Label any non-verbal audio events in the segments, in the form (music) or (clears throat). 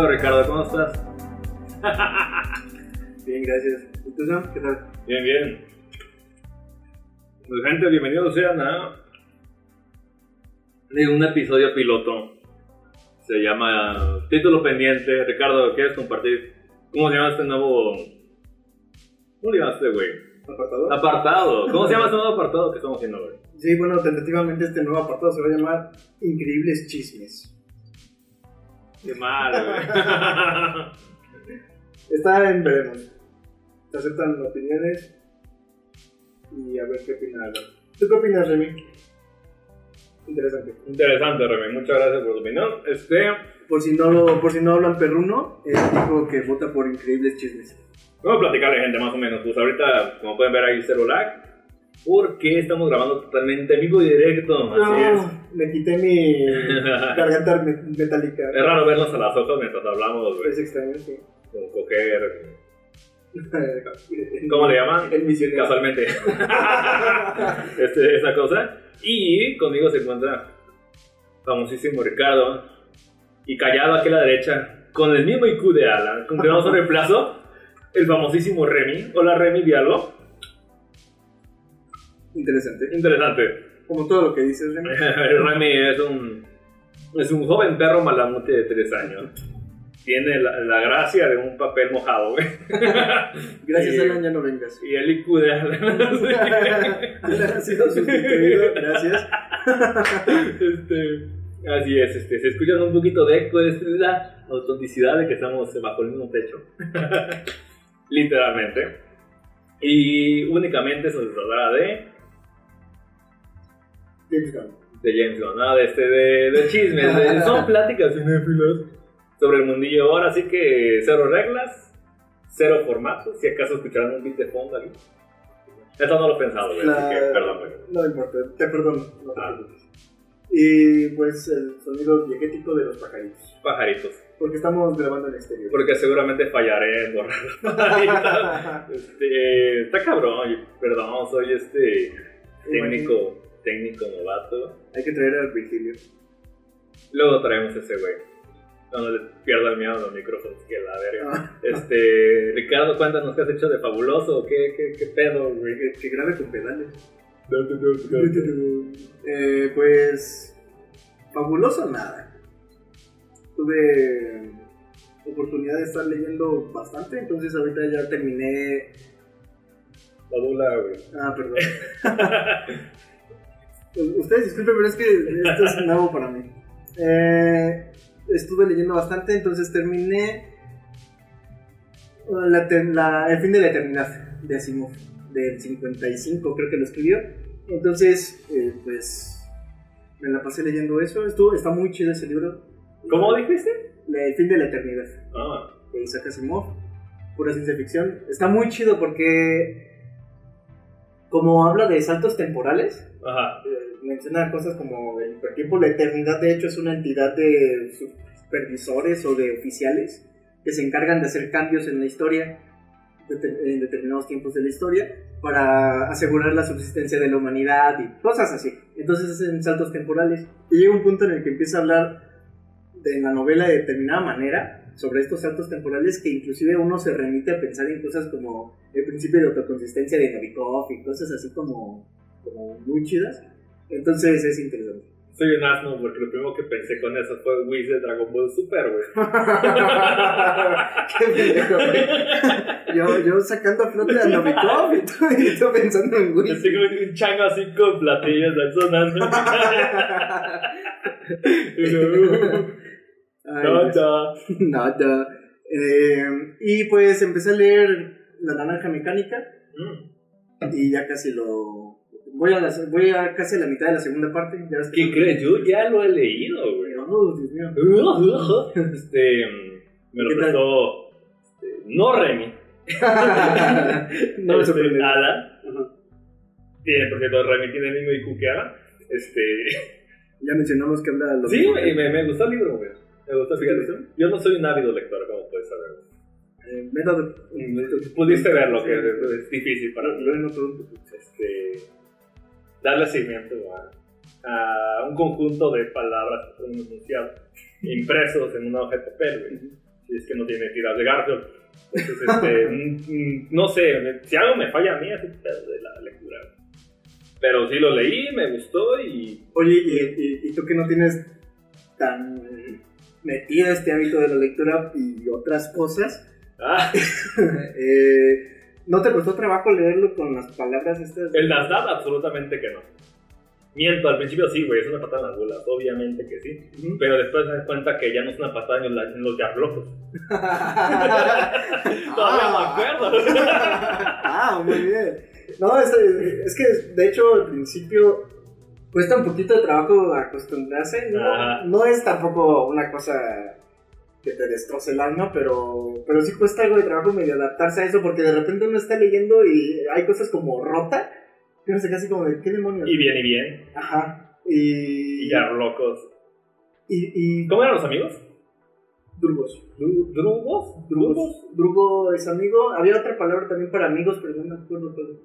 Hola Ricardo, ¿cómo estás? (laughs) Bien, gracias. ¿Y tú, Sam? ¿Qué tal? Bien, bien. Pues gente, bienvenidos sean a de un episodio piloto. Se llama Título Pendiente. Ricardo, ¿quieres compartir? ¿Cómo se llama este nuevo... ¿Cómo le llamaste, güey? ¿Apartado? Apartado. ¿Cómo se llama este (laughs) nuevo apartado que estamos haciendo, güey? Sí, bueno, tentativamente este nuevo apartado se va a llamar Increíbles Chismes. Qué mal, güey. (laughs) Está en veremos. Se aceptan opiniones y a ver qué opina Alan. ¿Tú qué opinas, Remy? Interesante. Interesante, Remy. Muchas gracias por tu opinión. Este... Por si no, lo, por si no hablan perruno, él dijo que vota por Increíbles Chismes. Vamos a platicarle, gente, más o menos. Pues ahorita, como pueden ver, hay cero lag. Porque estamos grabando totalmente en vivo y directo. Así es. No, le quité mi (laughs) garganta me- metálica. Es raro vernos a las ojos mientras hablamos, güey. Es extraño, sí. Como coger. (laughs) ¿Cómo le llaman? El misionero. Casualmente. (laughs) Este, esa cosa. Y conmigo se encuentra famosísimo Ricardo. Y callado aquí a la derecha, con el mismo IQ de Alan, con que reemplazo, el famosísimo Remy. Hola Remy, diálogo. Interesante. Interesante. Como todo lo que dices, Remy. (laughs) Remy es un, es un joven perro malamute de 3 años. Tiene la, la gracia de un papel mojado, güey. (laughs) Gracias, Y- Alan, ya no vengas. Y el IQ de Alan. Alan (laughs) ha sido sustituido, gracias. este, así es, este, se escuchan un poquito de eco, es la autenticidad de que estamos bajo el mismo techo. Literalmente. Y únicamente se nos hablará de, James Gunn. de James Gunn, nada de, este, de, de chismes, de- (laughs) son pláticas cinéfilas sobre el mundillo ahora, así que cero reglas, cero formatos, si acaso escucharán un beat de fondo aquí. Esto no lo he pensado, güey, así que perdón, güey. No importa, te perdono. no te Ah. preocupes. Y pues el sonido diegético de los pajaritos. Pajaritos. Porque estamos grabando en exterior. Porque seguramente fallaré en borrar los pajaritos. (laughs) Este, está cabrón, perdón, soy este técnico, técnico novato. Hay que traer al Virgilio. Luego traemos ese güey. Cuando le pierda el miedo a los micrófonos, que la verga. Ah, Este, Ricardo, cuéntanos qué has hecho de fabuloso, qué, qué, qué pedo, güey. que, que grabe con pedales. Eh, pues. Fabuloso nada. Tuve oportunidad de estar leyendo bastante, entonces ahorita ya terminé. Fabula, güey. Ah, perdón. (laughs) Ustedes disculpen, pero es que esto es nuevo para mí. Eh, estuve leyendo bastante, entonces terminé la te- la- El fin de la eternidad de Asimov, del 55, creo que lo escribió. Entonces, eh, pues me la pasé leyendo eso. Estuvo, está muy chido ese libro. ¿Cómo dijiste? El fin de la eternidad Ah, de Isaac Asimov, pura ciencia ficción. Está muy chido porque, como habla de saltos temporales, ajá. eh, menciona cosas como el hipertiempo, la eternidad de hecho es una entidad de supervisores o de oficiales que se encargan de hacer cambios en la historia, en determinados tiempos de la historia, para asegurar la subsistencia de la humanidad y cosas así. Entonces hacen saltos temporales. Y llega un punto en el que empieza a hablar de la novela de determinada manera sobre estos saltos temporales que inclusive uno se remite a pensar en cosas como el principio de autoconsistencia de Novikov y cosas así como, como muy chidas. Entonces es interesante. Soy un asno porque lo primero que pensé con eso fue Whis de Dragon Ball Super, güey. (laughs) Qué pendejo, güey. Yo, yo sacando a flote a Novikov y tú, y tú pensando en Wii. Así como un chango así con platillos ahí sonando. (laughs) Dios. Nada. Nada. Eh, y pues empecé a leer La Naranja Mecánica Mm. y ya casi lo. Voy a, la, voy a casi a la mitad de la segunda parte. Ya ves ¿Qué crees? Yo ya lo he leído, güey. Oh, Dios mío. (laughs) Este. Me lo prestó. este, no Remy. (laughs) no me este, sorprende. Alan. Ajá. Tiene, por cierto, Remy tiene el mismo IQ que Alan. Este. (laughs) Ya mencionamos que habla Sí, güey, me, me gustó el libro, güey. Me gustó, fíjate. Yo no soy un ávido lector, como puedes saber. Eh, me he dado. Pudiste verlo, que es, es difícil para mí. Lo he notado un poco. Este, darle seguimiento a, a un conjunto de palabras, un enunciado. impresos en una hoja de papel, güey. Si es que no tiene tiras de Garfield. Entonces, este, (laughs) mm, mm, no sé, si algo me falla a mí es el pedo de la lectura. Pero sí lo leí, me gustó y Oye, ¿y, y, y tú que no tienes tan metido este hábito de la lectura y otras cosas, ah, (laughs) eh, ¿no te costó trabajo leerlo con las palabras estas? el Nasdaq absolutamente que no. Miento, al principio sí, güey, es una patada en las bolas, obviamente que sí. Pero después te das cuenta que ya no es una patada en los, los. (laughs) (laughs) Todavía me acuerdo. (laughs) ah, muy bien. No, es, es que de hecho al principio cuesta un poquito de trabajo acostumbrarse. No, no es tampoco una cosa que te destroce el alma, pero, pero sí cuesta algo de trabajo medio adaptarse a eso porque de repente uno está leyendo y hay cosas como rota. Que se queda así como de, ¿qué demonios? Y bien, y bien. Ajá. Y. Y diablocos. Y. y ¿Cómo eran los amigos? Drugos. ¿Dru- ¿Drugos? Drugos. Drugo es amigo. Había otra palabra también para amigos, pero no me acuerdo cuál.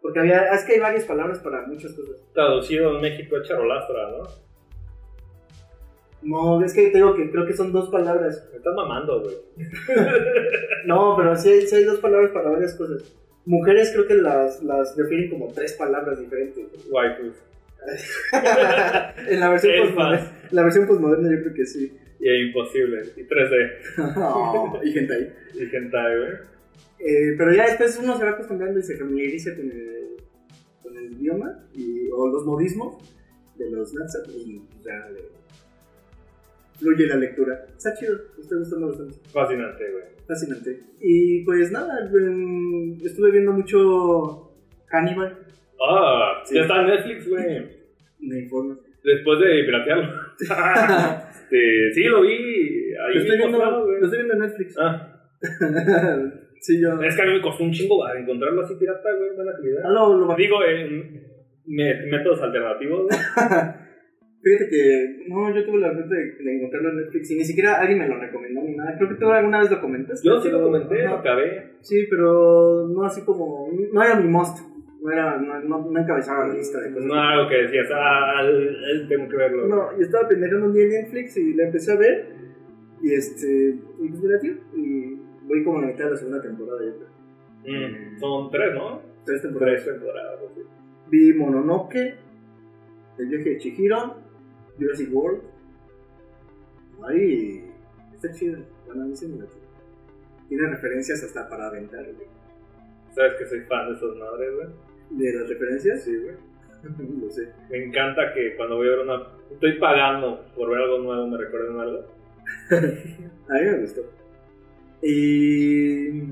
Porque había. Es que hay varias palabras para muchas cosas. Traducido en México es charolastra, ¿no? No, es que te digo que creo que son dos palabras. Me estás mamando, güey. (laughs) No, pero sí hay, sí hay dos palabras para varias cosas. Mujeres creo que las, las refieren como tres palabras diferentes. Waifus. (laughs) en la versión postmoderna, la versión postmoderna yo creo que sí. Y imposible. Y 3D. No, (laughs) y gente ahí. Y hentai, güey. Eh, pero ya después uno se va acostumbrando y se familiariza con el, con el idioma y, o los modismos de los Lanza y ya le fluye la lectura. Está chido, me está gustando bastante. Fascinante, güey. Fascinante. Y pues nada, estuve viendo mucho Hannibal, Ah, Sí. ya está en Netflix, güey. me informo. Después de piratearlo. (laughs) Este, sí, lo vi. Ahí lo, estoy viendo, lo estoy viendo en Netflix. Ah, (laughs) sí, yo. es que a mí me costó un chingo encontrarlo así pirata, güey, buena calidad. Ah, lo, lo. Digo, me- métodos alternativos, güey. (laughs) Fíjate que no, yo tuve la suerte de, de encontrarlo en Netflix y ni siquiera alguien me lo recomendó ni nada. Creo que tú alguna vez lo comentaste. Yo sí lo comenté, lo acabé. Sí, pero no así como. No era mi must. No, era, no, no, no encabezaba la lista de cosas. No algo que decías, ah, tengo que verlo. No, y estaba pendejando un día en Netflix y la empecé a ver. Y este. Y pues me latió. Y voy como a la mitad de la segunda temporada, yo creo. Mm, son tres, ¿no? Tres temporadas. Tres temporadas, sí. Vi Mononoke, El viaje de Chihiro, Jurassic World. Ay, está chido. Bueno, a mí me latió. Tiene referencias hasta para aventar. güey. Sabes que soy fan de esas madres, güey. ¿De las referencias? Sí, güey. (laughs) Lo sé. Me encanta que cuando voy a ver una. Estoy pagando por ver algo nuevo, me recuerden algo. (laughs) A mí me gustó. Y.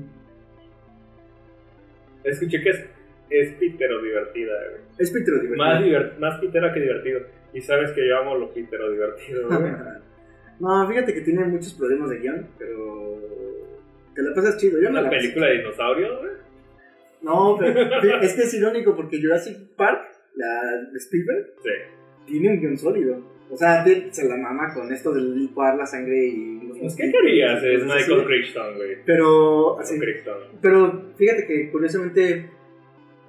Escuché que es, es pitero divertida, güey. Es pitero divertido. Más, divert- más pitera que divertido. Y sabes que yo amo lo pitero divertido, güey. (laughs) no, fíjate que tiene muchos problemas de guion, pero. Te la pasas chido. Yo me Una la película de dinosaurios, güey. No, pero es que es irónico porque Jurassic Park, la de Spielberg, Sí. tiene un guion sólido. O sea, de- se la mama con esto de licuar la sangre y los Pues, ¿Qué querías? Es. Michael Crichton, güey. Pero, así, pero fíjate que curiosamente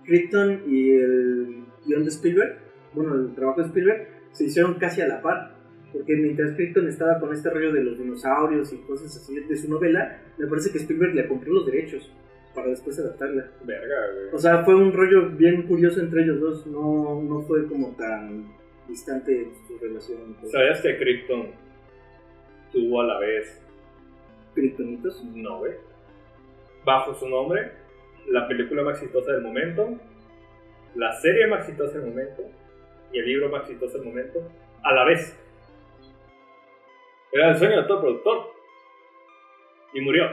Crichton y el guion de Spielberg, bueno, el trabajo de Spielberg, se hicieron casi a la par. Porque mientras Crichton estaba con este rollo de los dinosaurios y cosas así de su novela, me parece que Spielberg le compró los derechos para después adaptarla. Verga, güey. O sea, fue un rollo bien curioso entre ellos dos. No, no fue como tan distante su relación. ¿Sabías que Crichton tuvo a la vez Kryptonitos. no, güey? Bajo su nombre, la película más exitosa del momento, la serie más exitosa del momento y el libro más exitoso del momento a la vez. Era el sueño de todo productor. Y murió.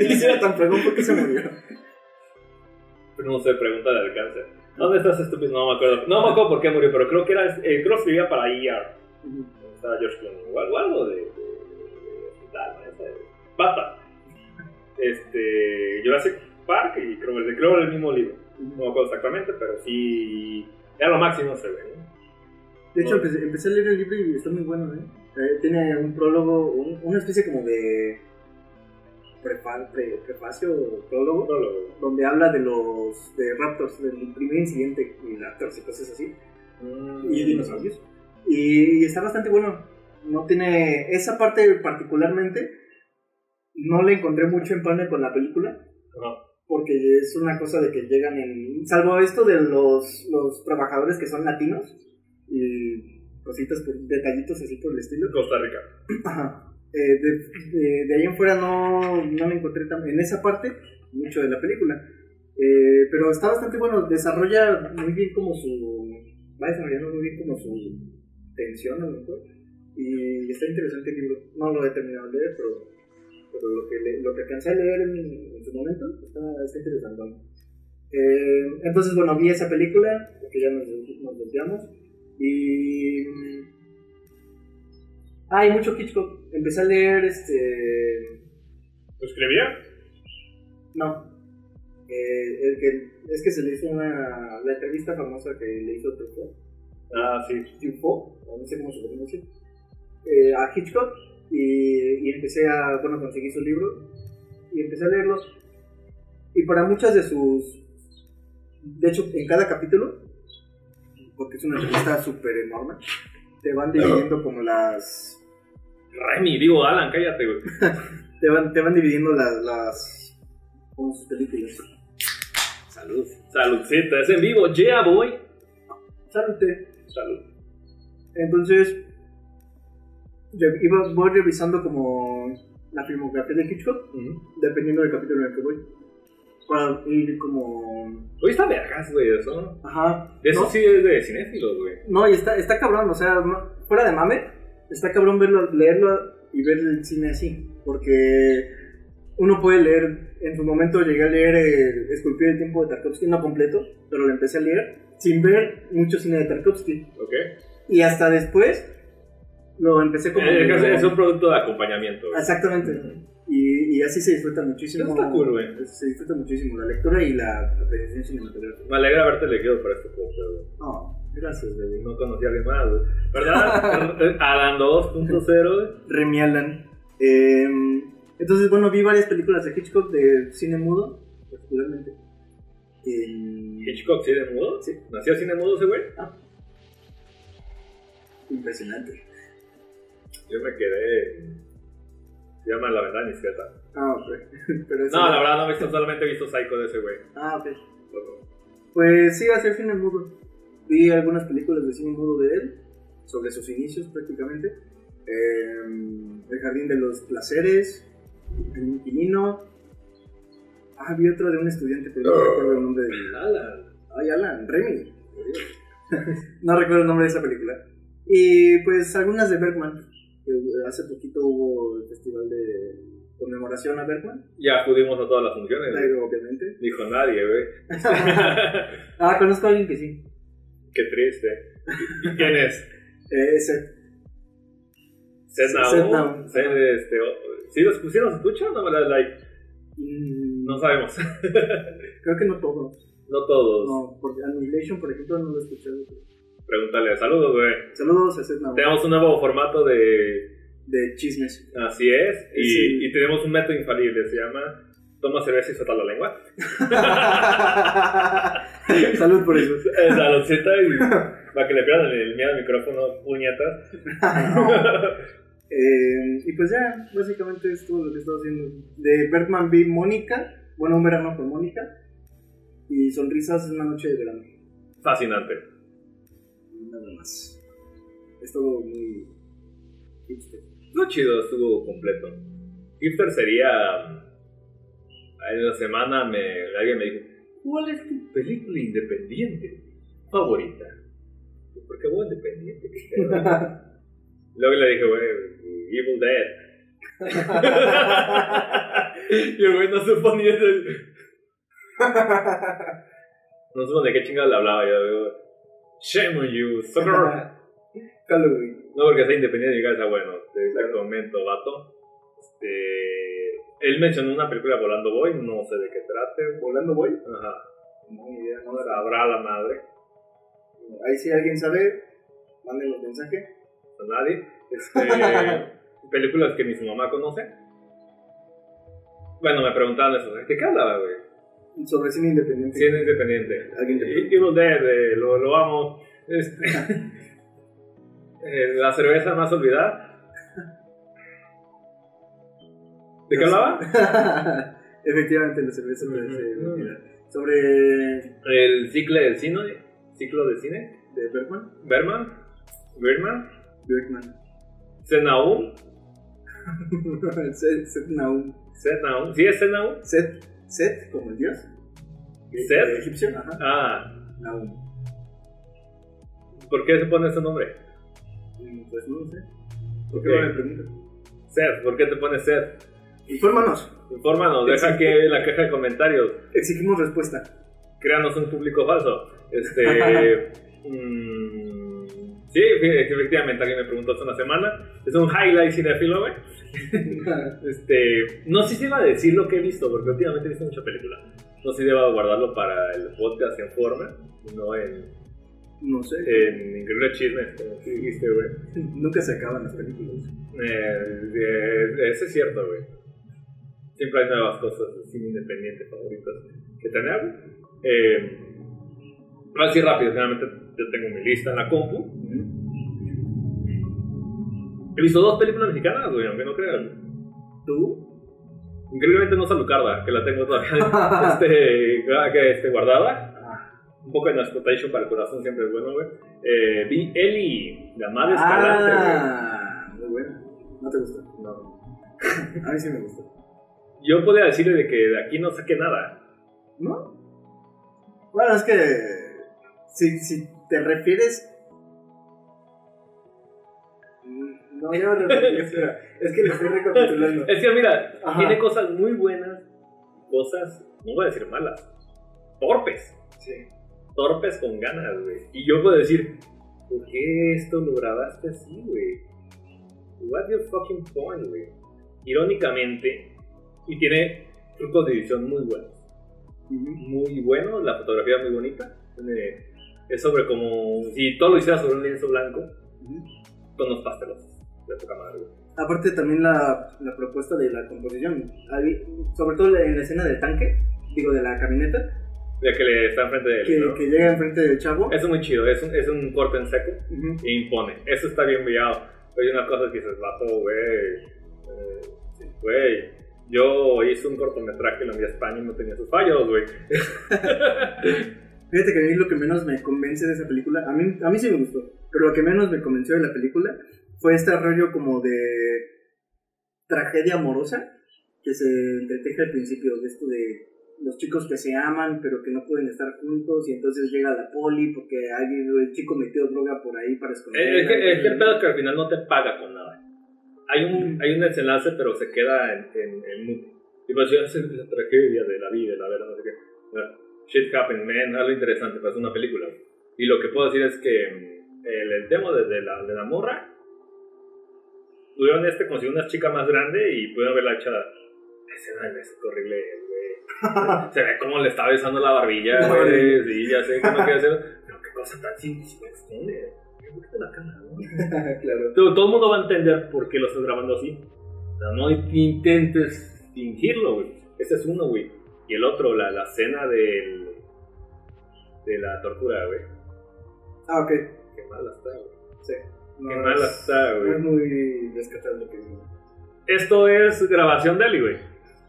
y si era tan fregón, ¿por qué se murió? Pero no se pregunta del cáncer. ¿Dónde estás estúpido? No me acuerdo. No me acuerdo por qué murió, pero creo que era, eh, creo que escribía para ER. Estaba George Clooney. O algo, de, de, de hospital, de- Bata. Este, Jurassic Park y creo, que- creo el mismo libro. No me acuerdo exactamente, pero sí. Era lo máximo se ve, ¿no? De hecho, empecé, empecé a leer el libro y está muy bueno, ¿eh? Eh, tiene un prólogo, un- una especie como de prefa- pre- prefacio o prólogo, No lo- donde habla de los de Raptors, del primer incidente y Raptors y cosas así, Mm. y dinosaurios. Y, y está bastante bueno. No tiene. Esa parte particularmente. No le encontré mucho empalme con la película. Ajá. Porque es una cosa de que llegan en. Salvo esto de los, los trabajadores que son latinos. Y cositas, por, detallitos así por el estilo. Costa Rica. Ajá. Eh, de, de- de ahí en fuera no, no me encontré tan, en esa parte mucho de la película. Eh, pero está bastante bueno, desarrolla muy bien como su. Va desarrollando muy bien como su tensión a lo mejor. Y está interesante el libro. No lo he terminado de leer, pero, pero lo, que le- lo que alcancé a leer en, en su momento está, está interesante. Eh, entonces, bueno, vi esa película, que ya nos, nos desviamos. Y. Ah, y mucho Hitchcock. Empecé a leer este. ¿Lo escribía? No. Eh, el que, es que se le hizo una. La entrevista famosa que le hizo Truffaut. Ah, sí. Truffaut, no sé cómo se pronuncia. eh, a Hitchcock. Y, y empecé a. Bueno, conseguí su libro. Y empecé a leerlo. Y para muchas de sus. De hecho, en cada capítulo. Porque es una entrevista súper enorme. Te van dividiendo como las. Remy, digo, Alan, cállate, güey. (laughs) Te van, te van dividiendo las. las como sus películas. Salud. Saludcita, es en vivo, yeah, boy. Salute. Salud. Entonces, iba, voy revisando como la filmografía de Hitchcock, dependiendo del capítulo en el que voy. Para ir como. Hoy está vergas, güey, eso. Ajá. Eso ¿no? sí es de cinéfilos, güey. No, y está, está cabrón, o sea, fuera de mame, está cabrón verlo, leerlo y ver el cine así. Porque uno puede leer, en su momento llegué a leer eh, Esculpir el tiempo de Tarkovsky, no completo, pero lo empecé a leer sin ver mucho cine de Tarkovsky. ¿Ok? Y hasta después lo empecé como... Eh, es- es un producto de acompañamiento, güey. Exactamente. Y, y así se disfruta muchísimo. Está cool, güey. Se disfruta muchísimo la lectura y la apreciación cinematográfica. Me alegra haberte elegido para este podcast, güey. No, gracias, baby. No conocía a alguien más, güey. ¿Verdad? (laughs) Alan 2.0, güey. Remy Allen. Eh, entonces, bueno, vi varias películas de Hitchcock de cine mudo, particularmente. Eh, Hitchcock, ¿cine mudo? Sí. ¿Nació cine mudo ese güey? impresionante. Yo me quedé. Se llama La verdad izquierda. Ah, ok. (laughs) Pero No, la verdad no he visto, solamente he visto Psycho de ese güey. Ah, ok. Pues sí, hacia el cine mudo. Vi algunas películas de cine mudo de él, sobre sus inicios prácticamente. Eh, el Jardín de los Placeres, El Inquilino. Ah, vi otro de un estudiante, pero no recuerdo el nombre de Alan. Ay, Alan, Remy. (laughs) no recuerdo el nombre de esa película. Y pues algunas de Bergman. Hace poquito hubo el festival de conmemoración a Bergman, Ya acudimos a todas las funciones. Pero, obviamente. Dijo nadie, güey. (laughs) ah, conozco a alguien que sí. Qué triste. ¿Y quién es? (laughs) Eh, ese. Seth Seth Naum. Naum. Seth, este, o- ¿Sí los ¿sí los escuchan o no me das like? Mm, No sabemos. Creo que no todos. (laughs) no todos. No, porque Annihilation, por ejemplo, no lo he escuchado. Pregúntale. Saludos, güey. Saludos Naum, Tenemos un nuevo formato de. de chismes. Así es. Y, Sí. y tenemos un método infalible. Se llama. Toma cerveza y suelta la lengua. (laughs) Salud por eso. (laughs) Saludcita y. Para que le pierdan el miedo al micrófono, puñetas. (laughs) Eh, y pues ya, básicamente es todo lo que he estado haciendo. De Bergman vi Mónica, bueno, un verano con Mónica. Y Sonrisas es una noche de verano. Fascinante. Nada más. Es todo muy. hipster. No chido, estuvo completo. Hipster sería. En la semana me, alguien me dijo: ¿Cuál es tu película independiente favorita? ¿Por qué voy independiente? ¿Qué (laughs) pedo?" Luego le dije, güey, Evil Dead. (laughs) y el güey no ni eso. (laughs) No supo de qué chingada le hablaba. Yo shame on you. (laughs) Halloween. No porque sea independiente y digas, ah, bueno, te, te comento, vato. Este, él mencionó una película Volando Boy, no sé de qué trate. ¿Volando voy? Ajá. No, ni idea, no sabrá la madre, Ahí si alguien sabe, manden los mensajes. a nadie. Este, (laughs) películas que ni su mamá conoce. Bueno, me preguntaban eso, ¿de qué hablaba, güey? Sobre cine independiente. Es independiente. Alguien Evil Dead, eh, lo, lo amo. Este, (laughs) Eh, la cerveza más olvidada. ¿De qué hablaba? (laughs) Efectivamente, la cerveza Ujú. parece olvidada. Sobre El ciclo del cine. Ciclo de cine. de Bergman, Berman. Berman. Bergman. Senaum. Set, Set Naum. ¿Sí es? Set, Set, como el dios. Set. Eh, Egipcio, ajá. Ah. Naum. ¿Por qué se pone ese nombre? Mm, Pues no lo sé. ¿Por qué me preguntas? Seth. ¿Por qué te pones Seth? Infórmanos. Infórmanos. Deja aquí en la caja de comentarios. Exigimos respuesta. créanos un público falso. Este. (laughs) mm, sí, efectivamente, alguien me preguntó hace una semana. Es un highlight cinéfilo, güey. (laughs) Este. No sé si iba a decir lo que he visto, porque últimamente he visto mucha película. No sé si iba a guardarlo para el podcast en forma, no en, no sé. en increíble chismes, como tú dijiste, güey. (laughs) Nunca se acaban las películas. Eh, eh, eso es cierto, güey. Siempre hay nuevas cosas de cine independiente favoritas que tener. Eh, así rápido, generalmente yo tengo mi lista en la compu. He visto dos películas mexicanas, güey, aunque no crean. ¿Tú? Increíblemente no Salucarda, que la tengo todavía (laughs) este, que, este, guardada. Un poco de transportation para el corazón siempre es bueno, güey. Eh, vi Eli, la madre escalante, güey. Ah, muy buena. ¿No te gustó? No. (laughs) A mí sí me gustó. Yo podría decirle de que de aquí no saqué nada. ¿No? Bueno, es que si, si te refieres... No, (laughs) espera. Es que lo estoy recapitulando. Es que mira, Ajá. tiene cosas muy buenas, cosas, no voy a decir malas, torpes. Sí. Torpes con ganas, güey. Y yo puedo decir, ¿por qué esto lo grabaste así, güey? What's your fucking point, güey? Irónicamente, y tiene trucos de edición muy buenos. Muy buenos, la fotografía muy bonita. Tiene- es sobre como si todo lo hiciera sobre un lienzo blanco con los pastelos. De poca madre. Aparte también la, la propuesta de la composición, sobre todo en la escena del tanque, digo de la camioneta, De que le está enfrente de él. que, ¿no? que llega enfrente del chavo. Eso es muy chido, es un, es un corte en seco Ujú. e impone. Eso está bien brillado. Hay una cosa que dices, vato, güey. eh, Güey, yo hice un cortometraje, lo envié a España y no tenía sus fallos, güey. (laughs) Fíjate que a mí lo que menos me convence de esa película, a mí, a mí sí me gustó, pero lo que menos me convenció de la película fue este rollo como de tragedia amorosa que se entreteje al principio, de esto de los chicos que se aman pero que no pueden estar juntos y entonces llega la poli porque alguien, el chico metió droga por ahí para esconder. Eh, Es que, es que el pedo que al final no te paga con nada. Hay un, hay un desenlace, pero se queda en, en, en. Y pues ya es la tragedia de la vida, la verdad, no sé qué. Bueno, Shit happened, man, algo interesante, es una película. Y lo que puedo decir es que mm, el, el tema de, de la, de la morra, tuvieron este consiguió una chica más grande y pudieron haberla hecho del beso, qué horrible, güey. (laughs) Se ve como le está besando la barbilla, No, güey. Sí, ya sé que no quiere hacer. Pero qué cosa tan sin, extiende. La cara, ¿no? (laughs) claro. Todo, todo el mundo va a entender por qué lo estás grabando así. No intentes fingirlo, güey. Ese es uno, güey. Y el otro, la, la escena del, de la tortura, güey. Ah, ok. Qué mala está, güey. Sí. Qué mala está, No güey. es muy rescatable que. Esto es grabación de Ali, güey.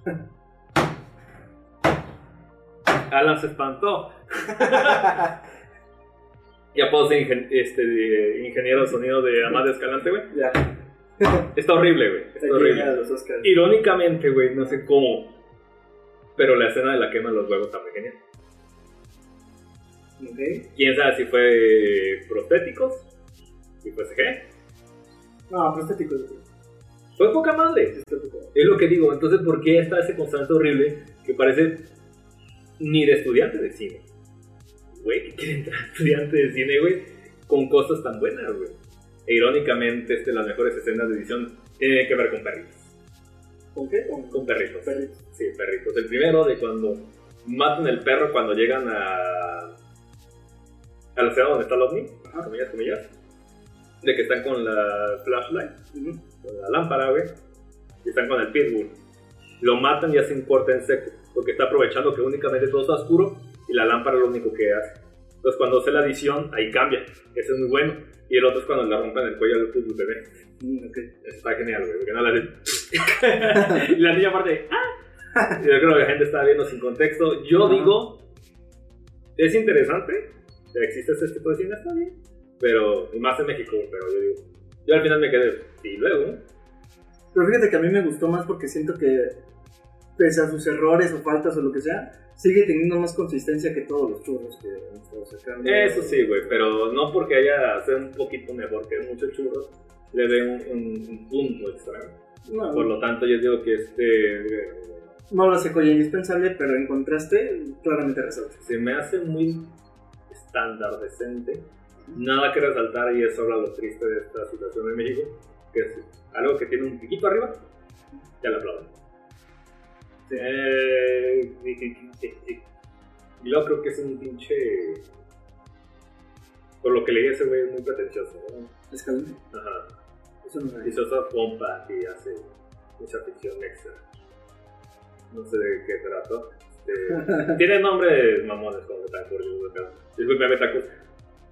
(laughs) Alan se espantó. (laughs) Ya puedo ser ingen- este, de- ingeniero de sonido de Amado Escalante, güey. Ya. (laughs) Está horrible, güey. Está Llega horrible. Irónicamente, güey, no sé cómo. Pero la escena de la quema de los huevos está muy genial. Ok. Quién sabe si fue prostéticos, si fue CG. No, prostético. Fue poca madre. Es lo que digo. Entonces, ¿por qué está ese constante horrible que parece ni de estudiante de cine? Güey, ¿qué quiere entrar estudiante de cine, güey? Con cosas tan buenas, güey. E irónicamente, este, las mejores escenas de edición tienen que ver con perritos. ¿Con qué? Con, Con perritos. perritos. Sí, perritos. El primero de cuando matan el perro cuando llegan a. a la ciudad donde está el ovni, Ajá. comillas, comillas. De que están con la flashlight, con la lámpara, güey. Y están con el pitbull. Lo matan y hacen corte en seco. Porque está aprovechando que únicamente todo está oscuro y la lámpara es lo único que hace. Entonces cuando hace la adición, ahí cambia. Ese es muy bueno. Y el otro es cuando le rompen el cuello al puto bebé. Mm, ok. Eso está genial, güey. Porque no la (laughs) y la niña aparte, ¡ah! Yo creo que la gente está viendo sin contexto. Yo Ajá. digo, es interesante. Existe ese tipo de cine, está bien. Pero, y más en México, pero yo digo. Yo al final me quedé, y luego. Pero fíjate que a mí me gustó más porque siento que, pese a sus errores o faltas o lo que sea, sigue teniendo más consistencia que todos los churros que hemos sacando. Eso sí, güey, pero no porque haya sido un poquito mejor que muchos churros, le dé un, un- un punto extra. No, Por lo tanto, yo digo que este no lo hace colla indispensable, pero en contraste, claramente resalta. se me hace muy estándar, decente. Nada que resaltar y eso habla lo triste de esta situación en México, que es algo que tiene un piquito arriba, ya lo aplauden. Eh, y- y- y- y- yo creo que es un pinche... Por lo que leí ese güey es muy pretencioso. ¿no? Escalante. Ajá. Eso no me Y se otra compa que hace mucha ficción extra. No sé de qué trato. Este, (laughs) tiene nombres mamones como Betancourt. yo Disculpe, Betancourt.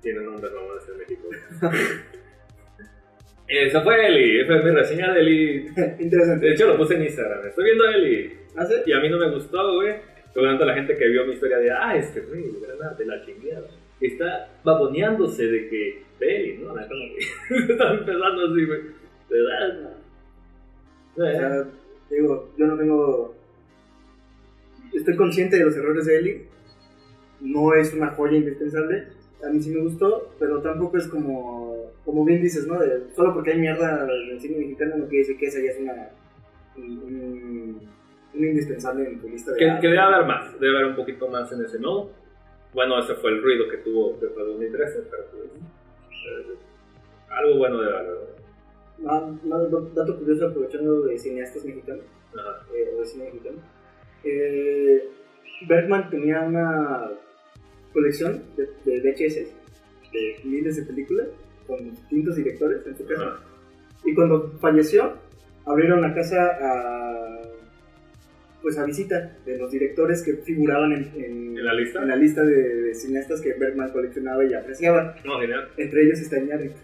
Tiene nombres mamones en México. (laughs) Esa fue Eli. Esa es mi reseña de Eli. (laughs) Interesante. De hecho, lo puse en Instagram. Estoy viendo a Eli. ¿Hace? Y a mí no me gustó, güey. Seguramente la gente que vio mi historia de, ah, este güey, de verdad, de la chingada. Está baboneándose de que, Eli, no, la güey. (laughs) Está empezando así, güey. De verdad, no. O sea, digo, yo no tengo. Estoy consciente de los errores de Eli. No es una joya indispensable. A mí sí me gustó, pero tampoco es como. Como bien dices, ¿no? De- solo porque hay mierda en el cine mexicano no quiere decir que esa ya es una. Un, un- un indispensable en tu lista de. Que, que debe haber más, debe haber un poquito más en ese nodo. Bueno, ese fue el ruido que tuvo después de 2013, pero pues, eh, algo bueno debe haber. No, no, no, dato curioso aprovechando de cineastas mexicanos. ¿no? Ajá. eh, de cine mexicano. Eh, Bergman tenía una colección de, de VHS de miles de películas con distintos directores en su casa. Y cuando falleció, abrieron la casa a, pues a visita de los directores que figuraban en, en- ¿En la lista? en la lista de, de cineastas que Bergman coleccionaba y apreciaba. No, genial. Entre ellos está Iñárritu.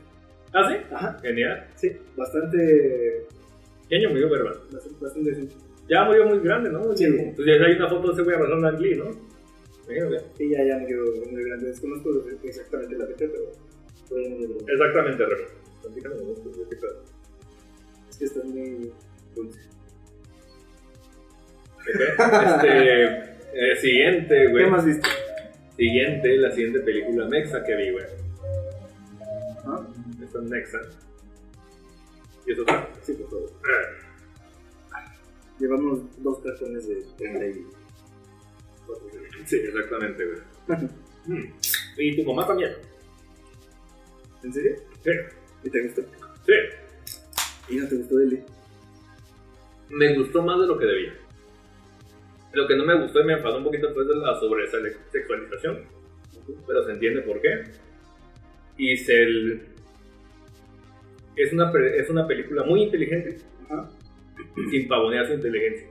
¿Ah, sí? Ajá, Genial. sí, bastante, ¿Qué año murió Berman? bastante, bastante. Ya murió muy grande, ¿no? Sí. Entonces hay una foto de ese güey abrazando a Glee, ¿no? Mira. Sí, ya, ya murió muy grande. Desconozco exactamente la fecha, pero. Exactamente, Remy. Platícame, ¿no? Pues. Es que muy dulce. Este. (laughs) eh, siguiente, güey. ¿Qué más viste? Siguiente, la siguiente película Mexa que vi, güey. ¿Ah? Esta es Mexa. ¿Y eso está? Sí, por favor. Ah, Llevamos dos cartones de 30 y... cuatro de- Sí, exactamente, güey. Mm. Y tu mamá también. ¿En serio? Sí. ¿Y te gustó? Sí. ¿Y no te gustó Eli? Me gustó más de lo que debía. Lo que no me gustó y me enfadó un poquito fue de la sobresexualización. Pero se entiende por qué. Y se el- es, una, es una película muy inteligente, Ajá. sin pavonear su inteligencia.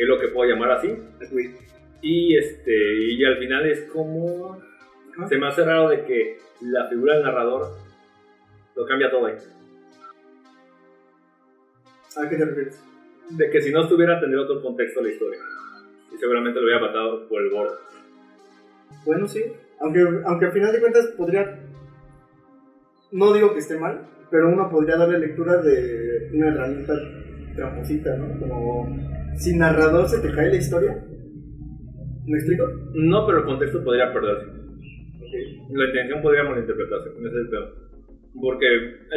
Es lo que puedo llamar así. Y, este, y al final es como... Se me hace raro de que la figura del narrador lo cambia todo ahí. ¿A qué te refieres? De que si no estuviera tendría otro contexto la historia. Y seguramente lo hubiera matado por el borde. Bueno, sí. Aunque, aunque al final de cuentas podría... No digo que esté mal, pero uno podría darle lectura de una herramienta tramposita, ¿no? Como si narrador se te cae la historia. ¿Me explico? No, pero el contexto podría perderse. La intención podría malinterpretarse. Ese es el. Porque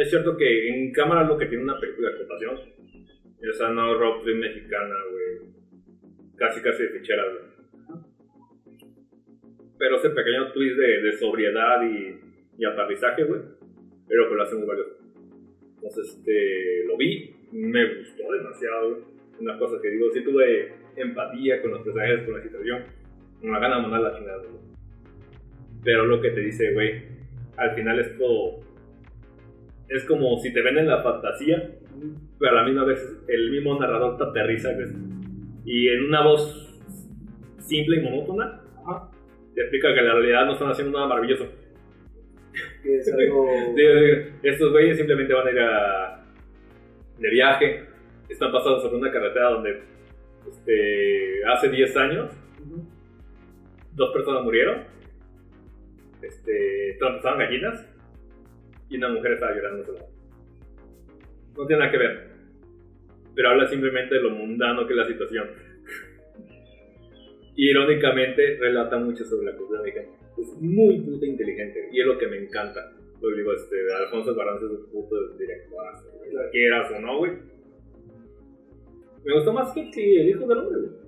es cierto que en cámara lo que tiene una película de explotación. Esa no rock trip mexicana, güey. Casi, casi de fichera, güey. Pero ese pequeño twist de, de sobriedad y, y aterrizaje, güey. Pero que lo hace muy valioso. Entonces, este, lo vi, me gustó demasiado, güey. Una cosa que digo, sí tuve empatía con los personajes, con la situación. Me da ganas de mandar la chingada. Pero lo que te dice, güey, al final esto es como si te venden la fantasía, pero a la misma vez el mismo narrador te aterriza, güey. Y en una voz simple y monótona, Ajá. te explica que en la realidad no están haciendo nada maravilloso. Es algo. (laughs) Estos güeyes simplemente van a ir a, de viaje, están pasando sobre una carretera donde este, hace 10 años dos personas murieron, este, trampezaban gallinas y una mujer estaba llorando. No tiene nada que ver, pero habla simplemente de lo mundano que es la situación. Y (laughs) irónicamente relata mucho sobre la cultura mexicana. Es muy puta inteligente y es lo que me encanta. Lo digo, este, Alfonso Barranza es un puto directorazo, quieras o no, güey. Me gustó más que, El Hijo del Hombre, güey.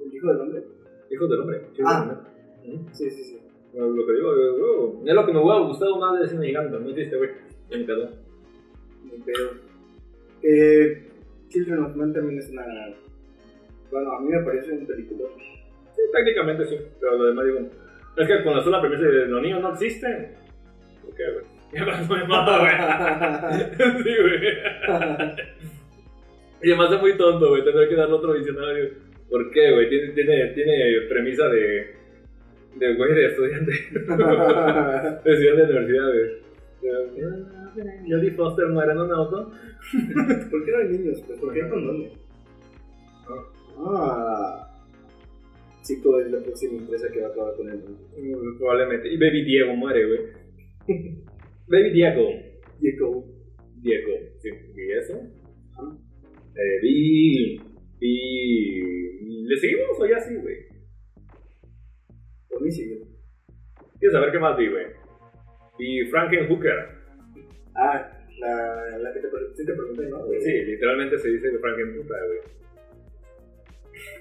¿El hijo del hombre? Hijo del Hombre. sí, Ah. Sí, sí, sí. Lo que digo, güey, es lo que me hubiera gustado más de ese mexicano, no triste, güey. Ya me quedó. Ni pedo. Eh, Children of Men también es una. Bueno, a mí me parece un película. Sí, prácticamente sí, pero lo demás digo. Es que son la premisa de los niños no existen. ¿Por qué, güey? Ya me mata, güey. (laughs) sí, güey. Y además es muy tonto, güey, tendré que darle otro diccionario. ¿Por qué, güey? Tiene, tiene, tiene premisa de. de güey, de estudiante. (laughs) de estudiante de universidad, güey. Jodie Foster muere en un auto. (laughs) ¿Por qué no hay niños? Pues porque hay condones. Ah. Chico es la próxima empresa que va a acabar con mundo. Mm, Probablemente. Y Baby Diego muere, güey. Baby Diego. Diego. Sí, ¿y eso? Eh, vi. Vi. ¿Le seguimos o ya sí, güey? Por mí sigue. Quiero saber qué más vi, güey. Vi Frankenhooker. Ah, la, la que te, sí te pregunté, ¿no? De- Sí, literalmente se dice Frankenhooker, güey.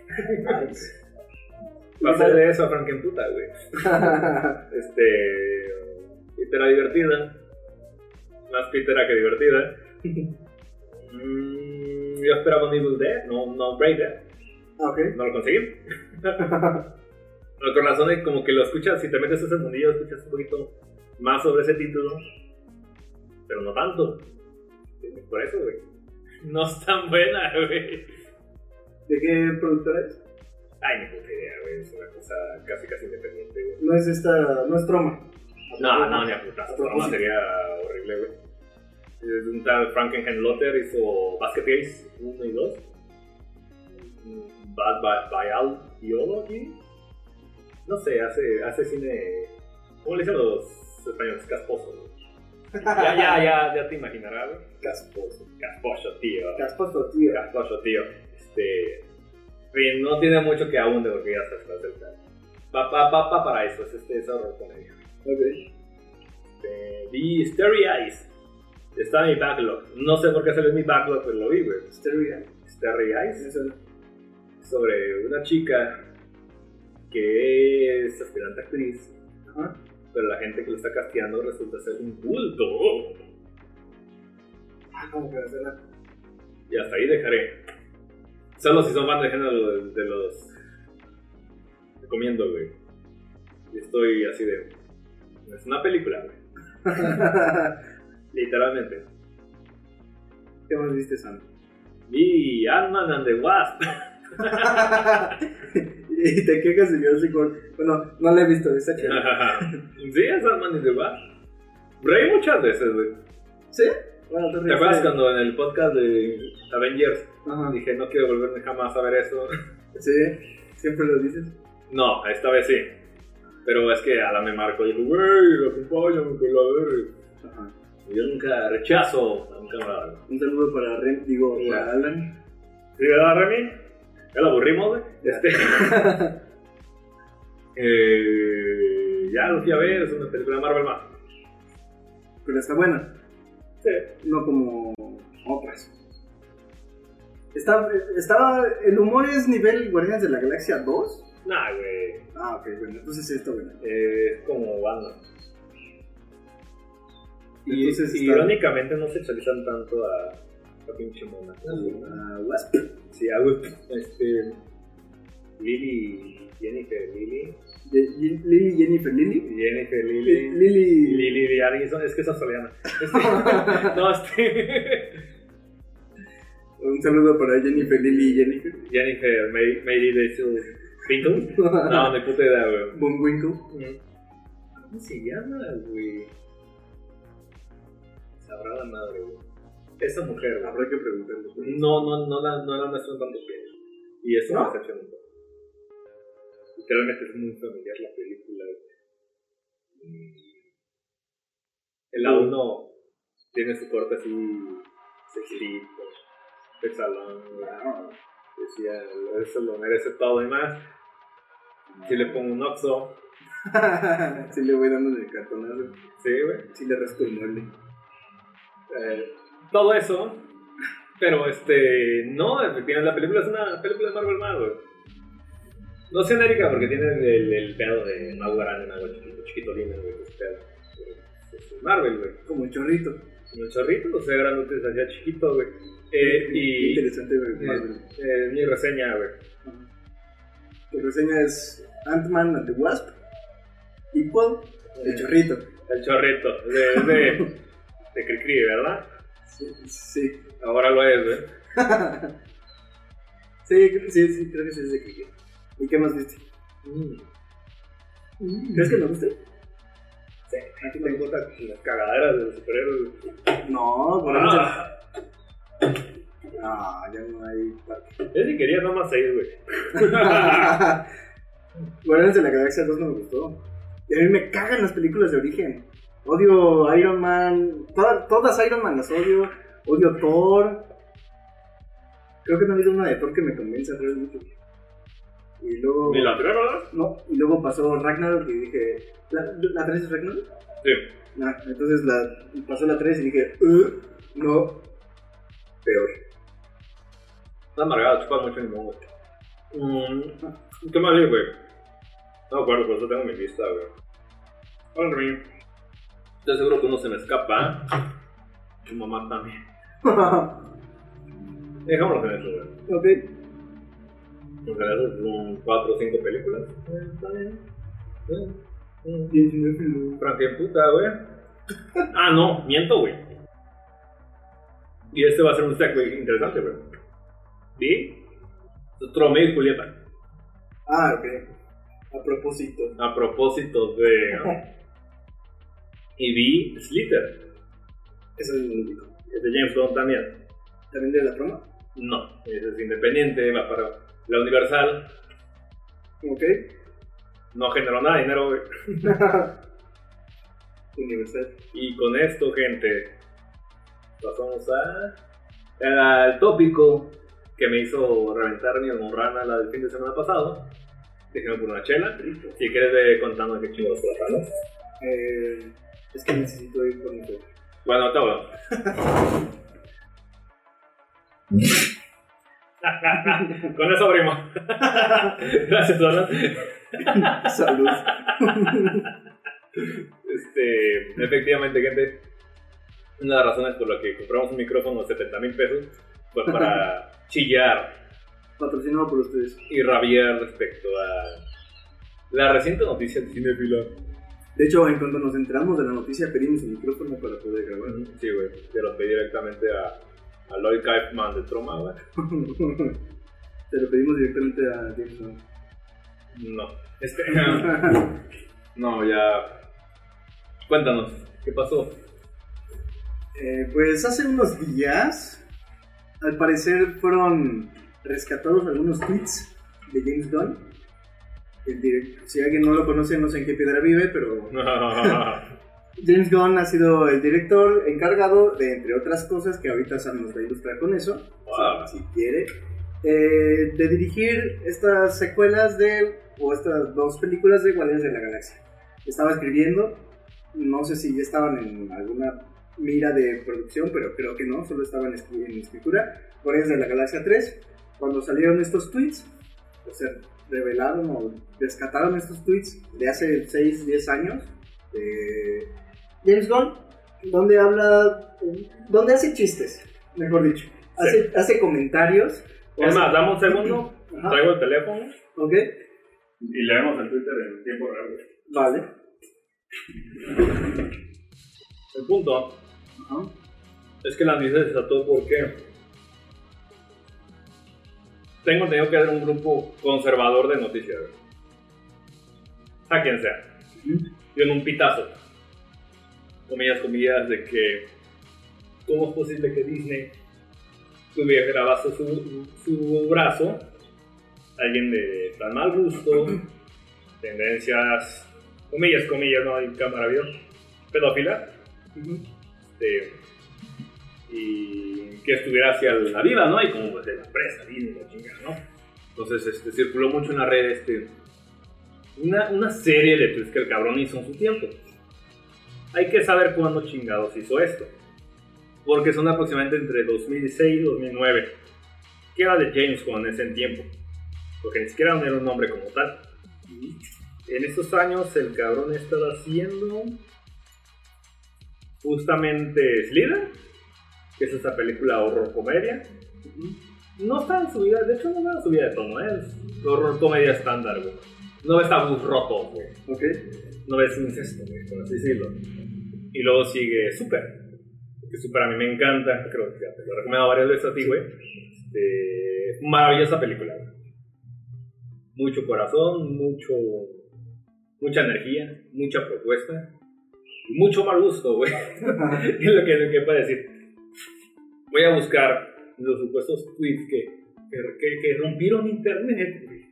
(laughs) Pasé de eso a Frankenputa, güey. (laughs) Este. Pítera divertida. Más pítera que divertida. Mm, yo esperaba un Evil Dead, no, no Brain Dead. Ah, ok. No lo conseguí. Pero con razón, es como que lo escuchas, si te metes ese mundillo, escuchas un poquito más sobre ese título. Pero no tanto. Por eso, güey. No es tan buena, güey. ¿De qué productora es? Ay, ni puta idea, güey. Es una cosa casi, casi independiente, güey. No es esta. No es Troma. No, no, ni a putas. No, sería horrible, güy. Es un tal Frankenheilotter hizo Basket Case 1 y 2. Bad Bi- Biology. No sé, hace, hace cine. ¿Cómo le dicen los españoles? Casposo, güey. Ya, ya, ya, ya te imaginarás, güey. Casposo. Casposo, tío. Casposo, tío. Casposo, tío. Este. Bien, no tiene mucho que abunde porque ya sabes cuál es el plan. Va, va, va, va para eso, es este es horror comedia. Ok. Vi Starry Eyes. Está en mi backlog. No sé por qué salió en mi backlog, pero lo vi, güey. Stereo. Starry Eyes. Eso. Sobre una chica que es aspirante actriz, Ajá. pero la gente que lo está casteando resulta ser un culto. Ah, como que va a ser la. Y hasta ahí dejaré. Solo si son fans de género de, de los. Recomiendo, güey. Y estoy así de. Es una película, güey. (laughs) Literalmente. ¿Qué más viste, Sam? Vi Ant-Man and the Wasp. (laughs) y te quejas de Jurassic World. Bueno, no la he visto, está chévere. (laughs) sí, es Ant-Man and the Wasp. Reí muchas veces, güey. ¿Sí? Bueno, te ¿Te acuerdas cuando en el podcast de Avengers Ajá. dije no quiero volverme jamás a ver eso? Sí, siempre lo dices. No, esta vez sí. Pero es que Alan me marcó y dijo, güey, acompáñame con la verga. Ajá. Y Yo nunca rechazo a un camarada. Un saludo para Ren, digo, para Alan. ¿Sí, verdad, Remy? Ya lo aburrimos, güey. Este. (laughs) eh, ya lo fui a ver, es una película de Marvel más. Pero está buena, Sí. no como otras. Está, estaba, el humor es nivel Guardianes de la Galaxia 2. Nah, güey. Ah, ok, bueno, entonces sí está buena. Eh, es como banda. Y, Entonces y está- irónicamente no sexualizan tanto a, a pinche mona. Ah, Wasp. Sí, a Wood. Este. Lily. Jennifer Lily. Lily Jennifer Lily. Jennifer Li- Lily. Lily. Lily de Addison, es que es australiana. Este, (laughs) no, este. Un saludo para Jennifer Lily y Jennifer. Jennifer May, Mayri de su. ¿Pinkle? (laughs) No, ni puta idea, güey. Bullwinkle. ¿Cómo se llama, güey? Sabrá la madre, güey. Esa mujer, güey. Habrá que preguntarle. No, no, no la, no la muestran tanto bien. Y eso ¿No? me decepciona un poco. Literalmente es muy familiar la película. güey. El la 1 tiene su corte así, sexito, de salón, güey. Decía, eso lo merece todo y más. Si le pongo un oxo, (laughs) sí le voy dando el cartonazo. sí, güey. Sí le rasco el mueble. Eh, todo eso, pero este, no, efectivamente la película es una película de Marvel más, güey. No sé genérica porque tiene el, el pedo de mago grande, mago chiquito, chiquito lindo, güey, ese pedo. Es Marvel, güey. Como un chorrito. Y un chorrito, o sea, grandote se hacía chiquito, güey. Eh, y Interesante, güey. eh, Marvel. eh, mi reseña, güey. Tu reseña es Ant-Man and the Wasp. Equal. El chorrito. El chorrito, de, de, de Cricri, ¿verdad? Sí. Sí. Ahora lo es, güey. (laughs) sí, sí, sí, creo que sí es de Kiki. ¿Y qué más viste? ¿Crees que me guste? Sí, a ti te gustan las cagaderas de los superhéroes. No, por Ah, No, ya no hay parque. yo sí quería nomás seis, güey. (laughs) Guardianes de la Galaxia 2 no me gustó. Y a mí me cagan las películas de origen. Odio Iron Man. toda- todas Iron Man las odio. Odio Thor. Creo que no ha habido una de Thor que me convence realmente. Y luego. Ni la tres, ¿verdad? No, y luego pasó Ragnarok y dije. ¿La, la 3 es Ragnarok? Sí. No, entonces la, pasó la 3 y dije. "Uh, no. Peor. Está amargado, chupa mucho limón, güey. Mm, ¿Qué más digo, güey? No me acuerdo, por eso tengo mi lista, güey. Hola, Rin. Estoy seguro que uno se me escapa. Tu mamá también. (laughs) Dejámoslo en eso, güey. ok. En eso son 4 o 5 películas. Eh, Está bien. Eh. 19 films. Frankie puta, güey. Ah, no, miento, güey. Y este va a ser un stack, güey, interesante, güey. Vi Tromeo y Julieta. Ah, ok. A propósito. A propósito de. (laughs) y vi Slither, Eso es muy rico. es de James Bond también. ¿También de la trama? No, ese es independiente, va para la Universal. Ok. No generó nada de dinero, güey. (laughs) Universal. Y con esto, gente, pasamos a al tópico que me hizo reventar mi almorrana la del fin de semana pasado. Déjame por una chela. Si quieres, ve contando qué chingados la Eh, es que necesito ir por mi. Bueno, te hablo. (laughs) Con eso abrimos. Gracias, Donald. Salud. Este, efectivamente, gente, una de las razones por las que compramos un micrófono de 70 mil pesos fue para chillar Patrocinado por ustedes. y rabiar respecto a la reciente noticia de Cinefila. De hecho, en cuanto nos enteramos de la noticia, pedimos el micrófono para poder grabar. Sí, güey, se lo pedí directamente a, a Lloyd Kaufman de Troma, güey. (laughs) Te lo pedimos directamente a James Gunn. No, este, (laughs) no, ya. Cuéntanos, ¿qué pasó? Eh, pues hace unos días, al parecer fueron rescatados algunos tweets de James Gunn. El direct- si alguien no lo conoce, no sé en qué piedra vive, pero (laughs) James Gunn ha sido el director encargado de, entre otras cosas, que ahorita Sam nos va a ilustrar con eso, Wow. si, si quiere, eh, de dirigir estas secuelas de, o estas dos películas de Guardianes de la Galaxia. Estaba escribiendo, no sé si ya estaban en alguna mira de producción, pero creo que no, solo estaban escri- en escritura. Guardianes de la Galaxia 3, cuando salieron estos tweets, o sea, revelaron o rescataron estos tweets de hace 6, 10 años de James Gunn, donde habla, donde hace chistes, mejor dicho, hace, hace comentarios. Es más, dame un segundo, Ajá. traigo el teléfono Ok, y leemos el Twitter en tiempo real. vale. El punto Es que la noticia se desató porque tengo entendido que era un grupo conservador de noticias. A quien sea. Dio en un pitazo. Comillas, comillas, de que. ¿Cómo es posible que Disney tuviera grabado su, su brazo? Alguien de tan mal gusto, tendencias, comillas, comillas, no hay cámara video, pedófila. Este, y que estuviera hacia la viva, ¿no? Y como pues de la empresa, Disney, la chingada, ¿no? Entonces, este, circuló mucho en la red, este, una, una serie de tweets que el cabrón hizo en su tiempo. Hay que saber cuándo chingados hizo esto. Porque son aproximadamente entre 2006 y 2009. Que era de James Gunn en ese tiempo. Porque ni siquiera era un nombre como tal. En estos años el cabrón estaba haciendo justamente Slither, que es esa película horror comedia. No está en su vida, de hecho no está en su vida de tono, ¿eh? es horror comedia estándar, güey. No ves tabús rotos, güey. Ok. No ves incesto, güey, por así decirlo. Y luego sigue Super, que Super a mí me encanta, creo que ya te lo he recomendado varias veces a ti, güey. Este, maravillosa película, güey. Mucho corazón, mucho, mucha energía, mucha propuesta mucho mal gusto, güey. (laughs) es lo que, lo que puedo decir. Voy a buscar los supuestos tweets que, que, rompieron internet, güey.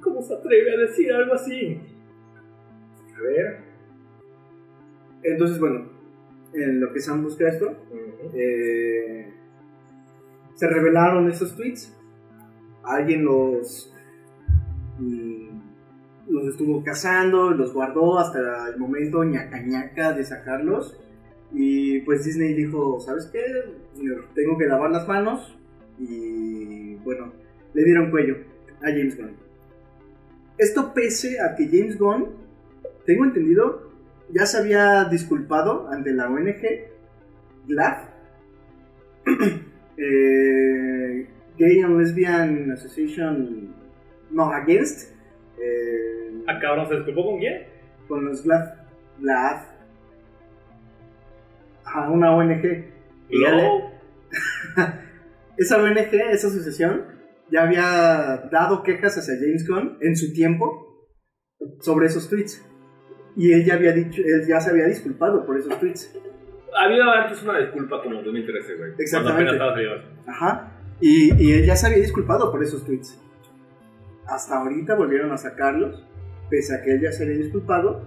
¿Cómo, se atreve a decir algo así? A ver. Entonces, bueno, en lo que Sam busca esto, Ujú. eh, se revelaron esos tweets. Alguien los, los estuvo cazando, los guardó hasta el momento ñaca ñaca de sacarlos. Y pues Disney dijo, ¿sabes qué? Tengo que lavar las manos. Y bueno, le dieron cuello a James Gunn. Esto pese a que James Gunn, tengo entendido, ya se había disculpado ante la ONG GLAAD, (clears throat) eh, Gay and Lesbian Association, no, Against, eh, Ah, cabrón, ¿se disculpó con quién? con los GLAAD, GLAAD, a una ONG. Y (laughs) esa ONG, esa asociación, ya había dado quejas hacia James Gunn en su tiempo sobre esos tweets. Y él ya había dicho, él ya se había disculpado por esos tweets. Había antes una disculpa como en 2013, güey. Exactamente. Ajá. Y, y él ya se había disculpado por esos tweets. Hasta ahorita volvieron a sacarlos, pese a que él ya se había disculpado,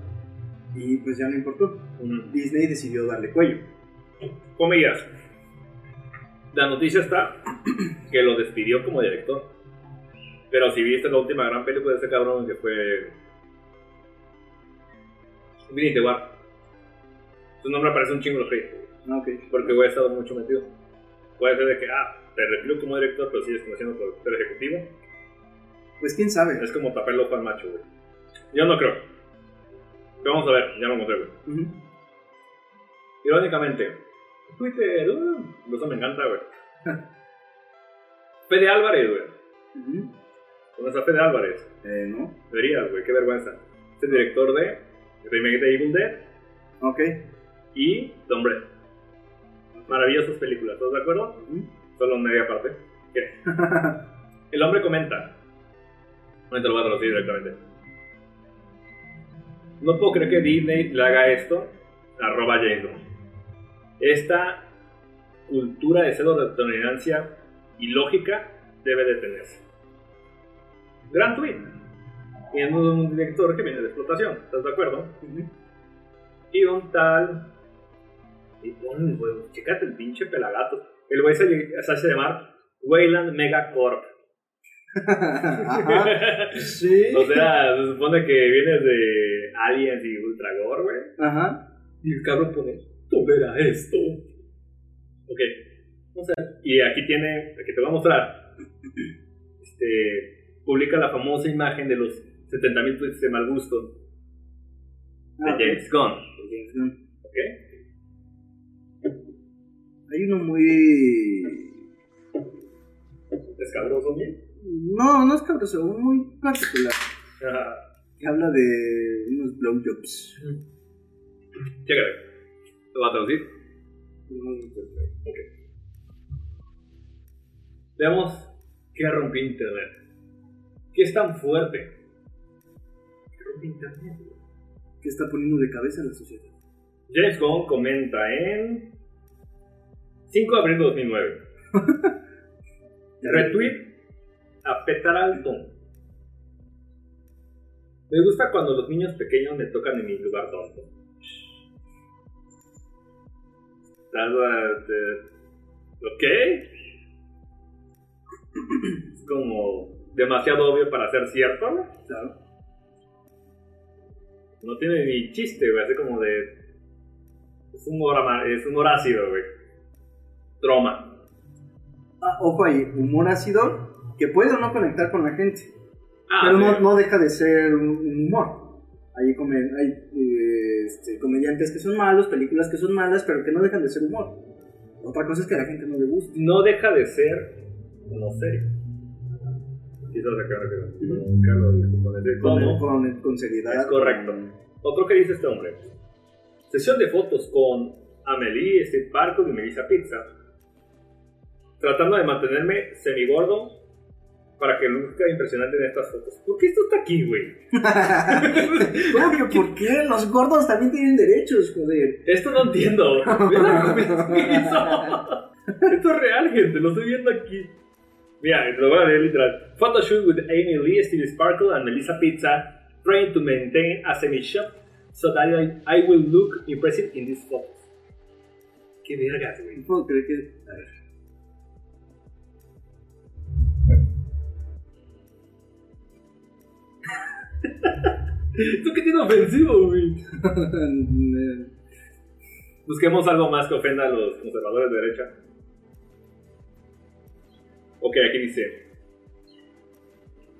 y pues ya no importó. Disney decidió darle cuello. Comillas. La noticia está que lo despidió como director. Pero si viste la última gran película de ese cabrón que fue. Infinity War. Su nombre aparece un chingo en los créditos, Ah, ok. Porque güey ha estado mucho metido. Puede ser de que, ah, te retiro como director, pero sigues siendo productor ejecutivo. Pues quién sabe. Es como tapar el ojo al macho, güey. Yo no creo. Pero vamos a ver, ya lo encontré, güey. Irónicamente, Twitter, uh, eso me encanta, güey. (laughs) Fede Álvarez, güey. ¿Conoces a Fede Álvarez? Eh, ¿no? Deberías, güey, qué vergüenza. Es el director de remake de Evil Dead Ok. y Don Bread. Maravillosas películas, ¿estás de acuerdo? Ujú. Solo media parte. ¿Qué? (laughs) El hombre comenta. Lo voy a traducir directamente. No puedo creer que Disney le haga esto. Arroba James Gunn. Esta cultura de celo de tolerancia ilógica debe detenerse. Gran tweet. De un director que viene de explotación. ¿Estás de acuerdo? Ujú. Y un tal. Y pon, güey, chécate el pinche pelagato. El güey se, se hace llamar Wayland Megacorp. Ajá. Sí. o sea, se supone que vienes de Aliens y Ultragore, güey. Ajá. Y el cabrón pone, tolera esto. Ok. O sea, y aquí tiene, aquí te voy a mostrar. Este, publica la famosa imagen de los 70.000 tweets de mal gusto de Ah. James Gunn. James Gunn. ¿Ok? Hay uno muy. Escabroso, bien. No, no es cabroso, muy particular. Que habla de unos blowjobs. Chécate. ¿Lo va a traducir? No, Veamos ¿Qué rompió Internet? ¿Qué es tan fuerte? ¿Qué rompió Internet? ¿Qué está poniendo de cabeza a la sociedad? James Gunn comenta en 5 de abril de 2009. (laughs) Retweet a Petar Alton. Me gusta cuando los niños pequeños me tocan en mi lugar tonto. ¿Ok? Es como demasiado obvio para ser cierto, ¿no? Claro. No tiene ni chiste, güey, así como de... Es humor, es humor ácido, güey. Troma. Ah, ojo ahí, humor ácido que puede o no conectar con la gente. Ah, pero no, sí. no deja de ser un, un humor. Hay, come- hay eh, este, comediantes que son malos, películas que son malas, pero que no dejan de ser humor. Otra cosa es que a la gente no le gusta. no deja de ser no sé quizás a qué me refiero nunca lo con Con, tono. con, con seriedad. Es correcto. otro que dice este hombre sesión de fotos con Amelie Steve Barco y Melissa Pizza tratando de mantenerme semigordo para que luzca impresionante en estas fotos ¿por qué esto está aquí güey? (laughs) ¿Cómo que por qué? Los gordos también tienen derechos, joder. esto no entiendo (laughs) esto es real gente lo estoy viendo aquí Mira, lo voy a leer literal. Photoshoot with Amy Lee, Steve Sparkle, and Melissa Pizza, trying to maintain a semi-shop so that I, I will look impressive in these photos. Qué vergas, güey. No puedo creer que. A ver. ¿Esto qué tiene ofensivo, güey? (laughs) Busquemos algo más que ofenda a los conservadores de derecha. Ok, aquí dice.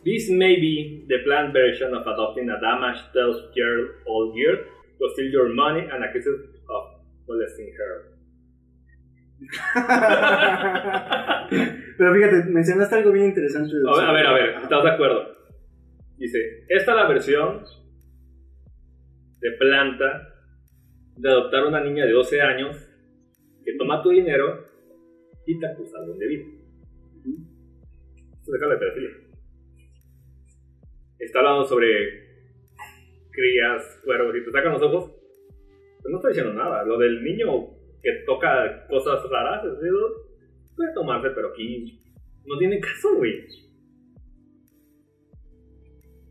This may be the planned version of adopting a damaged 12 year old girl to steal your money and accused of molesting her. (laughs) Pero fíjate, mencionaste algo bien interesante. A ver, a ver, a ver, ¿estás de acuerdo? Dice, esta es la versión de planta de adoptar a una niña de 12 años que toma tu dinero y te acusa de indebido. Esto es de pedofilia. Está hablando sobre crías, cuervos y te sacan los ojos. Pues no estoy diciendo nada. Lo del niño que toca cosas raras, puede tomarse, pero aquí no tiene caso, güey.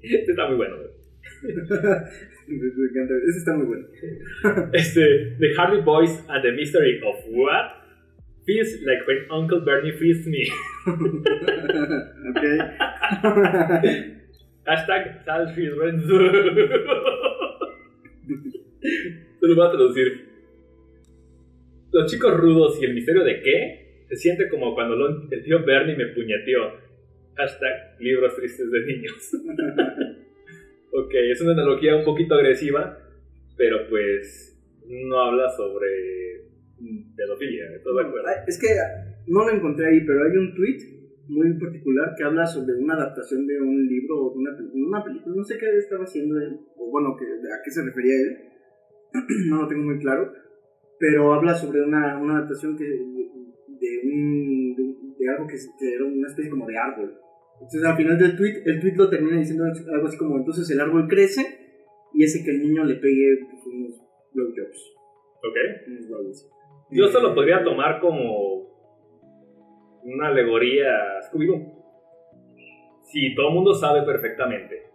Este está muy bueno, (laughs) Ese está muy bueno. (laughs) Este, The Hardy Boys and the Mystery of What feels like when Uncle Bernie feeds me. (laughs) ok. Hashtag Salfield Se lo voy a traducir. Los chicos rudos y el misterio de qué se siente como cuando el tío Bernie me puñeteó. Hashtag libros tristes de niños. (laughs) ok, es una analogía un poquito agresiva, pero pues no habla sobre pedofilia, ¿estás de acuerdo? Es que no lo encontré ahí, pero hay un tweet muy particular que habla sobre una adaptación de un libro o de una, pel- una película. No sé qué estaba haciendo él, o bueno, que, a qué se refería él. (clears throat) no lo tengo muy claro. Pero habla sobre una, una adaptación que, de, un, de, de algo que, que era una especie como de árbol. Entonces al final del tweet, el tweet lo termina diciendo algo así como: entonces el árbol crece y hace que el niño le pegue pues, unos blowjobs. Ok. Unos blowjobs. Yo esto Eh, lo podría tomar como una alegoría a Scooby-Doo. Si todo el mundo sabe perfectamente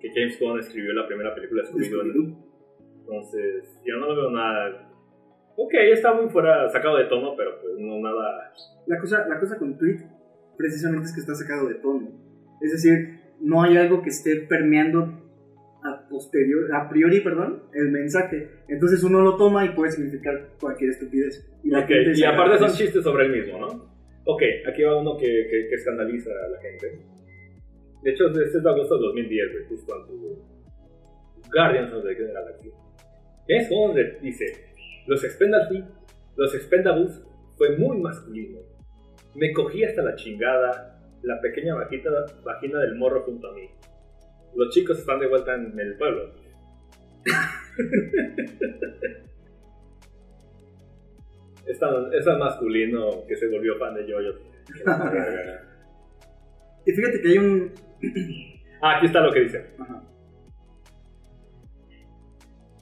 que James Gunn escribió la primera película de Scooby-Doo, entonces yo no lo veo nada... Ok, está muy fuera, sacado de tono, pero pues no nada... La cosa, la cosa con tweet precisamente es que está sacado de tono. Es decir, no hay algo que esté permeando a posterior, a priori, perdón, el mensaje. Entonces uno lo toma y puede significar cualquier estupidez. Y, la Ok, gente y aparte son chistes sobre el mismo, ¿no? Ok, aquí va uno que, que, que escandaliza a la gente. De hecho, este es de agosto de 2010, güey, justo antes de Guardians of the Galaxy. Es donde dice, los Expendables, los Expendables fue muy masculino. Me cogí hasta la chingada la pequeña vagita, vagina del morro junto a mí. Los chicos están de vuelta en el pueblo. (laughs) es, tan, es tan masculino que se volvió fan de Yoyo. (laughs) Y fíjate que hay un... Ah, aquí está lo que dice. Ajá.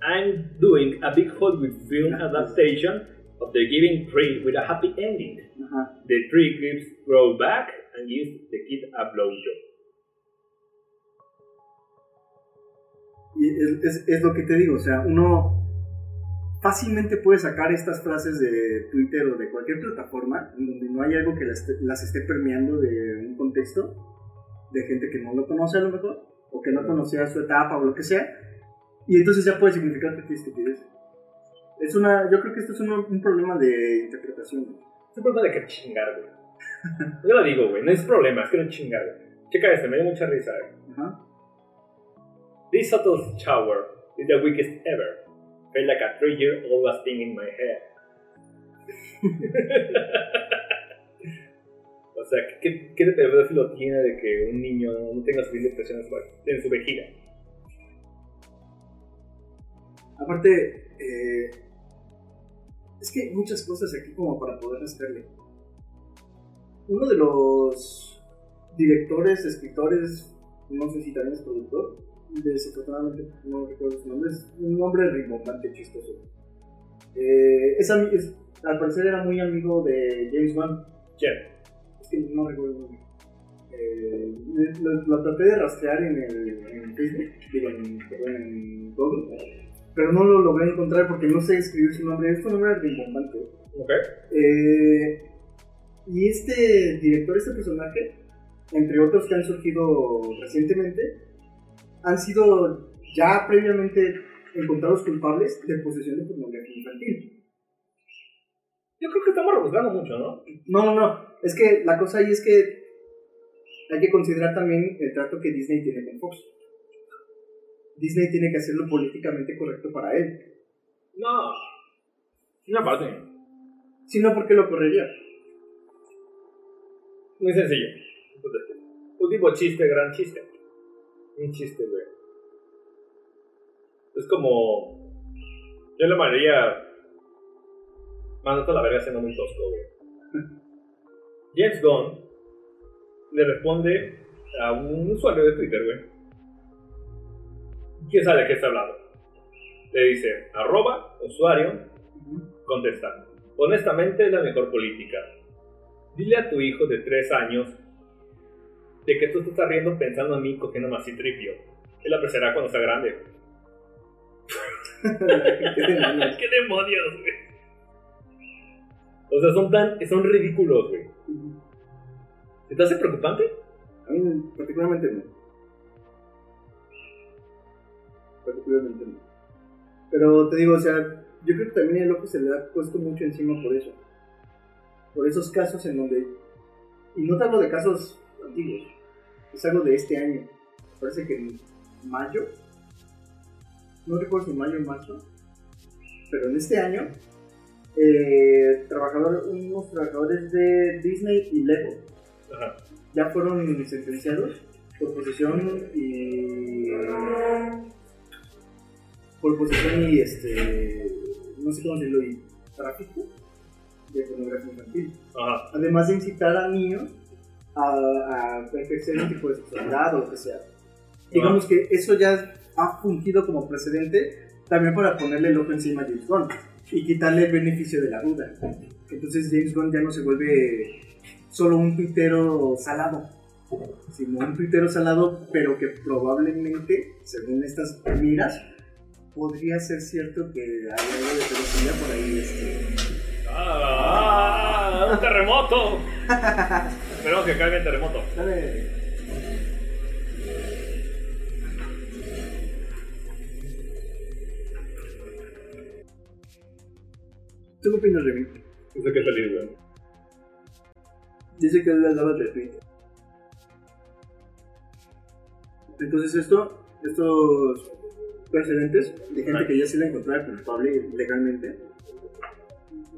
I'm doing a big Hollywood film adaptation of The Giving Tree with a happy ending. Ajá. The tree gives grow back and gives the kid a blowjob. Y es, es- es lo que te digo, o sea, uno fácilmente puede sacar estas frases de Twitter o de cualquier plataforma en donde no hay algo que las, las esté permeando de un contexto, de gente que no lo conoce a lo mejor, o que no conocía su etapa o lo que sea, y entonces ya puede significar cualquier estupidez. Es una, yo creo que esto es un, un problema de interpretación. Es un problema de que chingar, güey. (laughs) Yo lo digo, güey. No es problema, es que no chingar, güey. Checa este, me dio mucha risa, güey. Ajá. This subtle shower is the weakest ever. Felt like a three year old was thing in my head. (laughs) o sea, ¿qué, qué de pedófilo tiene de que un niño no tenga suficiente presión en su, en su vejiga? Aparte, eh, es que hay muchas cosas aquí como para poder hacerle. Uno de los directores, escritores, no sé si también es productor, desafortunadamente no recuerdo su nombre, es un nombre rimbombante chistoso. Eh, es es- al parecer era muy amigo de James Wan, ¿Quién? es que no recuerdo el nombre. Eh, lo, lo traté de rastrear en, el, en Facebook, digo, en, en Google, pero no lo logré encontrar porque no sé escribir su nombre. Es un nombre rimbombante. Ok. Eh, y este director, este personaje, entre otros que han surgido recientemente, han sido ya previamente encontrados culpables de posesión de pornografía infantil. Yo creo que estamos rebuscando mucho, ¿no? No, no, no. Es que la cosa ahí es que hay que considerar también el trato que Disney tiene con Fox. Disney tiene que hacerlo políticamente correcto para él. No. Una parte. Si no, ¿por qué lo correría? Muy sencillo. Último chiste, gran chiste. Un chiste, güey. Es como. Yo le llamaría. Mandando la verga siendo muy tosco, güey. (laughs) James Gunn le responde a un usuario de Twitter, güey. ¿Quién sabe de qué está hablando? Le dice, arroba, usuario, contesta. Honestamente es la mejor política. Dile a tu hijo de 3 años de que tú te estás riendo pensando en mí cogiendo más tripio. Él apreciará cuando sea grande. (laughs) ¿Qué demonios? ¡Qué demonios, güey! O sea, son tan. son ridículos, güey. ¿Te te hace preocupante? A mí particularmente no. Particularmente no. Pero te digo, o sea, yo creo que también el ojo se le ha puesto mucho encima por eso. Por esos casos en donde... Y no te hablo de casos antiguos. Es algo de este año. Parece que en mayo. No recuerdo si mayo o marzo. Pero en este año. eh, trabajador, unos trabajadores de Disney y Lego Ajá. ya fueron sentenciados por posesión y por posesión y este no sé cómo decirlo y tráfico de pornografía infantil. Ajá. además de incitar a niños a, a ejercer un tipo de sexualidad o lo que sea. Digamos que eso ya ha fungido como precedente también para ponerle el ojo encima a James Gunn y quitarle el beneficio de la duda. Entonces James Gunn ya no se vuelve solo un tuitero salado, sino un tuitero salado, pero que probablemente, según estas miras, podría ser cierto que hay algo de pedofilia por ahí. Este. ¡Ah! ¡Un terremoto! Esperemos que caiga el terremoto. Dale. ¿Tú qué opinas, Remy? No sé qué feliz, güey. Dice que él le daba retweet. Entonces esto, estos precedentes de gente que ya se le encontraba culpable legalmente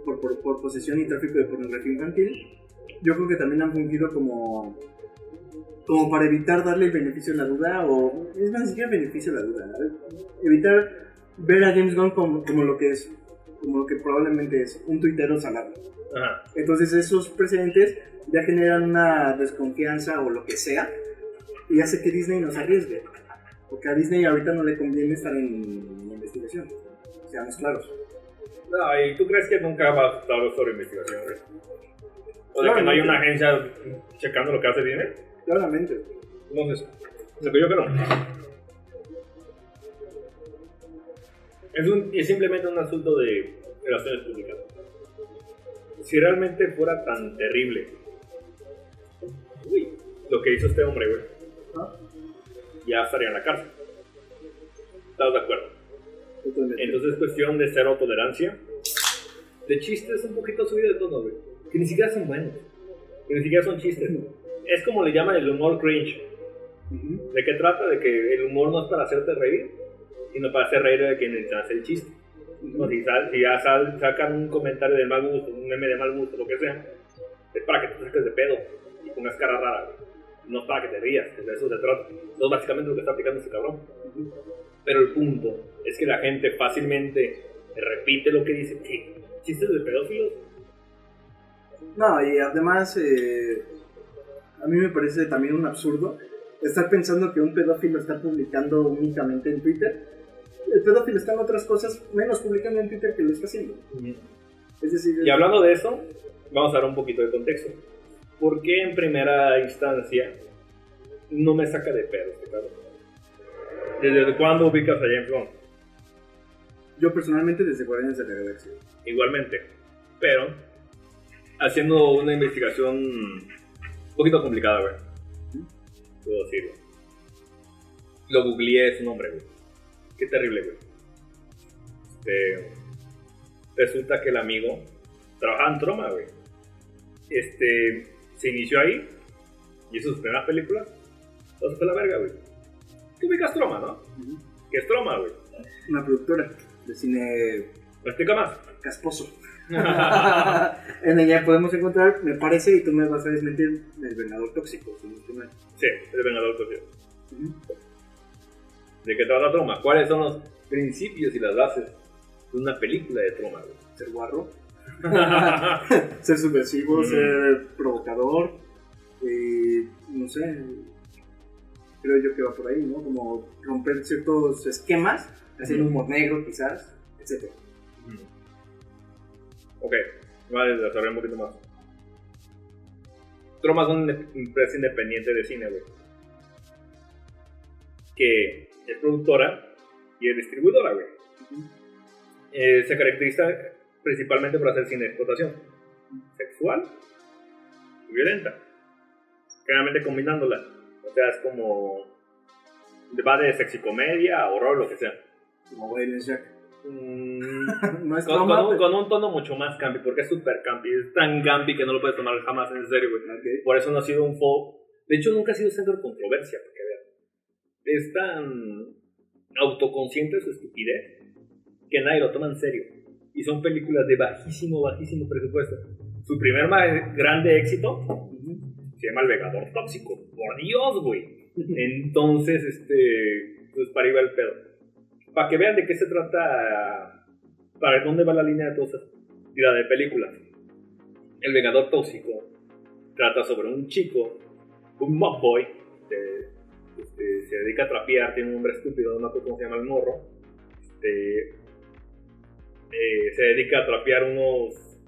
por, por, por posesión y tráfico de pornografía infantil, yo creo que también han fungido como como para evitar darle el beneficio a la duda o es más siquiera beneficio a la duda evitar ver a James Gunn como, como lo que es como lo que probablemente es un tuitero salado Ajá. entonces esos precedentes ya generan una desconfianza o lo que sea y hace que Disney nos arriesgue. Porque a Disney ahorita no le conviene estar en investigación, seamos claros. No, ¿y tú crees que nunca va a estar sobre investigación, güey? O sea, que no hay una agencia checando lo que hace Disney. Claramente. Entonces, lo que yo creo. Es, un, es simplemente un asunto de relaciones públicas. Si realmente fuera tan terrible uy, lo que hizo este hombre, güey. Ya estaría en la cárcel. ¿Estás de acuerdo? Totalmente. Entonces es cuestión de cero tolerancia. De chistes un poquito subido de tono, güey. Que ni siquiera son buenos. Que ni siquiera son chistes. Es como le llaman el humor cringe. ¿De qué trata? De que el humor no es para hacerte reír, sino para hacer reír de quien te hace el chiste. O si, sal- si ya sal- sacan un comentario de mal gusto, un meme de mal gusto, lo que sea, es para que te saques de pedo y pongas cara rara. güey. No es para que te rías, de eso se trata. Eso es básicamente lo que está aplicando este cabrón. Pero el punto es que la gente fácilmente repite lo que dice. ¿Qué? ¿Chistes de pedófilos? No, y además, eh, a mí me parece también un absurdo estar pensando que un pedófilo está publicando únicamente en Twitter. El pedófilo está en otras cosas, menos publicando en Twitter que lo está haciendo. Es decir, Y hablando de eso, vamos a dar un poquito de contexto. ¿Por qué en primera instancia no me saca de pedo este cabrón? ¿Desde cuándo ubicas a James Bond? yo personalmente desde Guardianes de la Galaxia. Igualmente. Pero, haciendo una investigación un poquito complicada, güey. Puedo decirlo. Lo googleé su nombre, güey. Qué terrible, güey. Este, resulta que el amigo trabajaba en Troma, güey. Este, se inició ahí y hizo sus primeras películas. Entonces fue la verga, güey. Tú ubicas Troma, ¿no? ¿Qué es Troma, güey? Una productora de cine ¿Me explica más? casposo. (laughs) en ella podemos encontrar, me parece, y tú me vas a desmentir, el vengador tóxico. si no estoy mal. sí, el Vengador Tóxico. ¿De qué trata Troma? ¿Cuáles son los principios y las bases de una película de Troma? güey? Ser guarro, (laughs) ser subversivo, Mm. ser provocador, eh, no sé, creo yo que va por ahí, ¿no? Como romper ciertos esquemas, haciendo Mm. humor negro quizás, etc. ok, vale, desarrollar un poquito más. Troma es una empresa independiente de cine, güey. Que es productora y es distribuidora, güey. Eh, se caracteriza principalmente por hacer cine de explotación sexual y violenta. Generalmente combinándola. O sea, es como. Va de sexicomedia, horror, lo que sea. Como Jack. Mm, (laughs) no es con, broma, con un, pero- con un tono mucho más campi, porque es súper campi. Es tan campi que no lo puedes tomar jamás en serio, güey. Por eso no ha sido un fo. De hecho, nunca ha sido centro de controversia, porque vean. Es tan autoconsciente de su estupidez que nadie lo toma en serio. Y son películas de bajísimo, bajísimo presupuesto. Su primer ma- grande éxito se llama El Vegador Tóxico. Por Dios, güey. Entonces, este. Pues para ahí va el pedo. Para que vean de qué se trata. Para dónde va la línea de cosas. Tira de películas. El Vengador Tóxico trata sobre un chico, un mob boy, que este, se dedica a trapear, tiene un nombre estúpido, no acuerdo cómo se llama el morro. Este, eh, se dedica a trapear unos.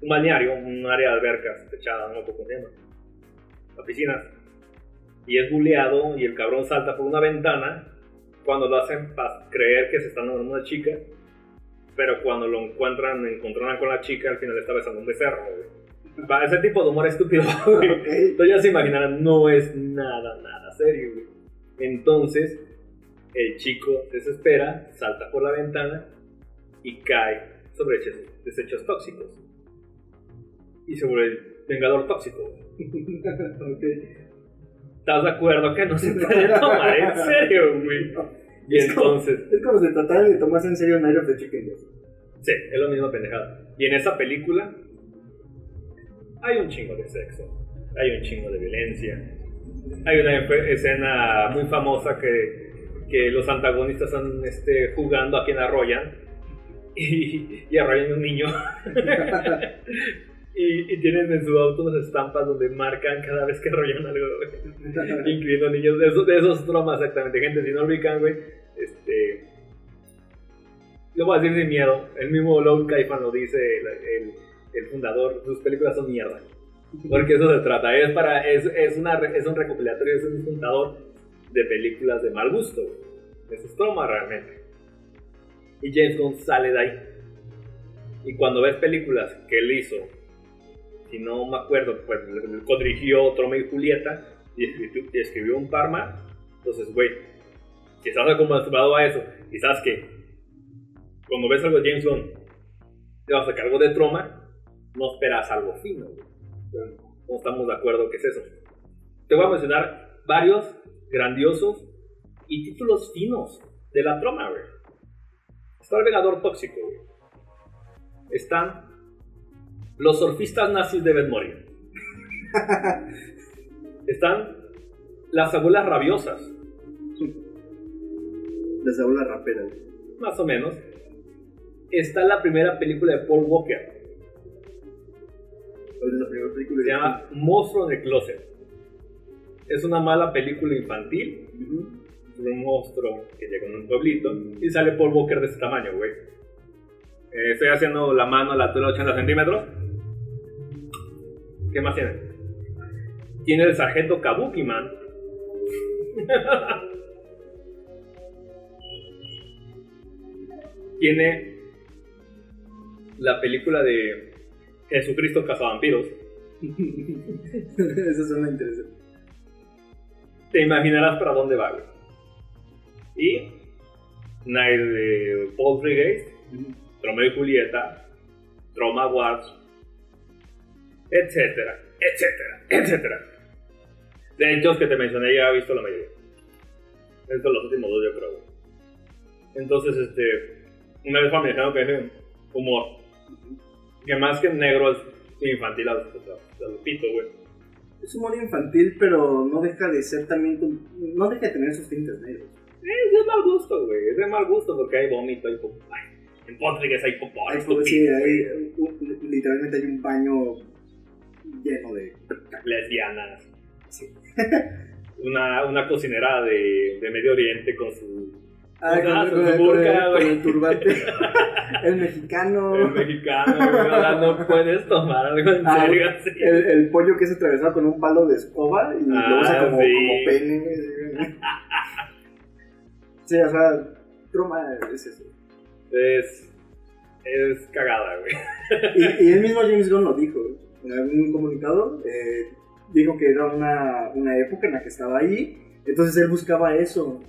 un balneario, un área de albercas techada, no acuerdo cómo se llama. Las piscinas. Y es buleado y el cabrón salta por una ventana cuando lo hacen para creer que se está enamorando una chica. Pero cuando lo encuentran, encontraron con la chica, al final está besando un becerro, güey. Ese tipo de humor estúpido, güey. Entonces ya se imaginarán, no es nada, nada serio, güey. Entonces, el chico desespera, salta por la ventana y cae sobre desechos, tóxicos. Y sobre el vengador tóxico. (laughs) ¿Estás de acuerdo que no se puede tomar en serio, güey? (laughs) Y Es como- entonces, Es como si tratara de tomarse en serio Night of the Chicken. Sí, es lo mismo pendejada. Y en esa película hay un chingo de sexo, hay un chingo de violencia, hay una escena muy famosa que, que los antagonistas están este, jugando a quien arrollan y, y arrollan a un niño. (laughs) y, y tienen en su auto unas estampas donde marcan cada vez que arrollan algo, güey. Incluyendo niños. De esos, de esos traumas, exactamente. Gente, si no ubican, güey, este. Lo voy a decir sin miedo. El mismo Lord Kaifan lo dice, el, el, el fundador. Sus películas son mierda. Porque eso se trata. Es, para, es, es, una, es un recopilatorio, es un juntador de películas de mal gusto. Eso es trauma realmente. Y James Gunn sale de ahí. Y cuando ves películas que él hizo, si no me acuerdo, pues codirigió Troma y Julieta y escribió, y escribió un par más. Entonces, güey, si estás acostumbrado a eso y sabes que cuando ves algo de James Gunn, te vas a sacar algo de Troma, no esperas algo fino. No estamos de acuerdo que es eso. Te voy a mencionar varios grandiosos y títulos finos de la güey. Está el Vengador Tóxico, güey. Están los surfistas nazis deben morir. (laughs) Están las abuelas rabiosas, Les hago la rapera. más o menos. Está la primera película de Paul Walker, ¿Cuál es la primera película? se llama Monstruo en el Closet. Es una mala película infantil un monstruo que llega en un pueblito y sale Paul Walker de ese tamaño, güey. Eh, estoy haciendo la mano a la altura de 80 centímetros. ¿Qué más tiene? Tiene el sargento Kabuki Man. (laughs) tiene la película de Jesucristo Cazavampiros. (laughs) Esa suena interesante. Te imaginarás para dónde va. Y Night de Paul Troma y Julieta, Troma Wars, etcétera, etcétera, etcétera. De hecho, los que te mencioné ya he visto la mayoría. Estos son los últimos dos, yo creo. Entonces, este, una vez familiarizado que es humor, que más que negro es infantil a los pito, güey. Es humor infantil, pero no deja de ser también. No deja de tener sus tintes negros. Es de mal gusto, güey. Es de mal gusto porque hay vómito, hay popó. En Portugués hay popó, Hay, sí, hay, un- literalmente hay un baño lleno de. lesbianas. Sí. (laughs) Una, una cocinera de, de Medio Oriente con su. Ah, Ah, con, con- con- el turbante. (laughs) el mexicano. El mexicano, güey. no puedes tomar algo en Ah, serio así. El, el pollo que es atravesado con un palo de escoba y Ah, lo usa como, sí. como pene. (laughs) Sí, o sea, troma es eso. Es. Es cagada, güey. Y, y el mismo James Gunn lo dijo en algún comunicado. eh, dijo que era una, una época en la que estaba ahí. Entonces él buscaba eso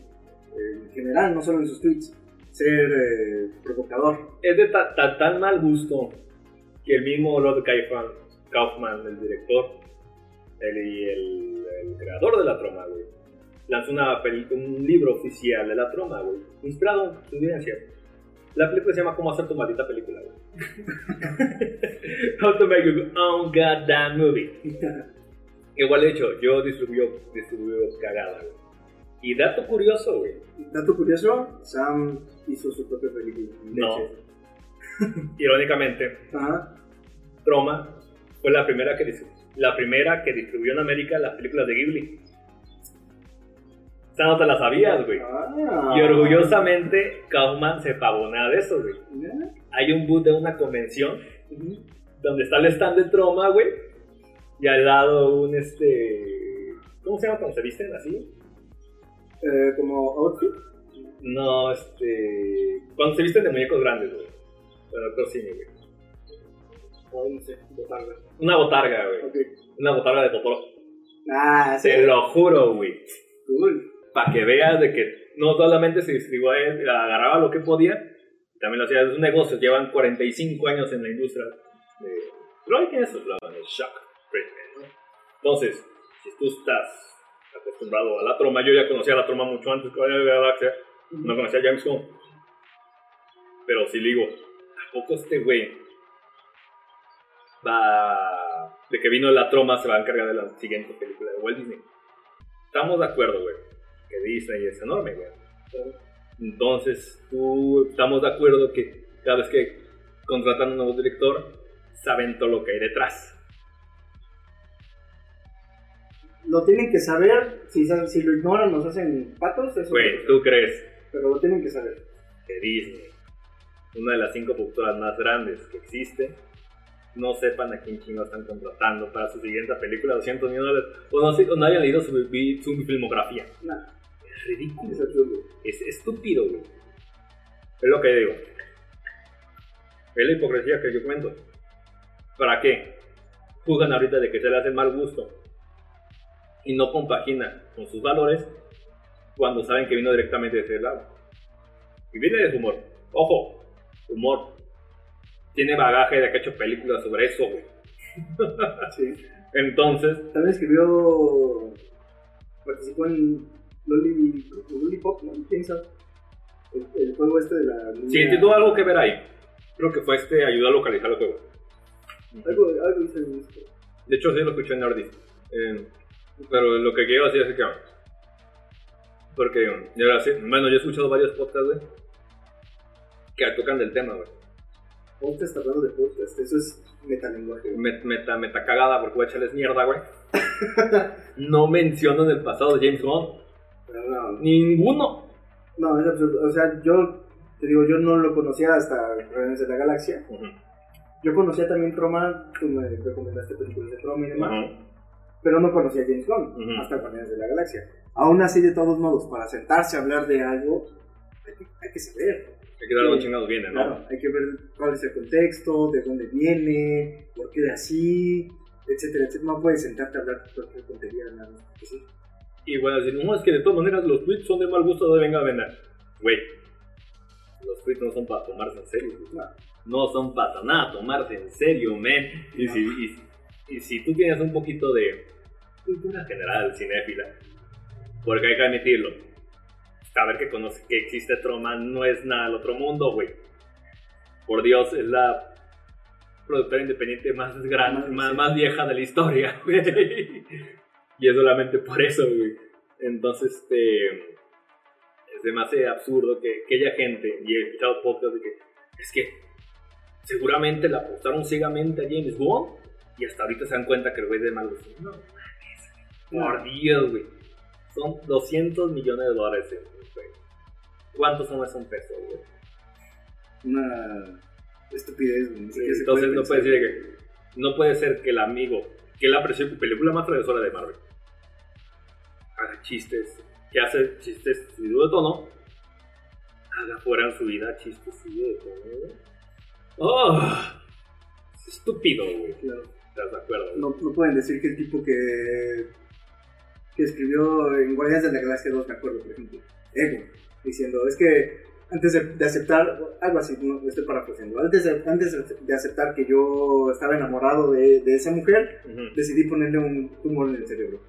en general, no solo en sus tweets. Ser eh, provocador. Es de ta- ta- tan mal gusto que el mismo Lord Kaufman, Kaufman el director el, y el, el creador de la troma, güey, lanzó una un libro oficial de la troma, güey, inspirado en su evidencia. La película se llama ¿Cómo hacer tu maldita película? How (laughs) to make your own goddamn movie. (laughs) Igual de hecho, yo distribuyo, distribuyo cagada, güey. Y dato curioso, güey. Dato curioso, Sam hizo su propia película. No. (laughs) Irónicamente, Ajá. Troma fue la primera que la primera que distribuyó en América las películas de Ghibli. O sea, no te la sabías, güey. Ah. Y orgullosamente Kaufman se pavonea de eso, güey. Hay un booth de una convención Ujú. donde está el stand de Troma, güey. Y al lado un este. ¿Cómo se llama cuando se visten así? Eh, como outfit. No, este. Cuando se visten de muñecos grandes, güey. Bueno, otro cine, güey. Ay, no sé, botarga. Una botarga, güey. Ok. Una botarga de Totoro. Ah, sí. Te lo juro, güey. Cool. para que veas de que no solamente se distribuía, agarraba lo que podía, también lo hacía, es un negocio, llevan 45 años en la industria. Pero hay quienes hablaban de shock. Entonces, si tú estás acostumbrado a la troma, yo ya conocía la troma mucho antes que vaya de Galaxia, no conocía a James Gunn, pero sí digo, ¿a poco este güey va, de que vino la troma, se va a encargar de la siguiente película de Walt Disney? Estamos de acuerdo, güey que Disney es enorme, güey. Entonces, tú estamos de acuerdo que cada vez que contratan a un nuevo director, saben todo lo que hay detrás. Lo tienen que saber. Si, si lo ignoran, nos hacen patos. Eso Güey, ¿tú crees Pero lo tienen que saber. que Disney, una de las cinco productoras más grandes que existe, no sepan a quién chingo están contratando para su siguiente película, 200 millones de dólares, o no, o no hayan leído su, su filmografía? Nada, Es ridículo. es. Es estúpido, güey. Es lo que digo. Es la hipocresía que yo cuento. ¿Para qué? Juzgan ahorita de que se le hace mal gusto y no compaginan con sus valores cuando saben que vino directamente de ese lado. Y viene de su humor. Ojo, humor. Tiene bagaje de que ha hecho películas sobre eso, güey. (laughs) Sí. Entonces, También escribió. Participó en Loli, Lollipop, ¿no? ¿Quién sabe? El, el juego este de la. niña- si tuvo algo que ver ahí, creo que fue este ayuda a localizar el juego. Algo, algo hizo en esto. De hecho, sí lo escuché en Nerdist. Eh, pero lo que quiero decir es que. Porque, ahora sí, bueno, yo he escuchado varios podcasts, güey, que tocan del tema, güey. Podcast hablando de podcast, eso es metalenguaje. güey. Me- Meta, meta cagada porque voy a echarles mierda, güey. (laughs) No mencionan el pasado de James Bond. Pero no, Ninguno. no, es absurdo. O sea, yo te digo, yo no lo conocía hasta Guardianes de la Galaxia. Ujú, Yo conocía también Troma, tú me recomendaste películas de Troma y demás. ujú. Pero no conocía a James Bond Ujú. hasta Guardianes de la Galaxia. Aún así, de todos modos, para sentarse a hablar de algo, hay que, hay que saber. Hay que ver algo chingados viene, ¿no? Claro, hay que ver cuál es el contexto, de dónde viene, por qué así, etcétera, etcétera. No puedes sentarte a hablar cualquier tontería, nada más. sí. Y bueno, decir, no, es que de todas maneras los tweets son de mal gusto, no venga a vender. Güey, los tweets no son para tomarse en serio. No. No son para nada tomarse en serio, men. Y si, y, y si tú tienes un poquito de cultura general cinéfila, porque hay que admitirlo, saber que conoce que existe Troma no es nada del otro mundo, güey. Por Dios, es la productora independiente más grande, Más- más, sí. más vieja de la historia, (laughs) güey. Y es solamente por eso, güey. Entonces, este. Es demasiado absurdo que aquella gente, y he escuchado podcasts de que. Es que. Seguramente la apostaron ciegamente a James Bond. Y hasta ahorita se dan cuenta que el güey de mal gusto. No, mames. Por Dios, güey. Son 200 millones de dólares en un juego. ¿Cuántos son esos pesos, güey? Una estupidez, güey. Entonces no puede decir que. No puede ser que el amigo, que la presión- película más transgresora de Marvel, haga chistes, que hace chistes subido de tono, haga fuera en su vida chistes subido de tono, güey. ¡Oh! Es estúpido, güey. Claro. ¿Estás de acuerdo? güey? No, no pueden decir que el tipo que, que escribió en Guardianes de la Galaxia 2, me acuerdo, por ejemplo, Ego, diciendo, es que antes de, de aceptar, algo así, no estoy parafraseando, antes de, antes de aceptar que yo estaba enamorado de, de esa mujer, decidí ponerle un tumor en el cerebro.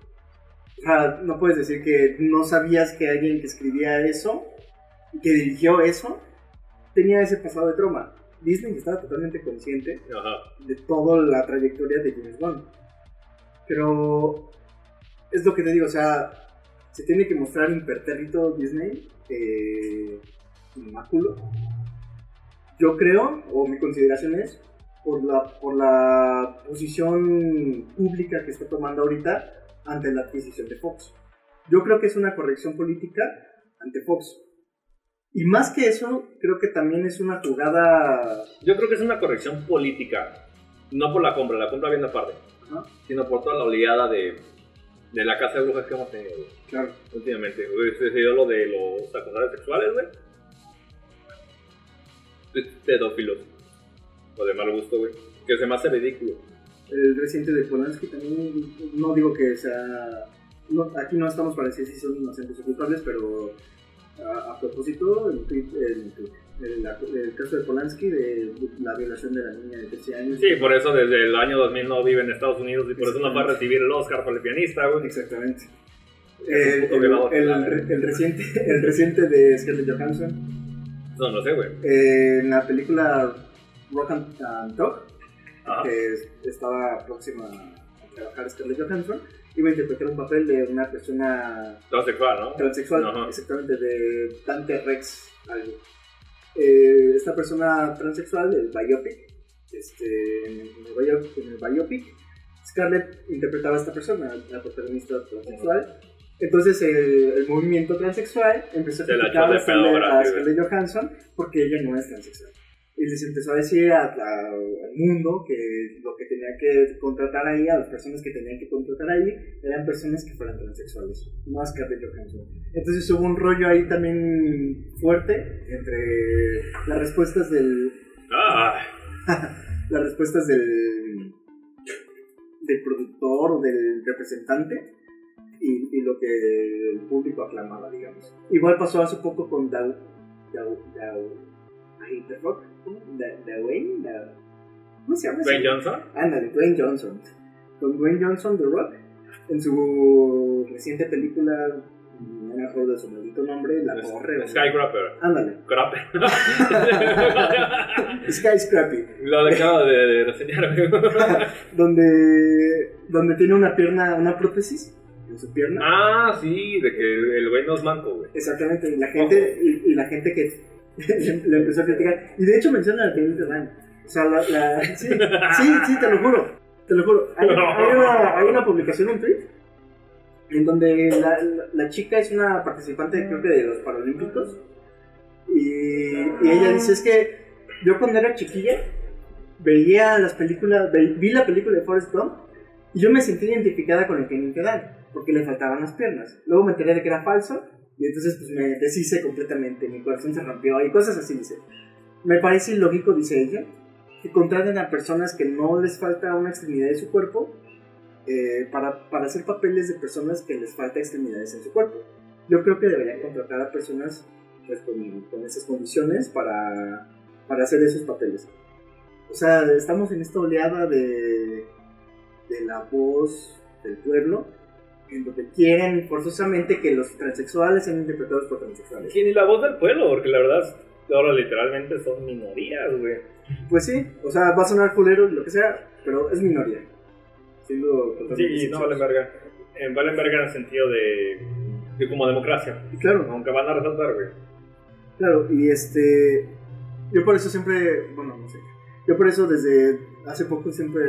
O sea, no puedes decir que no sabías que alguien que escribía eso, que dirigió eso, tenía ese pasado de trauma. Disney estaba totalmente consciente Ajá. de toda la trayectoria de James Bond. Pero es lo que te digo, o sea, se tiene que mostrar impertérrito Disney, eh, inmáculo. Yo creo, o mi consideración es, por la, por la posición pública que está tomando ahorita ante la adquisición de Fox. Yo creo que es una corrección política ante Fox. Y más que eso, creo que también es una jugada... Yo creo que es una corrección política. No por la compra, la compra viene aparte. Ajá, Sino por toda la oleada de, de la casa de brujas que hemos tenido. claro. últimamente. dio lo de los acosadores sexuales, güey. Pedófilos. O de mal gusto, güey. Que se me hace ridículo. El reciente de Polanski también, no digo que sea... no- aquí no estamos para decir si son inocentes o culpables, pero a, a propósito, el, el, el- el caso de Polanski, de la violación de la niña de 13 años. Sí, por eso desde el año 2000 no vive en Estados Unidos y por eso no va a recibir el Oscar por el pianista, güey. Exactamente. Es El, reciente, (laughs) el reciente de Scarlett Johansson, No, no sé, güey. eh, en la película Rock and, Talk, que es- estaba próxima a trabajar Scarlett Johansson, iba a interpretar un papel de una persona Transexual, ¿no? transexual, Ajá. exactamente, de Dante Rex, algo. Eh, esta persona transexual, el biopic, este, en, el bio- en el biopic, Scarlett interpretaba a esta persona, la protagonista transexual. Entonces el, el movimiento transexual empezó a criticar a. Scarlett Johansson porque ella no es transexual. Y les empezó a decir a- a- al mundo que lo que tenía que contratar ahí, a las personas que tenían que contratar ahí, eran personas que fueran transexuales, no a Scarlett Johansson. Entonces hubo un rollo ahí también fuerte entre las respuestas del, Ah, (laughs) las respuestas del, del productor o del representante y, y lo que el público aclamaba, digamos. Igual pasó hace poco con Dow, Dow, Dow, ay, The Rock, ¿cómo? Da- Dwayne, ¿cómo se llama? Dwayne Johnson. Ándale, Dwayne Johnson. Con Dwayne Johnson, The Rock, en su reciente película, no me acuerdo de su maldito nombre, La Torre. Skyscraper. Ándale, Crape. (laughs) (laughs) Skyscraper. Lo acabo de, de reseñar. (laughs) donde, donde tiene una pierna, una prótesis en su pierna. ah, sí, de que el el güey no es manco, güey. Exactamente, y la gente, y, y la gente que (laughs) le, empezó a criticar. Y de hecho menciona a David Ryan. O sea, la, la- (laughs) sí, sí, sí, te lo juro, te lo juro. Hay, hay una, hay una publicación en Twitter en donde la, la, la chica es una participante, creo que de los Paralímpicos. Y, y ella dice: Es que yo cuando era chiquilla veía las películas, ve- vi la película de Forrest Gump y yo me sentí identificada con el Kenny Dan porque le faltaban las piernas. Luego me enteré de que era falso y entonces pues me deshice completamente, mi corazón se rompió y cosas así, dice. Me parece ilógico, dice ella, que contraten a personas que no les falta una extremidad de su cuerpo eh, para, para hacer papeles de personas que les falta extremidades en su cuerpo. Yo creo que deberían contratar a personas pues, con, con esas condiciones para, para hacer esos papeles. O sea, estamos en esta oleada de, de la voz del pueblo, en donde quieren forzosamente que los transexuales sean interpretados por transexuales. Sí, ni la voz del pueblo, porque la verdad, ahora literalmente son minorías, güey. Pues sí, o sea, va a sonar culero, lo que sea, pero es minoría. Siendo totalmente Sí, no valen verga. En valen verga en el sentido de, de como democracia. Y Claro, Aunque van a resaltar, güey. claro, y este. Yo por eso siempre. Bueno, no sé. Yo por eso desde hace poco siempre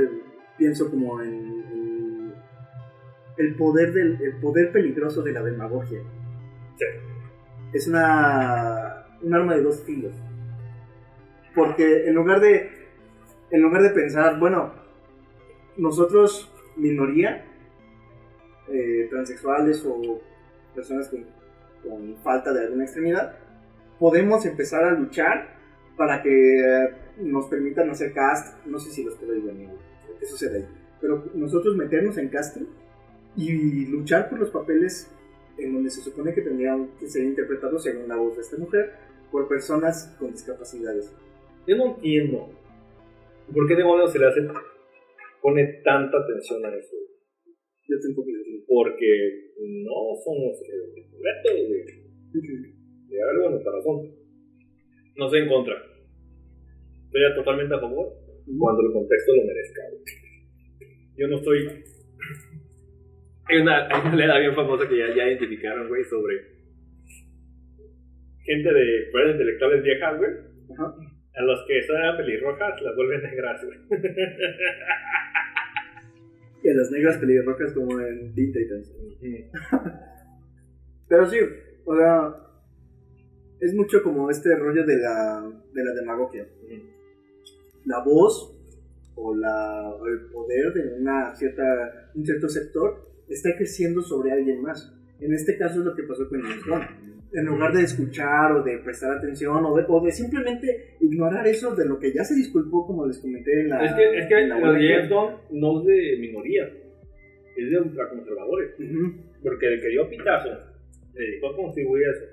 pienso como en el poder del el poder peligroso de la demagogia. Sí. Es una. un arma de dos filos. Porque en lugar de. En lugar de pensar, bueno, nosotros, minoría, eh, transexuales o personas con, con falta de alguna extremidad, podemos empezar a luchar para que eh, nos permitan hacer cast, no sé si los puedo ir qué sucede ahí, pero nosotros meternos en cast y luchar por los papeles en donde se supone que tendrían que ser interpretados según la voz de esta mujer por personas con discapacidades. Yo no entiendo. ¿Por qué demonios se le hace, pone tanta atención a eso? Yo tampoco lo entiendo. Porque no somos retos, güey. De algo nuestra razón. No estoy en contra. Estoy totalmente a favor cuando el contexto lo merezca. Yo no estoy. Hay una, hay una leda bien famosa que ya, ya identificaron, güey, sobre gente de pruebas intelectuales viejas, güey. Ajá. A los que son pelirrojas las vuelven negras, güey. Y a las negras pelirrojas como en Teen Titans. Pero sí, o sea, es mucho como este rollo de la, de la demagogia. La voz o, la, o el poder de una cierta, un cierto sector está creciendo sobre alguien más. En este caso es lo que pasó con James Bond. En lugar de escuchar o de prestar atención o de, o de simplemente ignorar eso de lo que ya se disculpó, como les comenté en la. Es que, es que en la Bond no es de minoría, es de ultraconservadores. Ujú. Porque el que dio pitazo se dedicó a contribuir a eso.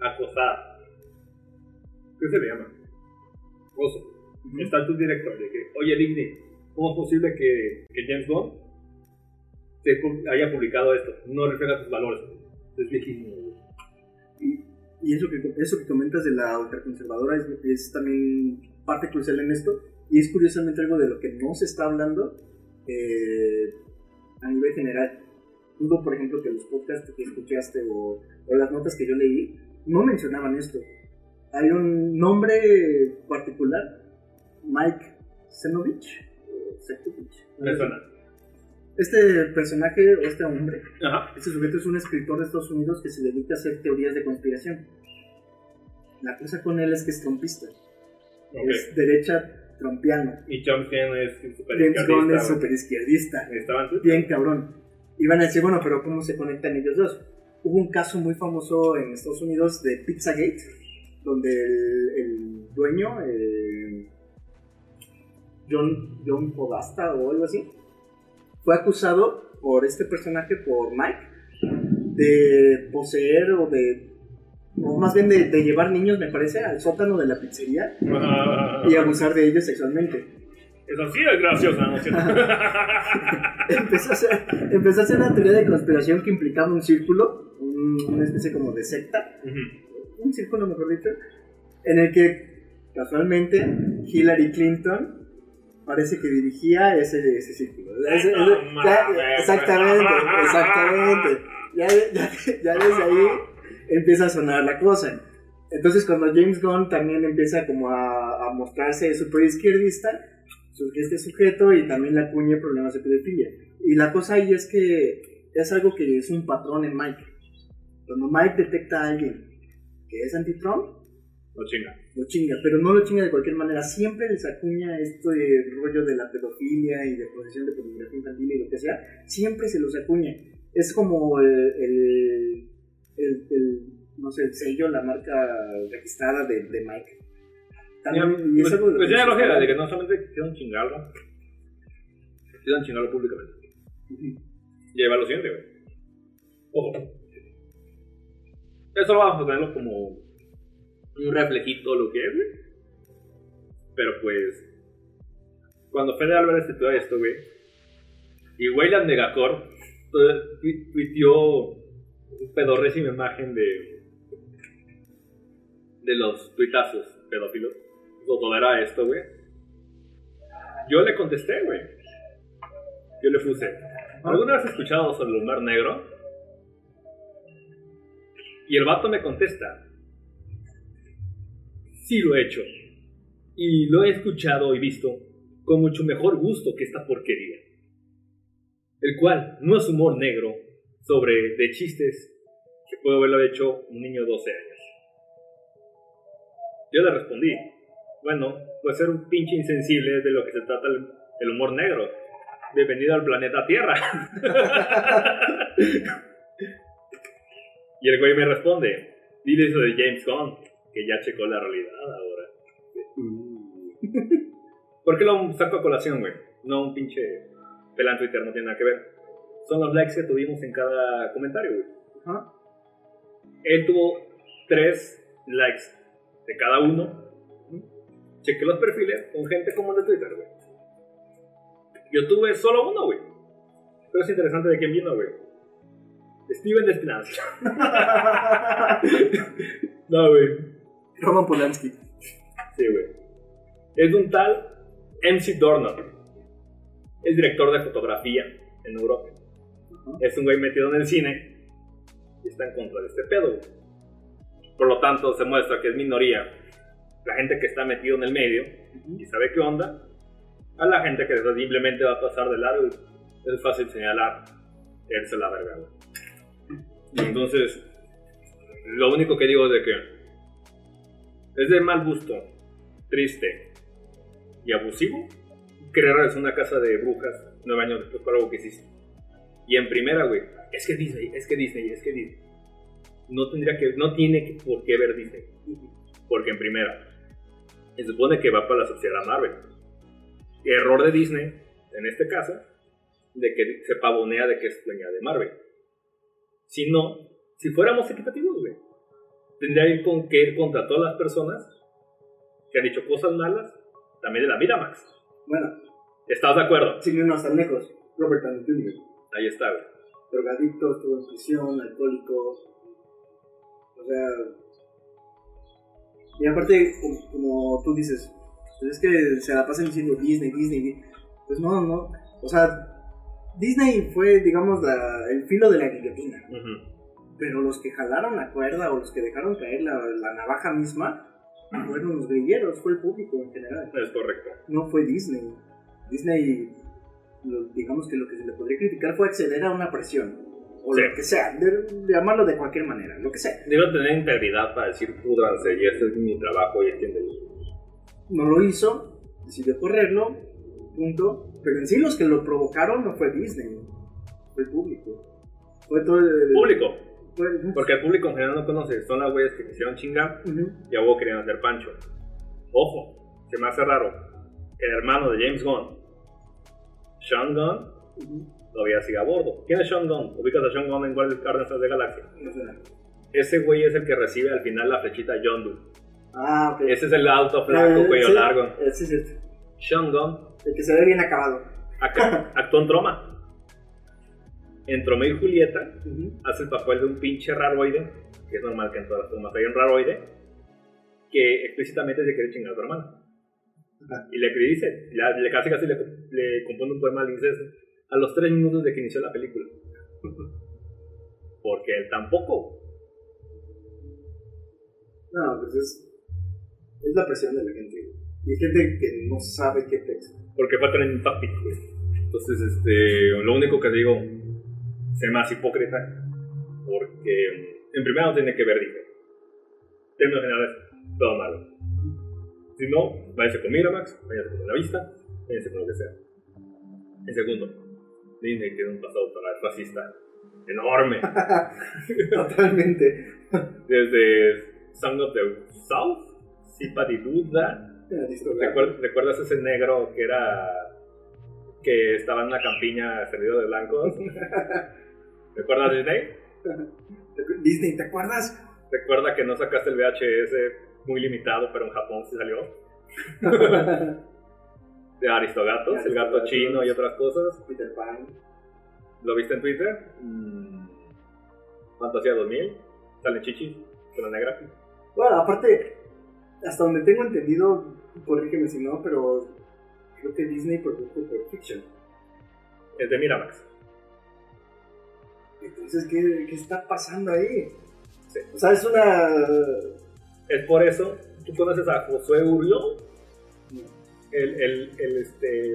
Acosar. ¿Qué se le llama? Oso. Está tu director de que, oye Disney, ¿cómo es posible que, que James Bond se haya publicado esto? No refleja tus valores. Es viejísimo. Y, y eso, que, eso que comentas de la ultraconservadora es, es también parte crucial en esto. Y es curiosamente algo de lo que no se está hablando eh, a nivel general. Dudo, por ejemplo, que los podcasts que escuchaste o, o las notas que yo leí no mencionaban esto. Hay un nombre particular, Mike Zenovich, Septovich. Me suena. Este personaje, o este hombre, Ajá. este sujeto es un escritor de Estados Unidos que se dedica a hacer teorías de conspiración. La cosa con él es que es trompista. Es derecha trompiano. Y es James Gunn es izquierdista, súper izquierdista. güey. Estaban tú. Bien cabrón. Y van a decir, bueno, pero ¿cómo se conectan ellos dos? Hubo un caso muy famoso en Estados Unidos de Pizzagate, donde el, el dueño, eh, John, John Podasta o algo así, fue acusado por este personaje, por Mike, de poseer o de, o más bien de, de llevar niños, me parece, al sótano de la pizzería Ah, y abusar de ellos sexualmente. Eso sí es gracioso, ¿no (laughs) (laughs) empezó, a hacer, empezó a hacer una teoría de conspiración que implicaba un círculo, un- una especie como de secta, Ujú. un círculo mejor dicho, en el que casualmente Hillary Clinton parece que dirigía ese, ese círculo. Ese- no ese- ya- exactamente, exactamente. Ya, ya, ya desde ahí empieza a sonar la cosa. Entonces cuando James Gunn también empieza como a, a mostrarse súper izquierdista, surge este sujeto y también le acuña problemas de pedofilia. Y la cosa ahí es que es algo que es un patrón en Mike. Cuando Mike detecta a alguien que es anti-Trump, No chinga. Lo chinga, pero no lo chinga de cualquier manera. Siempre les acuña este rollo de la pedofilia y de posesión de pornografía infantil y lo que sea. Siempre se los acuña. Es como el, el, el- el, no sé, el sello, la marca registrada de, de Mike. También, y es pues, algo pues ya lógica de que no solamente quisieron chingarlo, quisieron chingarlo públicamente. Y ahí va lo siguiente, güey. Ojo. Eso vamos a tenerlo como un reflejito lo que es, güey. Pero pues, cuando Fede Álvarez tuiteó esto, güey, y Weyland Megacor tu- tu- tuiteó un pedorrísima imagen de de los tuitazos pedófilos. Lo todo era esto, güey. Yo le contesté, güey. Yo le puse. ¿Alguna vez has escuchado sobre el humor negro? Y el vato me contesta. Sí lo he hecho. Y lo he escuchado y visto con mucho mejor gusto que esta porquería. El cual no es humor negro sobre de chistes que puede haberlo hecho un niño de 12 años. Yo le respondí, bueno, puede ser un pinche insensible de lo que se trata el, el humor negro. Bienvenido al planeta Tierra. (laughs) (laughs) y el güey me responde, dile eso de James Gunn, que ya checó la realidad ahora. (laughs) ¿Por qué lo saco a colación, güey? No un pinche pelán Twitter, no tiene nada que ver. Son los likes que tuvimos en cada comentario, güey. Ajá. Él tuvo tres likes de cada uno. Chequé los perfiles con gente como el de Twitter, güey. Yo tuve solo uno, güey. Pero es interesante de quién vino, güey. Steven de Espinancia. (laughs) no, güey. Roman Polanski. Sí, güey. Es un tal MC Dornan. Es director de fotografía en Europa. Es un güey metido en el cine y está en contra de este pedo, güey. Por lo tanto, se muestra que es minoría la gente que está metido en el medio y sabe qué onda, a la gente que simplemente va a pasar de largo y es fácil señalar, irse a la verga, güey. Entonces, lo único que digo es de que es de mal gusto, triste y abusivo crear una casa de brujas nueve años después por algo que hiciste. Y en primera, güey, es que Disney, es que Disney, es que Disney. No tendría que, no tiene por qué ver Disney. Porque en primera, se supone que va para la sociedad Marvel. Error de Disney, en este caso, de que se pavonea de que es dueña de Marvel. Si no, si fuéramos equitativos, güey, tendría que ir con- que ir contra todas las personas que han dicho cosas malas, también de la Miramax. Bueno, ¿Estás de acuerdo? sin irnos tan lejos, Robert Downey Jr. Ahí está, güey. drogadicto, estuvo en prisión, alcohólico. O sea. Y aparte, como, como tú dices, pues es que se la pasan diciendo Disney, Disney, Disney. Pues no, no. O sea, Disney fue, digamos, la- el filo de la guillotina. Ujú. Pero los que jalaron la cuerda o los que dejaron caer la, la navaja misma fueron los grilleros, fue el público en general. Es correcto. No fue Disney. Disney, lo- digamos que lo que se le podría criticar fue acceder a una presión. O Sí. lo que sea, de, llamarlo de cualquier manera, lo que sea. Digo tener integridad para decir, púdranse, y este es mi trabajo, y entienden. No lo hizo, decidió correrlo, punto. Pero en sí los que lo provocaron no fue Disney, fue el público. Fue todo el Público, porque el público en general no conoce, son las güeyes que quisieron chingar Ujú. y a huevo querían hacer pancho. Ojo, se me hace raro, el hermano de James Gunn, Sean Gunn, Ujú. todavía sigue a bordo. ¿Quién es Sean Gunn? Ubicas a Sean Gunn en Guardians of the Galaxy. No sé. Ese güey es el que recibe al final la flechita Yondu. Ah, ok. Ese es el auto flaco, Eh, cuello sí, largo. eh, Sí, sí, sí. Sean Gunn El que se ve bien acabado. acá- actuó en Troma. En Troma y Julieta hace el papel de un pinche raroide, que es normal que en todas las tomas haya un raroide, que explícitamente se quiere chingar a su hermano. Ajá. Y le dice, le casi casi le, le compone un poema al incesto a los tres minutos de que inició la película. (laughs) Porque él tampoco. No, pues es, es la presión de la gente. Y hay gente que no sabe qué pensar. Porque fue trending topic, güey. Entonces, este, lo único que digo, sé más hipócrita, porque en primera no tiene que ver, dije. En términos generales, todo malo. Si no, váyase con Miramax, váyase con la vista, váyase con lo que sea. En segundo, Disney tiene un pasado para racista enorme. (laughs) Totalmente. Desde Song of the South, Sympathy Duda, ¿Recuer- ¿Recuerdas ese negro que era. que estaba en una campiña servido de blancos? (laughs) ¿Recuerdas Disney? (laughs) Disney, ¿te acuerdas? Recuerda que no sacaste el VHS muy limitado, pero en Japón sí salió. (laughs) De Aristogatos, el gato chino y otras cosas. Peter Pan. ¿Lo viste en Twitter? Mm. Fantasía 2000. Sale chichis con la negra. Bueno, aparte, hasta donde tengo entendido, corrígeme si no, pero creo que Disney produjo Pulp Fiction. Es de Miramax. Entonces, ¿qué, qué está pasando ahí? Sí. O sea, es una... Es por eso. ¿Tú conoces a Josué Urión? el, el, el, este,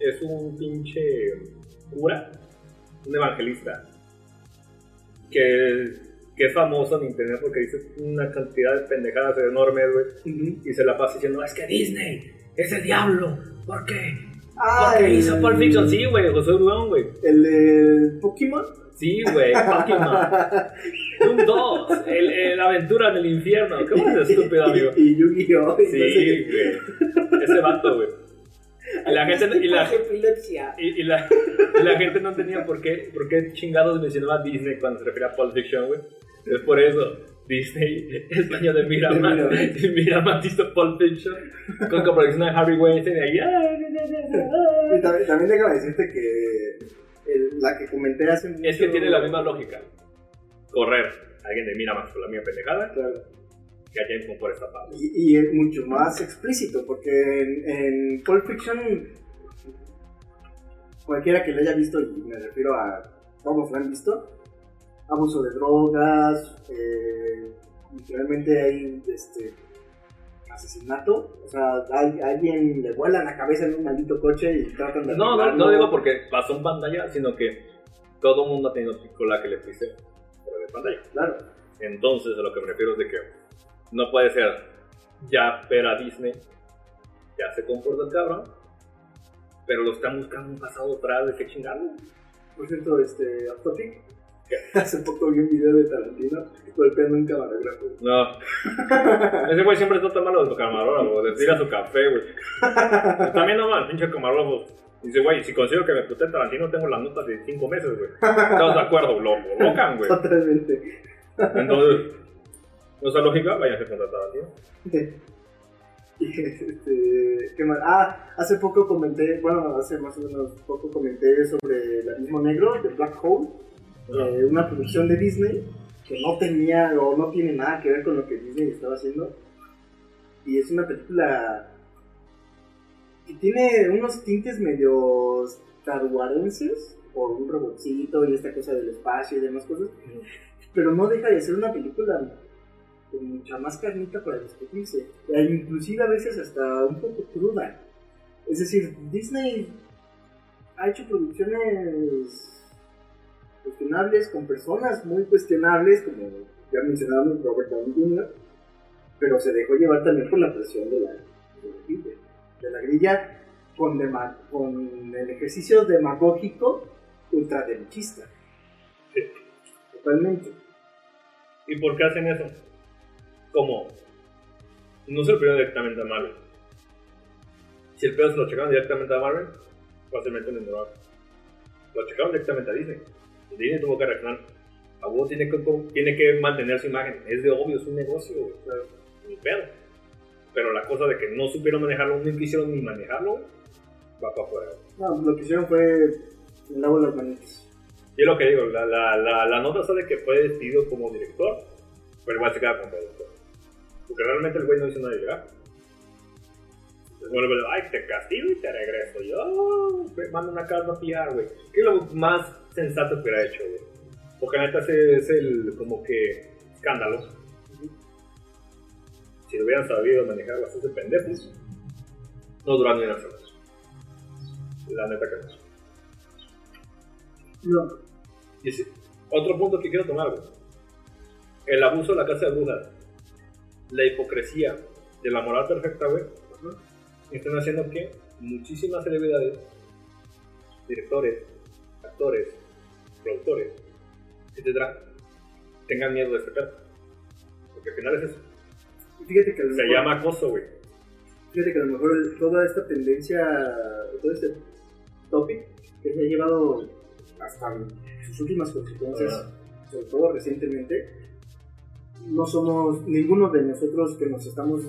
es un pinche cura, un evangelista, que, que es famoso en internet porque dice una cantidad de pendejadas enormes, güey, y se la pasa diciendo, es que Disney es el diablo, ¿por qué? Ah, Porque el- hizo Pulp Fiction, sí, güey, José Urón, güey. El de Pokémon. Sí, güey, Pokémon. Doom 2, el, el aventura en el infierno. ¿Cómo es estúpido, amigo? Y, y Yu-Gi-Oh! no Sí, güey. Ese vato, güey. Y la gente, y la, y, y la, y la gente no entendía por qué, por qué chingados mencionaba Disney cuando se refería a Pulp Fiction, güey. Es por eso. Disney es dueño de Miramax. Y Miramax hizo Pulp Fiction con coproducción de Harry Weinstein. Y ahí, ah, Y también, también déjame decirte que la que comenté hace mucho... Es que tiene la misma lógica. Correr alguien de Miramax por la misma pendejada Claro. que a James Bond por esta parte. Y, y es mucho más explícito, porque en, en Pulp Fiction, cualquiera que lo haya visto, y me refiero a todos lo han visto, abuso de drogas, eh, literalmente hay este, asesinato, o sea, hay- alguien le vuela la cabeza en un maldito coche y tratan de... No, no, no digo porque pasó en pantalla, sino que todo el mundo ha tenido picola que le pise por de pantalla. Claro, Entonces, a lo que me refiero es de que no puede ser ya ver a Disney, ya se comporta el cabrón, pero lo están buscando un pasado atrás de qué chingado. por cierto, este, off topic, (laughs) hace poco vi un video de Tarantino golpeando un camarógrafo. No. (laughs) Ese güey siempre está tomando los camarógrafos, le tira su café, güey. (laughs) También no más, pinche camarógrafo. Dice, güey, si consigo que me pute Tarantino, tengo las notas de 5 meses, güey. ¿Estás de acuerdo? Lo colocan, güey. Totalmente. Entonces, nuestra lógica, váyanse contra Tarantino. Este, ¿qué más? Ah, hace poco comenté, bueno, hace más o menos poco comenté sobre el abismo negro de Black Hole, eh, una producción de Disney que no tenía o no tiene nada que ver con lo que Disney estaba haciendo. Y es una película que tiene unos tintes medio starwarenses por un robotcito y esta cosa del espacio y demás cosas, pero no deja de ser una película con mucha más carnita para discutirse, e inclusive a veces hasta un poco cruda. Es decir, Disney ha hecho producciones cuestionables con personas muy cuestionables, como ya mencionábamos Robert Downey Jr., pero se dejó llevar también por la presión de la, de la grilla, de la grilla con, dema- con el ejercicio demagógico ultraderechista. Totalmente. ¿Y por qué hacen eso? Como no se lo pidieron directamente a Marvel. Si el pedo se lo checaron directamente a Marvel, fácilmente en Marvel. Lo checaron directamente a Disney. Disney tuvo que reaccionar. A vos tiene que, tiene que mantener su imagen. Es de obvio, es un negocio. O sea, ni pedo. Pero la cosa de que no supieron manejarlo, no quisieron ni manejarlo, va para afuera. No, lo que hicieron fue el lavo de las manitas. Y es lo que digo, la, la, la, la nota sale que fue despedido como director, pero igual se queda como productor. Porque realmente el güey no hizo nada de llegar. Pero, ay, te castigo y te regreso. Yo, oh, mando una carta a pillar, güey. ¿Qué es lo más sensato que hubiera hecho, güey? Porque neta ese es el, como que, escándalo. Si lo hubieran sabido manejar bastante pendejos, no duran ni una semana. La neta que no. No, Y sí, otro punto que quiero tomar, güey. El abuso de la casa de brujas. La hipocresía de la moral perfecta, güey. Están haciendo que muchísimas celebridades, directores, actores, productores, etcétera, tengan miedo de este pedo. Porque al final es eso. fíjate que a lo Se mejor- llama acoso, güey. Fíjate que a lo mejor toda esta tendencia, todo este topic que se ha llevado hasta sus últimas consecuencias, sobre todo recientemente, no somos, ninguno de nosotros que nos estamos,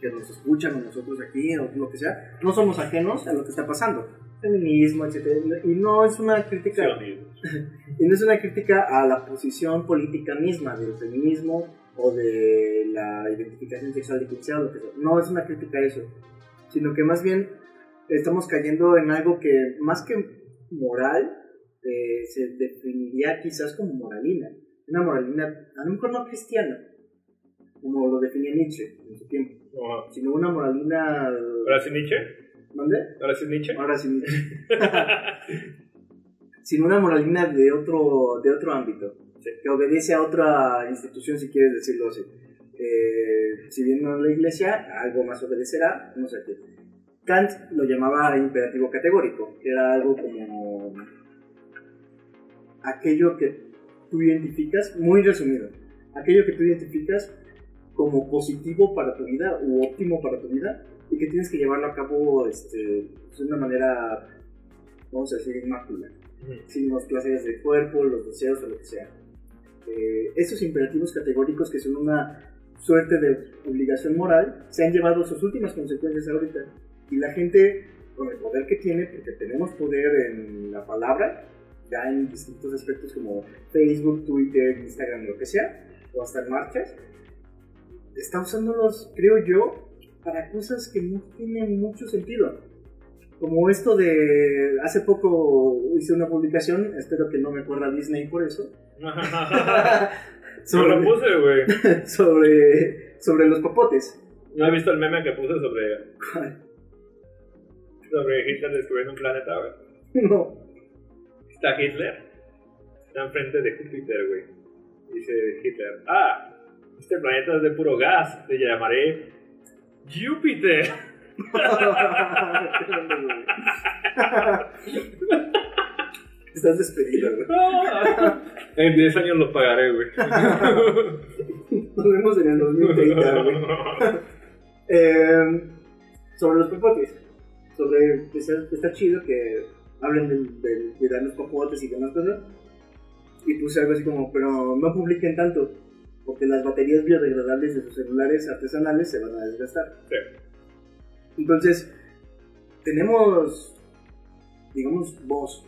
que nos escuchan o nosotros aquí o lo que sea, no somos ajenos a lo que está pasando. Feminismo, etcétera, y no es una crítica (laughs) y no es una crítica a la posición política misma del feminismo o de la identificación sexual de quien sea o lo que sea. No es una crítica a eso, sino que más bien estamos cayendo en algo que más que moral eh, se definiría quizás como moralina. Una moralina, a lo mejor no cristiana, como lo definía Nietzsche en su tiempo, Ajá. sino una moralina... ¿Ahora sí Nietzsche? ¿Mande? ¿Ahora sí Nietzsche? Ahora sí Nietzsche. (laughs) sino una moralina de otro, de otro ámbito, que obedece a otra institución, si quieres decirlo así. Eh, si bien no la iglesia, algo más obedecerá, no sé qué. Kant lo llamaba imperativo categórico, que era algo como aquello que tú identificas, muy resumido, aquello que tú identificas como positivo para tu vida u óptimo para tu vida y que tienes que llevarlo a cabo este, de una manera, vamos a decir, inmácula sin los placeres del cuerpo, los deseos o lo que sea. Eh, esos imperativos categóricos que son una suerte de obligación moral se han llevado a sus últimas consecuencias ahorita. Y la gente, con el poder que tiene, porque tenemos poder en la palabra, ya en distintos aspectos como Facebook, Twitter, Instagram, lo que sea, o hasta en marchas, está usándolos, creo yo, para cosas que no tienen mucho sentido como esto de hace poco hice una publicación, espero que no me acuerda Disney por eso, (laughs) Yo lo sobre, puse, güey. (laughs) sobre, sobre los popotes. ¿No has visto el meme que puse sobre, sobre Hitler descubriendo un planeta, güey? (laughs) No. Está Hitler. Está enfrente de Júpiter, güey. Dice Hitler, ah, este planeta es de puro gas. Le llamaré Júpiter. (laughs) Estás despedido, güey. en 10 años lo pagaré, güey. (laughs) Nos vemos en el 2030, güey. (laughs) Eh, sobre los popotes. Sobre, está, está chido que hablen del, del cuidar los popotes y demás cosas. Y puse algo así como, pero no publiquen tanto, porque las baterías biodegradables de sus celulares artesanales se van a desgastar. Sí. Entonces, tenemos, digamos, voz.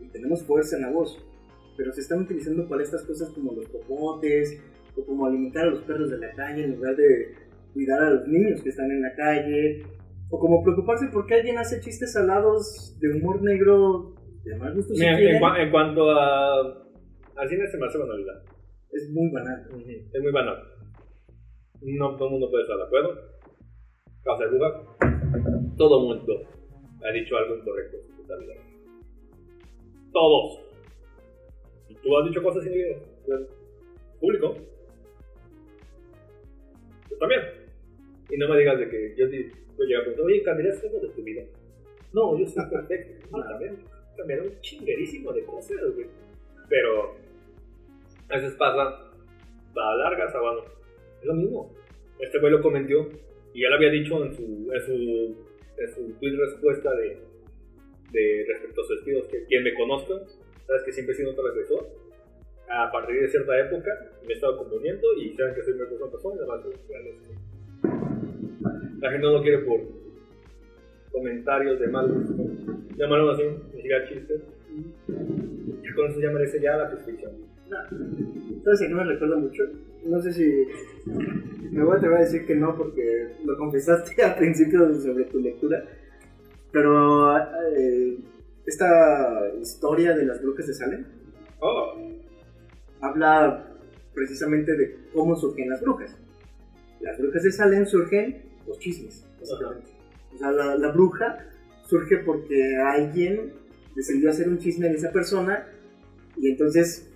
Y tenemos fuerza en la voz. Pero se están utilizando para estas cosas como los popotes, o como alimentar a los perros de la calle en lugar de cuidar a los niños que están en la calle, o como preocuparse porque alguien hace chistes salados de humor negro de mal gusto. si Mira, en cuanto a. Al cine se me hace banalidad. Es muy banal. Es muy banal. No todo el mundo puede estar de acuerdo. Casa de brujas. Todo mundo ha dicho algo incorrecto en su vida. Todos. Y tú has dicho cosas indebidas. Público. Yo también. Y no me digas de que yo, di- yo llego a preguntar, oye, ¿cambiaste algo de tu vida? No, yo soy perfecto. Yo también. Cambiaron un chinguerísimo de cosas, güey. Pero a veces pasa, va a largas, a bueno. Es lo mismo. Este güey lo comentó y él había dicho en su, en su, en su tweet respuesta de, de respecto a sus estilos que quien me conozca, sabes que siempre he sido un transgresor. A partir de cierta época me he estado componiendo y saben que soy una persona y además. La gente no lo quiere por comentarios de mal. Llamarlo así, ni siquiera chistes. Y con eso ya merece ya la prescripción. ¿Sabes a qué me recuerda mucho? No sé si. Me voy a atrever a decir que no, porque lo confesaste (laughs) al principio sobre tu lectura. Pero. eh, esta historia de las brujas de Salem Oh, habla precisamente de cómo surgen las brujas. Las brujas de Salem surgen los chismes, básicamente. O sea, la, la bruja surge porque alguien decidió hacer un chisme de esa persona y entonces,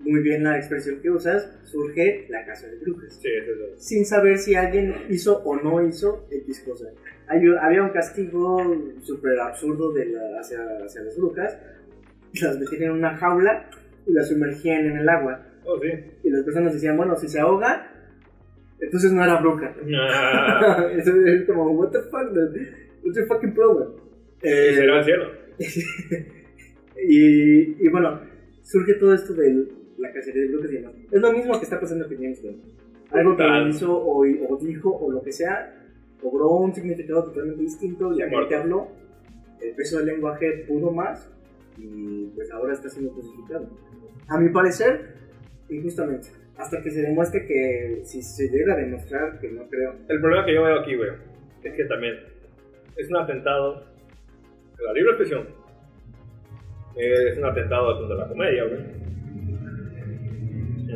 muy bien la expresión que usas, surge la casa de brujas. sí, eso es Sin saber si alguien hizo o no hizo X cosa. Hay había un castigo súper absurdo de la- hacia, hacia las brujas. Las metían en una jaula y las sumergían en el agua. Oh, sí. Y las personas decían, bueno, si se ahoga, entonces no era bruja. (laughs) Ah, Eso es como, what the fuck, what's your fucking problem? y Eh, será el cielo. (laughs) y, y bueno, surge todo esto de la cacería de brujas y demás. Es lo mismo que está pasando con James. Algo que hizo o, o dijo o lo que sea, cobró un significado totalmente distinto, la Sí, gente habló, el peso del lenguaje pudo más y pues ahora está siendo crucificado. A mi parecer, injustamente. Hasta que se demuestre que si se llega a demostrar, que no creo, El problema que yo veo aquí, güey, es que también es un atentado a la libre expresión. Es un atentado contra la comedia, güey.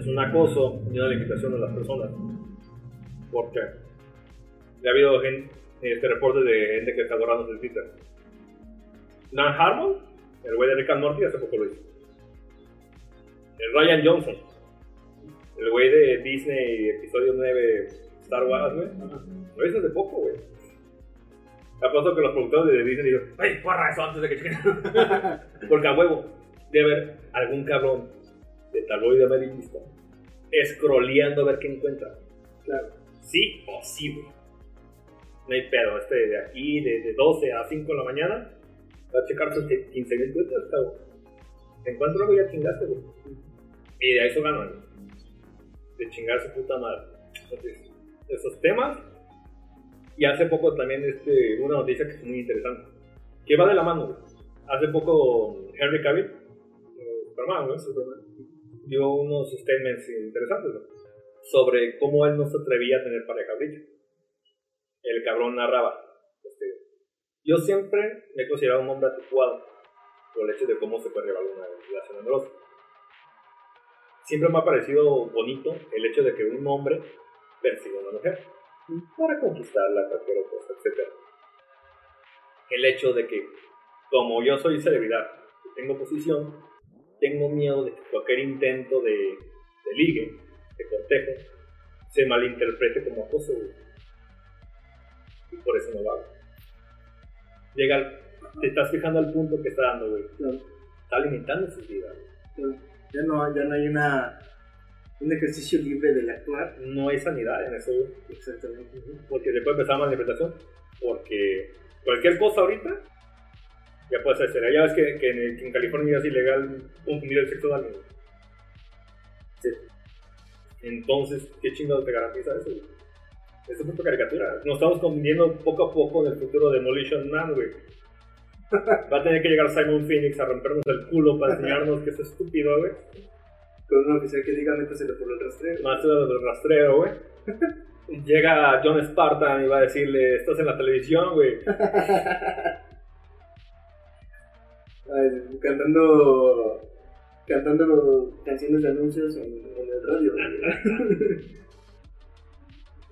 Es un acoso y una limitación a las personas. Porque ya ha habido gente, este reporte de gente que está borrando el Twitter. Dan Harmon, el güey de Rick and Morty, hace poco lo hizo. El Ryan Johnson, el güey de Disney, episodio 9, Star Wars, güey. Lo hizo hace poco, güey. Apuesto que los productores de Disney dijeron, ¡ay, porra eso antes de que chequen! (laughs) Porque a huevo debe haber algún cabrón de tabloide amarillista scrolleando a ver qué encuentra. claro. Sí o sí, güey. No hay pedo. Este de aquí, de, de 12 a 5 de la mañana, va a checar sus 15 mil Twitter, cabrón. Te encuentro algo ya chingaste, güey. Y de ahí se ganan. De chingar su puta madre. Entonces, esos temas. Y hace poco también este, una noticia que es muy interesante. Que va de la mano, güey. Hace poco Henry Cavill, eh, Superman, güey, Superman, dio unos statements interesantes, sobre cómo él no se atrevía a tener pareja brillo. El cabrón narraba. Este, yo siempre me he considerado un hombre adecuado por el hecho de cómo se puede llevar una relación amorosa. Siempre me ha parecido bonito el hecho de que un hombre persiga a una mujer para conquistarla, cualquier cosa, etc. El hecho de que, como yo soy celebridad tengo posición, tengo miedo de que cualquier intento de, de ligue, de cortejo, se malinterprete como acoso. Y por eso no lo hago. Llega al- te estás fijando al punto que está dando, güey. Claro, Está limitando su vida. güey. Ya no, ya no hay una, un ejercicio libre del actuar. No hay sanidad en eso, güey. Exactamente. Porque después empezar la malinterpretación. Porque cualquier cosa ahorita ya puede ser. Ya ves que, que en, que en California es ilegal confundir el sexo de alguien. güey. Entonces, ¿qué chingados te garantiza eso? güey? Es un poco caricatura. Nos estamos confundiendo poco a poco en el futuro de Demolition Man, güey. Va a tener que llegar Simon Phoenix a rompernos el culo para enseñarnos que es estúpido, güey. Con un oficial que diga, métaselo por el rastreo. Más del rastreo, güey. Llega John Spartan y va a decirle, estás en la televisión, güey. (laughs) Ay, cantando cantando canciones de anuncios en, en el radio.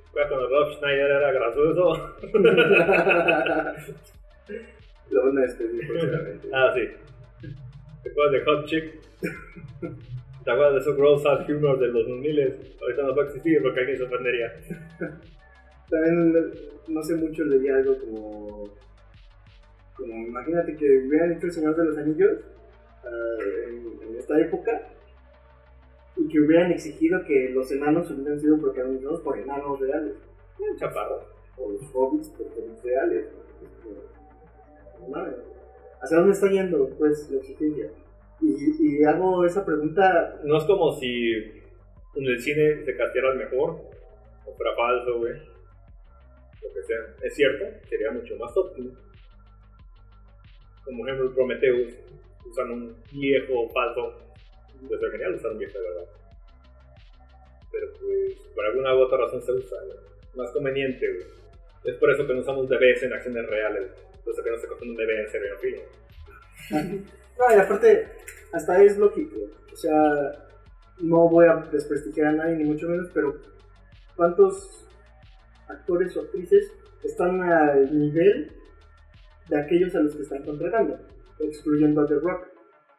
acuerdas (laughs) cuando Rob Schneider era gracioso? (laughs) Lo van a despedir (laughs) próximamente. ah, sí. ¿Te acuerdas de Hot Chick? ¿Te acuerdas de esos gross out humor de los 2000? Ahorita no va a existir porque alguien se ofendería. También no sé mucho, leí algo como. Como imagínate que hubieran hecho el Señor de los Anillos ah, en, esta época y que hubieran exigido que los enanos hubieran sido protagonizados por enanos reales. Chaparro. O los hobbits por hobbits reales. No. ¿Hacia dónde está yendo, pues, la exigencia? Y, y hago esa pregunta. No es como si en el cine se castiera el mejor o fuera falso, güey. Lo que sea. Es cierto, sería mucho más óptimo. Como ejemplo, Prometheus usan un viejo falso. Puede ser genial usar un viejo de verdad. Pero pues, por alguna u otra razón se usa, güey. Más conveniente, güey. Es por eso que no usamos bebés en acciones reales. Por eso que no se coge un bebé en serio film. No, y aparte, hasta es lógico. O sea, no voy a desprestigiar a nadie, ni mucho menos, pero ¿cuántos actores o actrices están al nivel de aquellos a los que están contratando? Excluyendo a The Rock,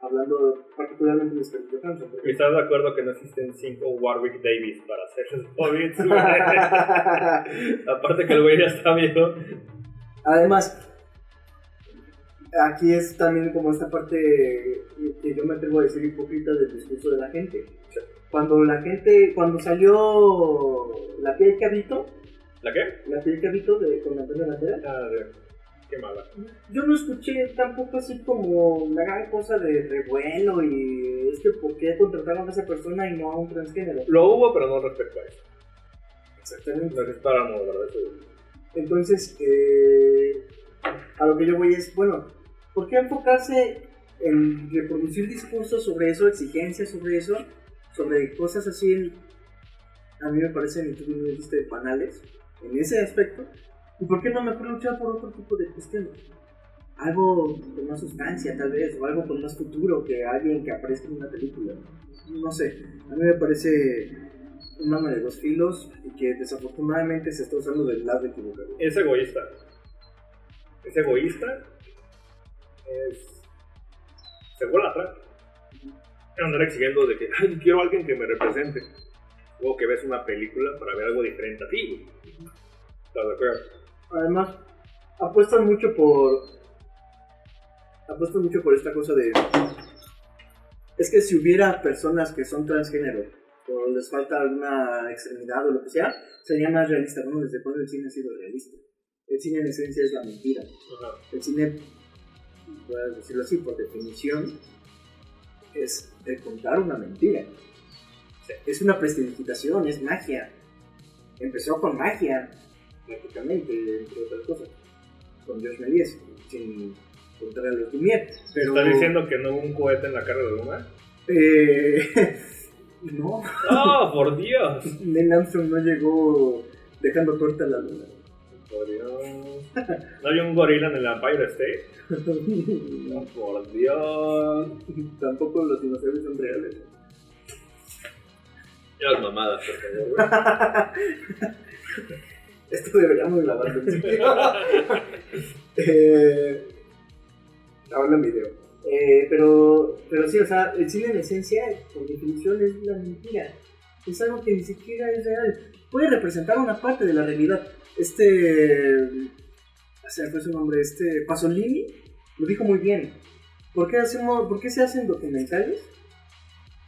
hablando particularmente de Scarlett Johansson. ¿Estás de acuerdo que no existen cinco Warwick Davis para hacer hobbits? (laughs) güey? Aparte que el güey ya está viejo. Además, aquí es también como esta parte que yo me atrevo a decir hipócrita del discurso de la gente. Cuando la gente, cuando salió la piel que habito, ¿La qué? la piel que habito de con Antonio Banderas, Ah, qué mala. yo no escuché tampoco así como la gran cosa de revuelo y es que por qué contrataron a esa persona y no a un transgénero. Lo hubo, pero no respecto a eso. Exactamente. No es para no, ¿verdad? Entonces, eh, a lo que yo voy es, bueno, ¿por qué enfocarse en reproducir discursos sobre eso, exigencias sobre eso, sobre cosas así, a mí me parecen, tú bien dijiste, banales, en ese aspecto? ¿Y por qué no mejor luchar por otro tipo de cuestiones? Algo con más sustancia, tal vez, o algo con más futuro que alguien que aparezca en una película. No sé, a mí me parece un arma de dos filos y que desafortunadamente se está usando del lado equivocado. Es egoísta. Es egoísta. Es. Se vuelve atrás. Andar exigiendo de que, quiero alguien que me represente. Luego que ves una película para ver algo diferente a ti. ¿Estás de acuerdo? Además, apuestan mucho por. Apuestan mucho por esta cosa de. Es que si hubiera personas que son transgénero o les falta alguna extremidad o lo que sea, sería más realista. Bueno, desde cuando el cine ha sido realista. El cine en esencia es la mentira. Ajá. El cine, puedes decirlo así, por definición, es el contar una mentira. Es una prestidigitación, es magia. Empezó con magia, prácticamente, entre otras cosas. Con Georges Méliès, sin contar a los Lumière. Pero, ¿Estás diciendo que no hubo un cohete en la cara de Luna? Eh, (laughs) no, ¡Oh, por Dios! (laughs) Neil Armstrong no llegó dejando corta la luna. Por Dios. ¿No había un gorila en el Empire State? (laughs) No, por Dios. Tampoco los dinosaurios son reales. Ya las mamadas, por favor, güey. Esto deberíamos grabarlo. (laughs) eh, ahora en video. Eh, pero, pero sí, o sea, el cine en esencia, por definición, es una mentira. Es algo que ni siquiera es real. Puede representar una parte de la realidad. Este. O sea, fue su nombre, este. Pasolini lo dijo muy bien. ¿Por qué, ¿Por qué se hacen documentales?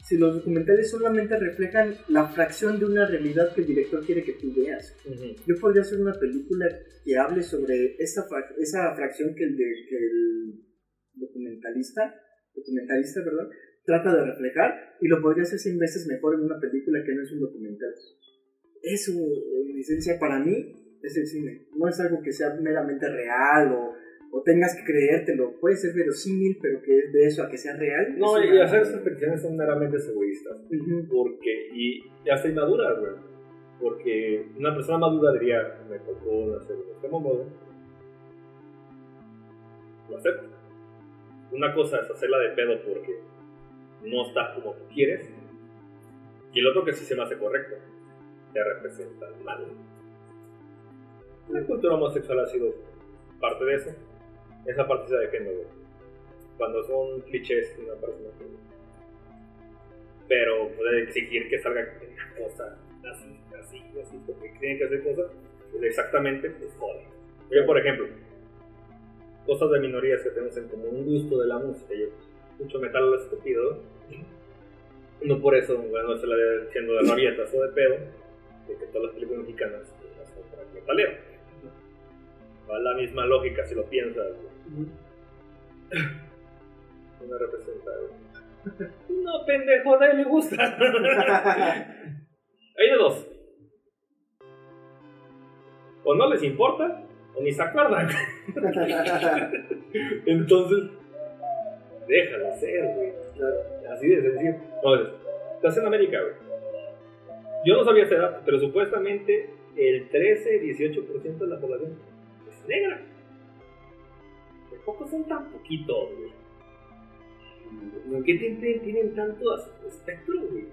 Si los documentales solamente reflejan la fracción de una realidad que el director quiere que tú veas. Ujú. Yo podría hacer una película que hable sobre esa, esa fracción que el, de- que el documentalista, documentalista, perdón, trata de reflejar y lo podría hacer 100 veces mejor en una película que no es un documental. Eso, en esencia, para mí, es el cine. No es algo que sea meramente real o, o tengas que creértelo. Puede ser verosímil, pero que de eso a que sea real. No, y hacer esas peticiones son meramente egoístas. Porque, y ya hasta inmaduras, güey. Porque una persona madura diría, me tocó nacer de este modo. Lo acepto. Una cosa es hacerla de pedo porque no está como tú quieres. Y el otro que sí se me hace correcto. Te representa mal. La cultura homosexual ha sido parte de eso. Esa parte se defiende, güey. Cuando son clichés, no parece muy Pero puede exigir que salga una cosa así, así, así, porque tienen que hacer cosas pues, exactamente, pues. Yo, por ejemplo, cosas de minorías que tenemos en común, un gusto de la música. Yo escucho metal estúpido. No por eso, bueno, se la diciendo de rabietas o de pedo, de que todas las películas mexicanas son para metalero. Va la misma lógica si lo piensas. No representa. No, pendejo, a él le gusta. (laughs) Hay de dos. O no les importa, o ni se acuerdan. (laughs) Entonces, déjalo ser, güey. Así de sencillo. Entonces, estás en América, güey. Yo no sabía esa edad, pero supuestamente el 13-18% de la población es negra. ¿De poco son tan poquitos, güey? ¿Por qué tienen, tanto espectro, güey?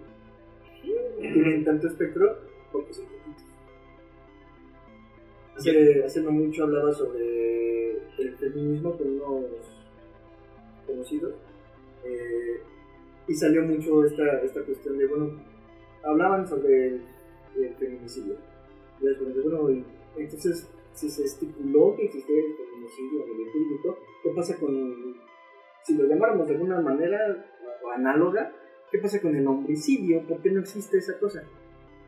Tienen tanto espectro porque son poquitos. Hace, hace no mucho hablaba sobre el feminismo con unos conocidos eh, y salió mucho esta, esta cuestión de, bueno, hablaban sobre el, feminicidio. Y bueno, entonces, si se estipuló que existía el público, ¿qué pasa con, si lo llamáramos de alguna manera o análoga, qué pasa con el homicidio? ¿Por qué no existe esa cosa?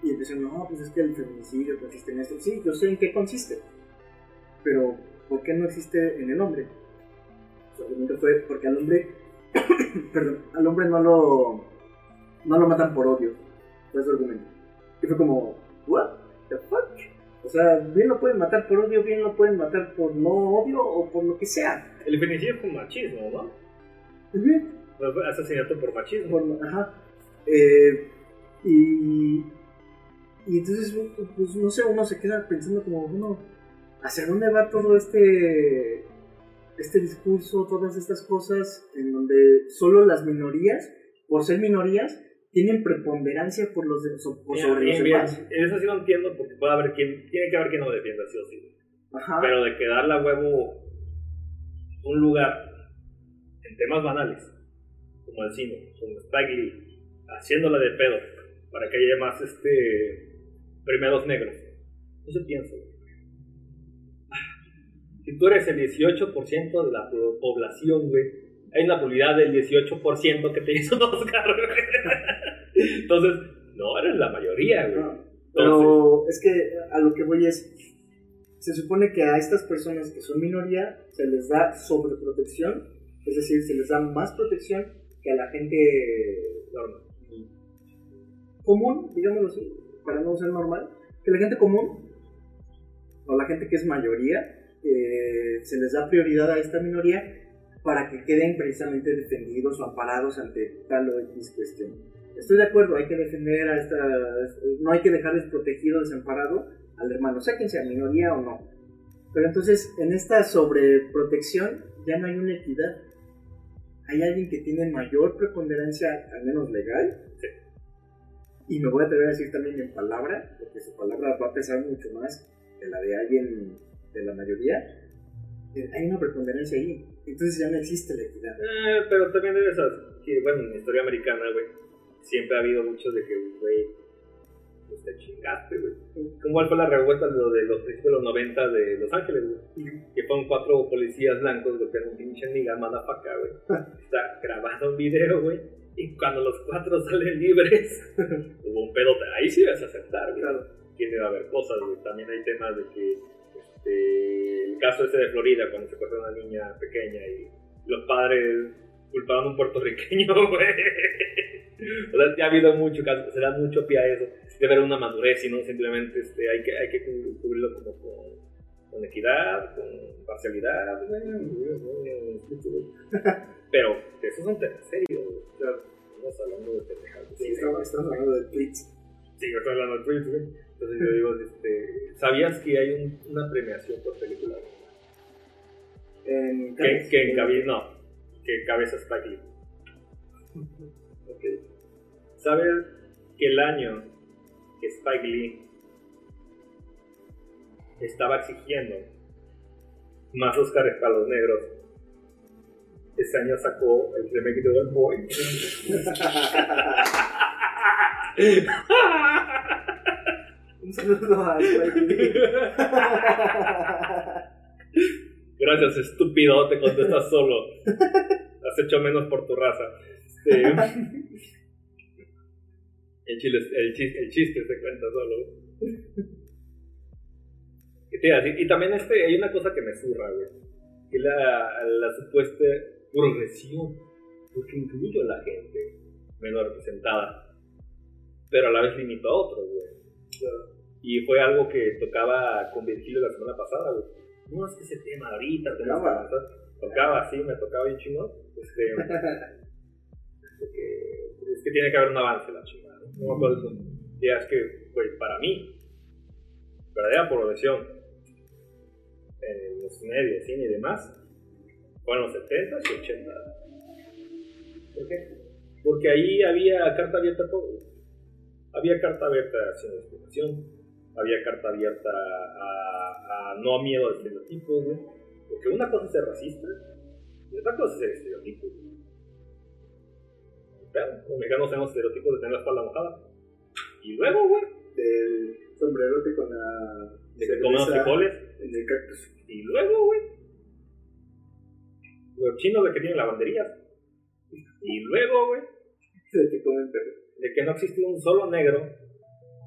Y empezaron, no, pues es que el feminicidio consiste en esto. Sí, yo sé en qué consiste, pero ¿por qué no existe en el hombre? Su fue porque al hombre, (coughs) perdón, al hombre no lo, no lo matan por odio. Fue su argumento. Y fue como, ¿what the fuck? O sea, bien lo pueden matar por odio, bien lo pueden matar por no odio o por lo que sea. El feminicidio es por machismo, ¿no? Asesinato por machismo. ajá. Eh, y y entonces, pues no sé, uno se queda pensando como, bueno, ¿hacia dónde va todo este, este discurso, todas estas cosas en donde solo las minorías, por ser minorías, tienen preponderancia por los, por sobre los demás? Eso sí lo entiendo porque puede haber quien, tiene que haber quien no defienda sí o sí. Ajá. Pero de quedar la huevo un lugar en temas banales, como el cine, como Spike Lee, haciéndola de pedo, para que haya más este premiados negros. No se piensa. Si tú eres el 18% de la población, güey, hay una probabilidad del 18% que te hizo un (laughs) Oscar, Entonces, no eres la mayoría, güey. pero es que a lo que voy es, se supone que a estas personas que son minoría se les da sobreprotección, es decir, se les da más protección que a la gente común, digámoslo así para no ser normal, que la gente común o la gente que es mayoría eh, se les da prioridad a esta minoría para que queden precisamente defendidos o amparados ante tal o X cuestión. Estoy de acuerdo, hay que defender a esta, no hay que dejar desprotegido, desamparado al hermano, sea quien sea, minoría o no. Pero entonces, en esta sobreprotección ya no hay una equidad. Hay alguien que tiene mayor preponderancia, al menos legal, y me voy a atrever a decir también en palabra, porque su palabra va a pesar mucho más que la de alguien de la mayoría. Eh, hay una preponderancia ahí. Entonces ya no existe la equidad. Eh, pero también debe ser que, bueno, en la historia americana, güey, siempre ha habido muchos de que, güey, pues te chingaste, güey. ¿Cómo fue la revuelta de, lo de los principios de los 90 de Los Ángeles, güey? Que fueron cuatro policías blancos golpeando un pinche niga, acá, güey. (laughs) Está grabando un video, güey y cuando los cuatro (laughs) salen libres, (laughs) hubo un pedo. Ahí sí vas a aceptar, claro. Tiene a haber cosas, También hay temas de que este, el caso ese de Florida, cuando se a una niña pequeña y los padres culpaban a un puertorriqueño, (laughs) güey. O sea, ya ha habido mucho caso, se da mucho pie a eso. Debe haber una madurez y no simplemente este, hay, que, hay que cubrirlo como con, con equidad, con parcialidad. Pero eso es un tema serio. Claro. Estamos hablando de pendejadas. Sí, estamos, hablando de tweets. Sí, estamos hablando de tweets, güey. Entonces yo digo, este, ¿sabías que hay un, una premiación por película? En que, que en cabeza, no, que cabeza Spike Lee. ok. ¿Sabes que el año que Spike Lee estaba exigiendo más Oscars para los negros. Ese año sacó el remake de Old Boy. (laughs) (laughs) Un saludo a Gracias, estúpido, te contestas solo. Has hecho menos por tu raza. Este, el, chiste, se cuenta solo. ¿Qué te iba a decir? Y también este, hay una cosa que me zurra, güey. Que la, la supuesta progresión. Porque incluyo a la gente menos representada. Pero a la vez limito a otros, güey. Y fue algo que tocaba con Virgilio la semana pasada, güey. No, es que ese tema ahorita tenemos que Tocaba. avanzar. Tocaba, sí, me tocaba bien chingón. Este, (laughs) porque es que tiene que haber un avance la chingada. ¿no? No me acuerdo. Ya es que, güey, para mí, verdadera progresión en los medios, cine y demás, fueron los 70 y 80. ¿Por qué? Porque ahí había carta abierta a todo. Había carta abierta de explotación, había carta abierta a, a no a miedo a estereotipos, güey. Porque una cosa es ser racista y otra cosa es ser estereotipo. Claro, los mexicanos tenemos estereotipos de tener la espalda mojada. Y luego, güey, del sombrerote con la de que cerveza frijoles. en el cactus. Y luego, güey, los chinos de que tienen lavanderías. Y luego, güey, De que comen perro. De que no existe un solo negro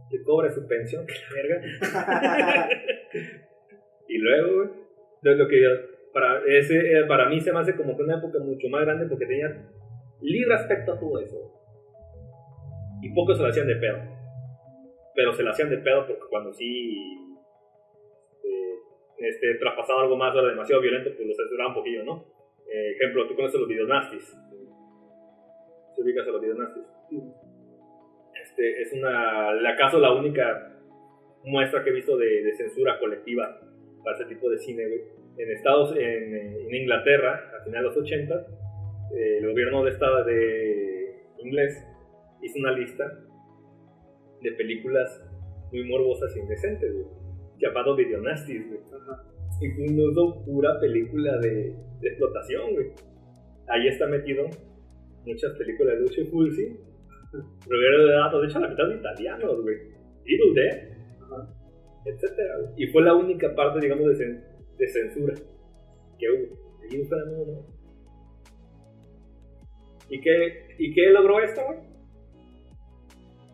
que cobre su pensión, que la verga. (laughs) y luego, güey, lo que yo, para, ese, eh, para mí se me hace como que una época mucho más grande porque tenían libre aspecto a todo eso. Y pocos se lo hacían de pedo. Pero se lo hacían de pedo porque cuando sí eh, este, traspasaba algo más era demasiado violento, pues lo censuraba un poquillo, ¿no? Eh, ejemplo, tú conoces los videonastis. ¿Se ubicas a los videonastis? Este, es una, acaso la única muestra que he visto de, de censura colectiva para ese tipo de cine, güey. En Estados, en, en Inglaterra, a finales de los 80, eh, el gobierno de estado de inglés hizo una lista de películas muy morbosas e indecentes, güey, llamado Videonastis, güey. Y fue un uso pura película de, de explotación, güey. Ahí está metido muchas películas de Lucio Fulci, Rivero de Datos, de hecho la mitad de italianos, güey. Evil Dead, etcétera, güey. Y fue la única parte, digamos, de, cen- de censura que hubo. No fue ¿no? ¿Y qué, ¿Y qué logró esto, güey?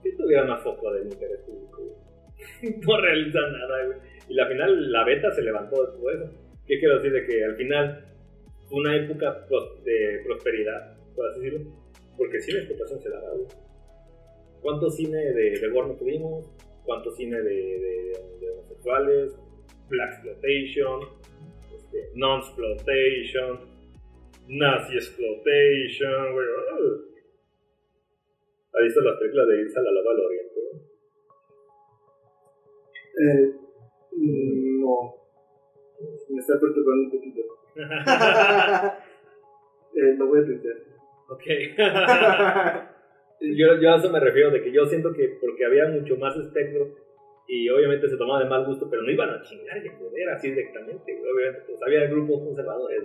Si tuviera más foco del interés público, güey. (laughs) no realiza nada, güey. Y al final la beta se levantó de todo eso. ¿Qué quiero decir? De que al final fue una época de prosperidad, por así decirlo. Porque sí la explotación se daba, güey. ¿Cuánto cine de, de tuvimos? ¿Cuánto cine de, de, de homosexuales? Black exploitation, este, non-exploitation, nazi exploitation, güey. ¿Has visto las películas de Irsa la Lava al Oriente? Eh, no. Me está perturbando un poquito. (laughs) (laughs) eh, lo voy a pensar. ok. (laughs) yo, yo a eso me refiero, de que yo siento que porque había mucho más espectro y obviamente se tomaba de mal gusto, pero no iban a chingar de poder así directamente. Obviamente, pues había grupos conservadores,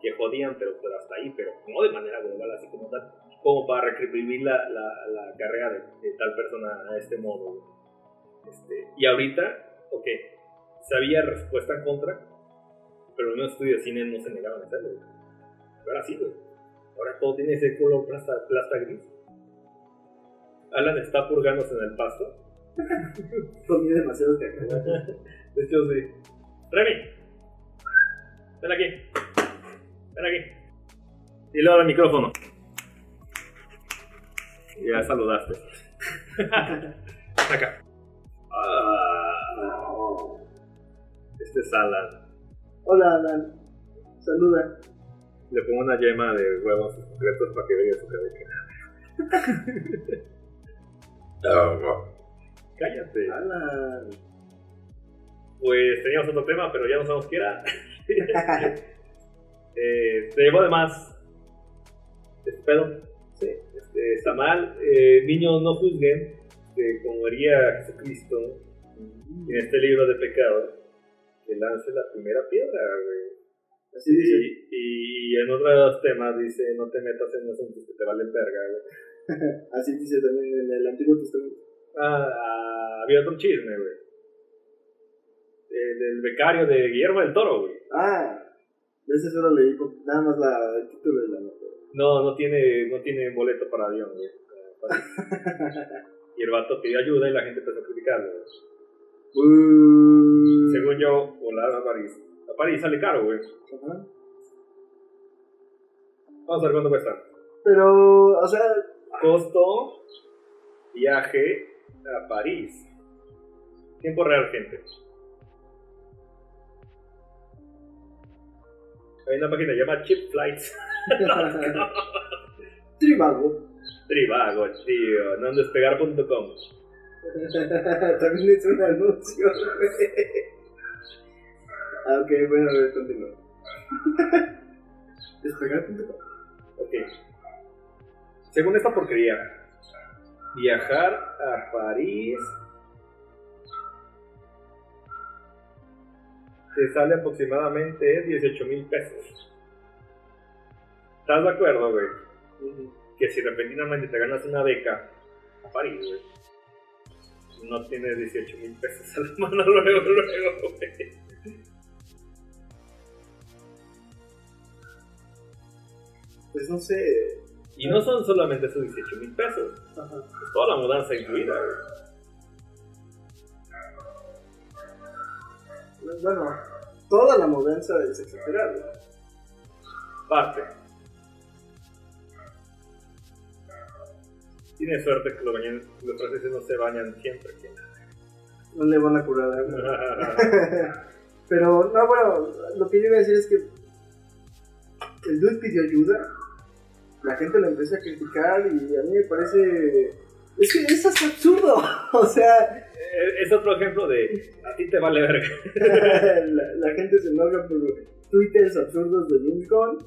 que jodían, pero, pero hasta ahí, pero no de manera global, así como tal, como para reprimir la, la, la carrera de, tal persona a este modo. Este, y ahorita, ok, sabía respuesta en contra, pero los estudios de cine no se negaban a hacerlo, güey. Ahora sí. Ahora todo tiene ese color plasta, plasta gris. Alan está purgándose en el pasto. (laughs) Comí demasiados cacahuates. De hecho, sí. Remy, ven aquí. Ven aquí. Y luego al micrófono. Y ya saludaste. Acá. Ah, este es Alan. Hola, Alan. Saluda. Le pongo una yema de huevos concretos para que vea su cabeza. (laughs) Cállate. Alan. Pues teníamos otro tema, pero ya no sabemos qué era. (laughs) (laughs) eh, te llevó además. Este pedo. Sí. Este, está mal. Eh, niños, no juzguen. Este, como haría Jesucristo en este libro de pecado. que lance la primera piedra, güey. Así dice. Y, y en otros temas dice, no te metas en asuntos que te valen verga, güey. (laughs) Así dice también en el Antiguo Testamento. Ah, había otro chisme, güey. El, becario de Guillermo del Toro, güey. Ah, ese solo leí nada más la, el título de la nota. No, no tiene, no tiene boleto para avión, güey. (laughs) Y el vato pidió ayuda y la gente empezó a criticarlo, güey. Uh, Según yo, volar a París. A París sale caro, güey. Ajá. Vamos a ver cuánto cuesta. Pero, o sea, Costo, viaje a París. Tiempo real, gente. Hay una página que llama Cheap Flights. (laughs) Tribago. Trivago, tío. Nondespegar.com. (laughs) También es un anuncio. ah, ok, bueno, a ver, continúa. (laughs) Despegar.com. Ok. Según esta porquería, viajar a París te sale aproximadamente 18 mil pesos. ¿Estás de acuerdo, güey? Que si repentinamente te ganas una beca a París, güey, no tienes 18 mil pesos a la (laughs) mano luego, luego, güey. Pues no sé. Y no son solamente esos 18 mil pesos, es toda la mudanza incluida, güey. Bueno, toda la mudanza es exagerada. Parte. Tiene suerte que los, bañan- los franceses no se bañan siempre. ¿quién? No le van a curar. (laughs) Pero, no, bueno, lo que yo iba a decir es que el dude pidió ayuda, la gente lo empezó a criticar y a mí me parece... Es que es absurdo, (laughs) o sea, es otro ejemplo de a ti te vale verga. (laughs) la, la gente se enoja por twitters absurdos de Gunn,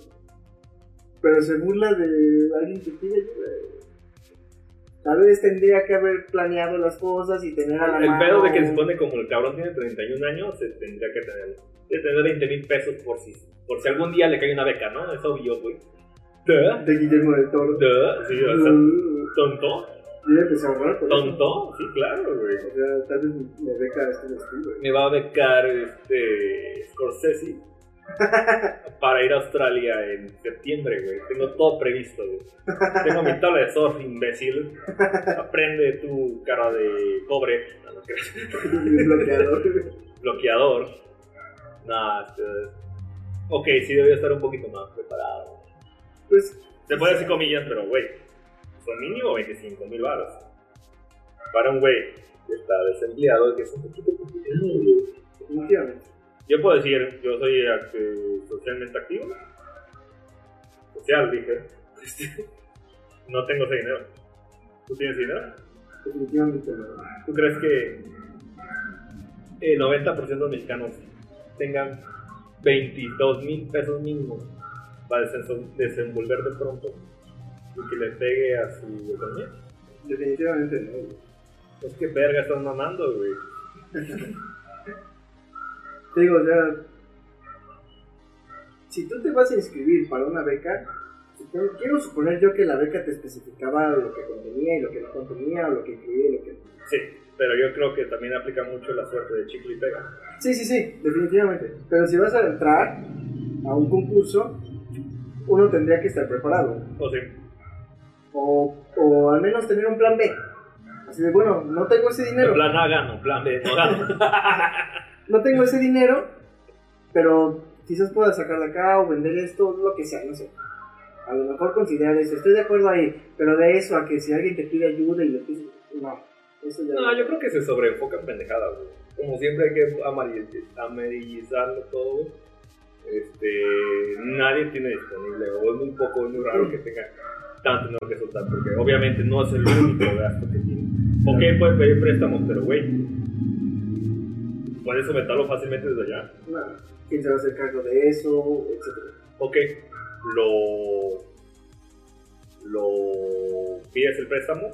pero se burla de alguien que pide. Tal vez tendría que haber planeado las cosas y tener a la El mano... pedo de que se supone como el cabrón tiene 31 años, se tendría que tener, de tener 20 mil pesos por si, por si algún día le cae una beca, ¿no? Es obvio, güey. Duh, De Guillermo del Toro. duh, sí, o sea, tonto, Yo ya empecé a ahorrar por eso. tonto, sí, claro, güey. O sea, tal vez me beca este vestido. me va a becar este Scorsese (laughs) para ir a Australia en septiembre, güey. Tengo todo previsto, güey. Tengo mi tabla de surf, imbécil. Aprende tu cara de cobre. No, (laughs) bloqueador. Bloqueador. Nah, este... Ok, sí debería estar un poquito más preparado. Pues, Se puede decir comillas, pero güey, son mínimo 25 mil baros. Para un güey que está desempleado, que es un poquito definitivamente. Yo puedo decir, yo soy eh, socialmente activo. Social, dije. Este, (laughs) no tengo ese dinero. ¿Tú tienes dinero? Definitivamente no. ¿Tú crees que el 90% de los mexicanos tengan 22 mil pesos mínimos para desen- desenvolver de pronto y que le pegue a su economía? Definitivamente no. güey. Es que verga estás mamando, güey. (laughs) Te digo, o sea, si tú te vas a inscribir para una beca, supongo- quiero suponer yo que la beca te especificaba lo que contenía y lo que no contenía, o lo que incluía y lo que no. Sí, pero yo creo que también aplica mucho la suerte de chicle y pega. Sí, sí, sí, definitivamente. Pero si vas a entrar a un concurso, uno tendría que estar preparado. O sí. O, o al menos tener un plan B. Así de, bueno, no tengo ese dinero. Plan A gano, plan B no gano. (laughs) No tengo ese dinero, pero quizás pueda sacar de acá o vender esto, lo que sea, no sé. A lo mejor considerar eso. Estoy de acuerdo ahí, pero de eso a que si alguien te pide ayuda y le pides... No, eso ya... No, yo creo que se sobreenfocan pendejadas, güey. Como siempre hay que amari- amarillizarlo todo. Este, nadie tiene disponible, o es muy poco, es muy raro que tenga tanto dinero que soltar, porque obviamente no es el único gasto que tiene. Ok, puedes pedir préstamos, pero güey, puedes someterlo fácilmente desde allá. No, ¿Quién se va a hacer cargo de eso? Etcétera. Ok, lo, lo pides el préstamo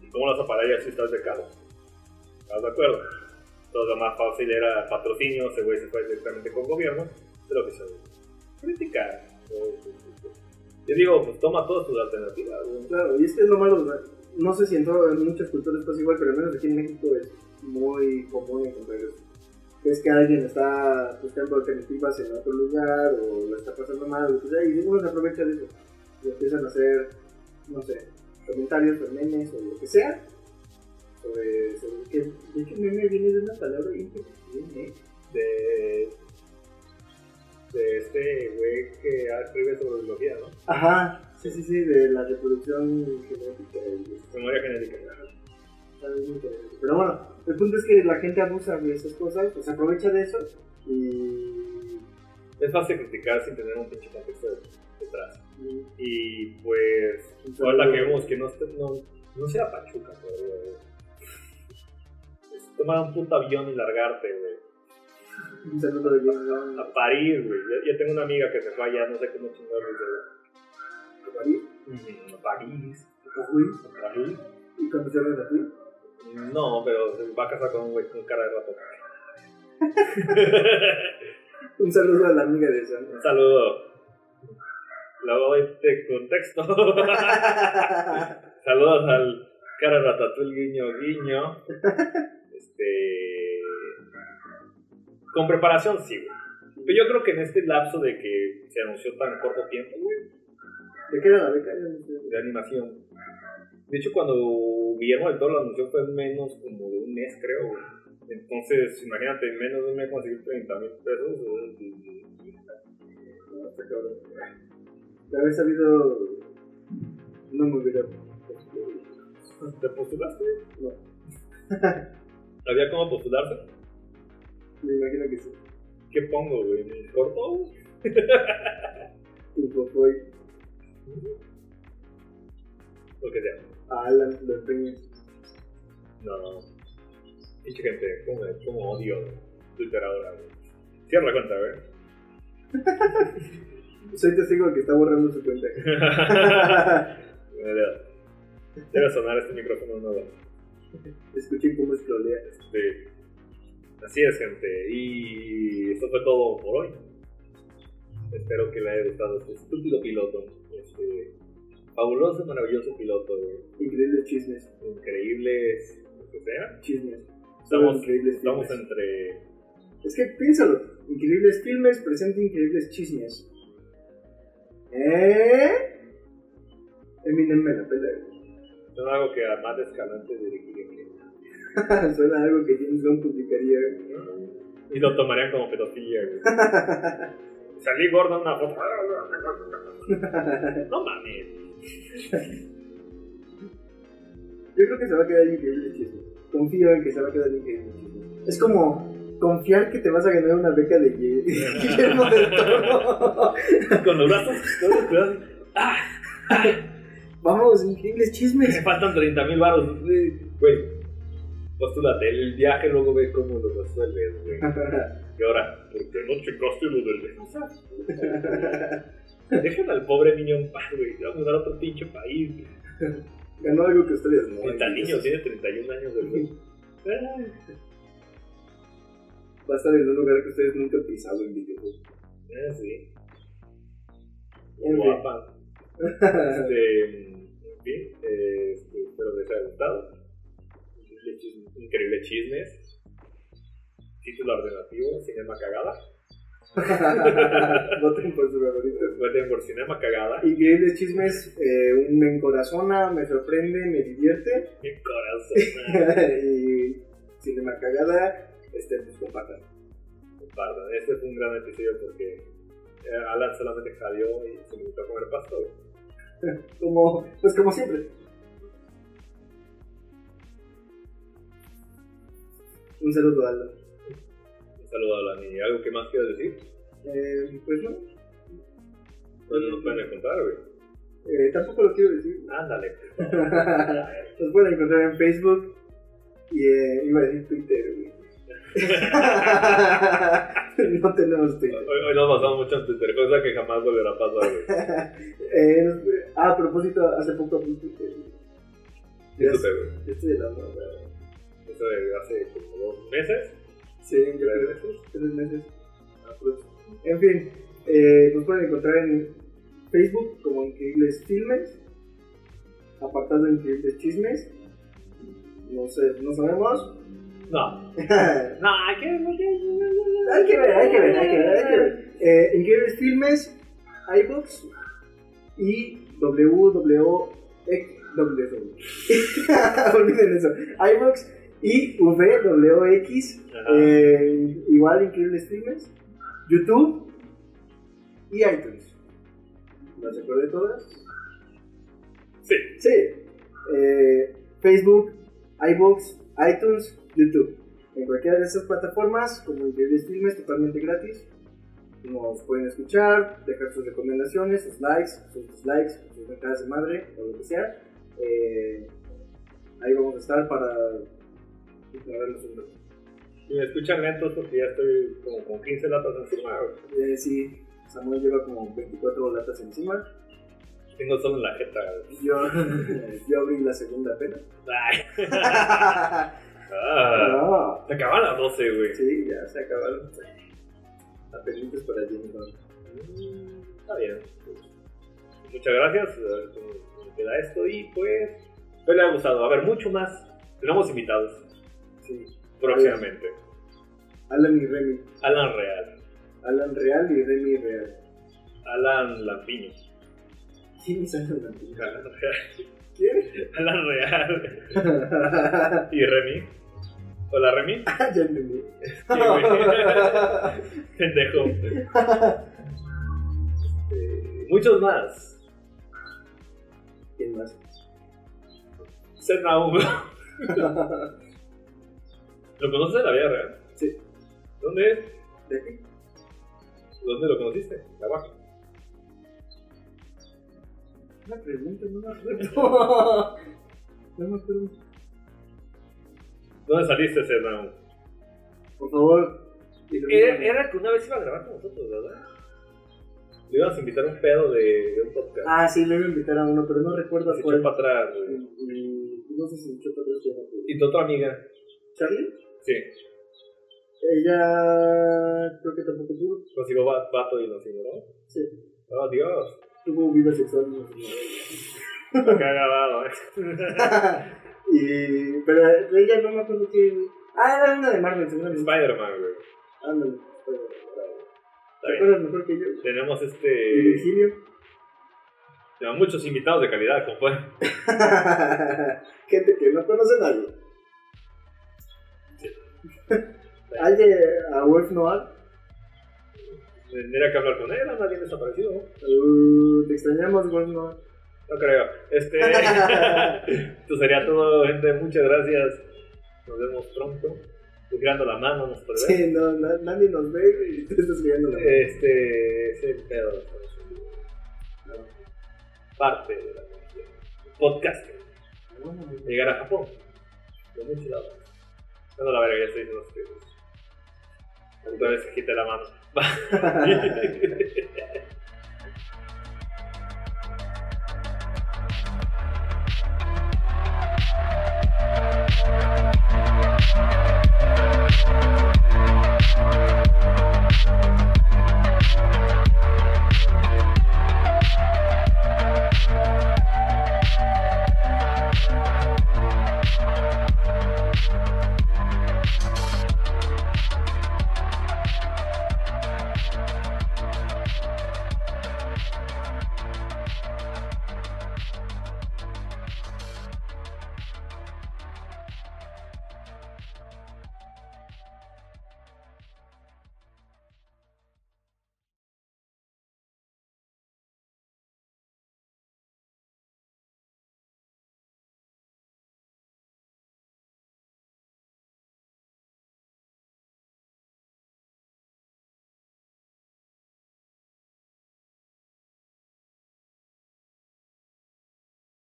y cómo lo vas a pagar ya si estás becado. ¿Estás de acuerdo? todo lo más fácil era patrocinio, ese güey se fue directamente con gobierno, de lo que se criticar. Yo digo, pues toma todas tus alternativas. Claro, y es que es lo malo, ¿no? sé si en, todo- en muchas culturas pasa igual, pero al menos aquí en México es muy común encontrar eso. Es que alguien está buscando alternativas en otro lugar o la está pasando mal, sea, y uno se aprovecha de eso. Y empiezan a hacer, no sé, comentarios o memes o lo que sea. Sobre, sobre que, de hecho, meme viene de una palabra que viene. De, de este güey que escribe sobre biología, ¿no? Ajá, sí, sí, sí, de la reproducción genética. Memoria genética. Interesante. Pero bueno, el punto es que la gente abusa de esas cosas, pues aprovecha de eso y. Es fácil criticar sin tener un pinche contexto detrás. y- Y pues, ahorita que vemos que no, no, no sea Pachuca. Es tomar un puto avión y largarte, güey. Un saludo de bien. A París, güey. Ya tengo una amiga que se fue allá, no sé cómo chingados, güey. París, A París. A París. y conocer a Ratatouille. No, pero se va a casar con un güey con cara de rato. (laughs) Un saludo a la amiga de Sam. Un saludo. Luego de contexto. (laughs) Saludos al cara de ratatouille guiño guiño. Este. (laughs) Con preparación, sí, güey. Pero yo creo que en este lapso de que se anunció tan corto tiempo, güey, ¿De qué era la beca? De animación. De hecho, cuando Guillermo del Toro lo anunció fue menos como de un mes, creo, güey. Entonces, imagínate, en menos de un mes conseguir 30 mil pesos. De haber sabido. No me hubiera. ¿Te postulaste? No. (laughs) ¿Había cómo postularse? Me imagino que sí. ¿Qué pongo, güey? ¿En el corto? (laughs) Infofoy, Lo que sea. a Alan, lo empeñé. No, no. Dicho gente, ¿cómo, cómo odio Twitter ahora, güey? Cierra la cuenta, güey. (laughs) Soy testigo de que está borrando su cuenta. (laughs) Debe, sonar este micrófono nuevo. Escuché cómo escrolea. Este, así es, gente. Y esto fue todo por hoy. Espero que le haya gustado este estúpido piloto. Este fabuloso, maravilloso piloto. Increíbles chismes. Increíbles, lo que sea. Chismes. Estamos, increíbles estamos filmes. entre. Es que piénsalo. Increíbles filmes presenta increíbles chismes. ¿Eh? Eminem me la pela. güey. Son algo que a más Escalante dirigiría. (laughs) Suena algo que James Gunn publicaría. Y lo tomarían como pedofilia, güey. (laughs) Salí gordo en una foto. No mames. Yo creo que se va a quedar increíble chisme. Confío en que se va a quedar increíble chisme. Es como confiar que te vas a ganar una beca de Gu- (laughs) Guillermo del Toro. Con los brazos, todos los brazos. ¡Ah! Vamos, increíbles Me chismes. faltan 30 mil baros. Güey, postúlate el viaje, luego ve cómo lo resuelves, güey. (laughs) Y ahora, ¿por qué no checaste lo del (laughs) desastre? Dejen al pobre niño en paz, güey. Se va a mudar a otro pinche país. Ganó algo que ustedes no. Está niño, tiene 31 años de güey. (laughs) Va a estar en un lugar que ustedes nunca han pisado en videojuegos. eh, sí. Guapa. Este, en fin, eh, este, espero les haya gustado. Increíble chisme- Increíble chismes. Título alternativo, Cinema Cagada. (laughs) Voten por su favorito. Voten por Cinema Cagada. Increíbles chismes, eh, me encorazona, me sorprende, me divierte. Mi corazón. (laughs) y cinema cagada, este, pues compartan. Compartan. Este fue un gran episodio porque eh, Alan solamente salió y se limitó a comer pasto. (laughs) Como, pues como siempre. Un saludo a Alan. Un saludo a Alan. ¿Y algo que más quieras decir? Eh, pues no, ¿Dónde nos pueden encontrar, güey? eh, tampoco lo quiero decir. Ándale. (laughs) Nos pueden encontrar en Facebook y eh, iba a decir Twitter, güey. (laughs) no tenemos Twitter. Hoy, hoy nos basamos mucho en Twitter, cosa que jamás volverá a pasar, güey. (laughs) Eh, ah, a propósito, hace poco abrí Twitter. güey. ¿Qué supe, güey? Yo estoy la moda. De hace como dos meses. Sí, creo que tres meses. En fin, eh, nos pueden encontrar en Facebook como Increíbles Filmes, apartado de Increíbles Chismes. No sé, no sabemos. No. (laughs) no, hay que, hay que, hay que ver, hay que ver, hay que ver. Hay que ver. Eh, Increíbles Filmes, iBooks y WWX. (laughs) Olviden eso. iBooks y VWX. Eh, igual Increíbles Filmes. YouTube y iTunes. ¿Las recuerdo todas? Sí. Sí. Eh, Facebook, iBooks, iTunes, YouTube. En cualquiera de esas plataformas, como Increíbles Filmes, totalmente gratis. Nos pueden escuchar, dejar sus recomendaciones, sus likes, sus dislikes, sus mentadas de madre, o lo que sea. Eh, ahí vamos a estar para Y me escuchan lentos porque ya estoy como con 15 latas encima. Eh, sí, Samuel lleva como 24 latas encima. Tengo solo en la jeta. Yo, (laughs) yo abrí la segunda pena. (laughs) Ah, Ah, se acaban las 12, güey. sí, ya se acabaron. Apenitas para ti, ¿no? Mm, Está bien. Muchas gracias. A ver cómo cómo queda esto. Y pues, espero le haya gustado. A ver, mucho más. Tenemos invitados Sí. próximamente. Alan y Remy. Alan Real. Alan Real y Remy Real. Alan Lampiño. ¿Quién es Alan Lampiño? Alan Real. ¿Quién? Alan Real. (laughs) ¿Y Remy? Hola, Remy. (laughs) ya entendí. (laughs) Pendejo. Eh, muchos más. ¿Quién más? Sedna Hugo. ¿Lo conoces en la vida real? Sí. ¿Dónde es? ¿De aquí? ¿Dónde lo conociste? De abajo. Una pregunta, no me acuerdo. (laughs) No me acuerdo. ¿Dónde saliste, Hugo? Por favor. Era, era que una vez iba a grabar con nosotros, ¿verdad? Le íbamos a invitar a un pedo de, de un podcast. Ah, sí, le iba a invitar a uno, pero no recuerdo Se a cuál. echó para atrás, güey. No sé si se echó para atrás o no. ¿Y tu otra amiga? ¿Charlie? Sí. Ella creo que tampoco tuvo. Consiguió va- vato y nos ignoró. Sí. Oh, Dios. Tuvo vida sexual. (laughs) no sé. Está grabado, eh. (laughs) y, pero ella no me acuerdo que. Ah, era una de Marvel, seguramente. Spider-Man, güey. Spider-Man, ¿Te bien. acuerdas mejor que yo? Tenemos Y este. Virgilio. Tenemos muchos invitados de calidad, compadre. (laughs) Gente que no conoce a nadie. (laughs) Hay de- a Wolf Noir. Tendría que hablar con él, anda bien desaparecido. Uh, te extrañamos, Wolf Noir. No creo. Este. (laughs) Esto sería todo, gente. Muchas gracias. Nos vemos pronto. Estoy girando la mano, nos puede ver. Sí, no, na- nadie nos ve y (laughs) tú estás mirando la Este. Es el pedo. ¿no? Parte de la. Podcast. Llegar a Japón. Lo mucho No, la verga, ya estoy diciendo vez se quite la mano. (laughs) (laughs)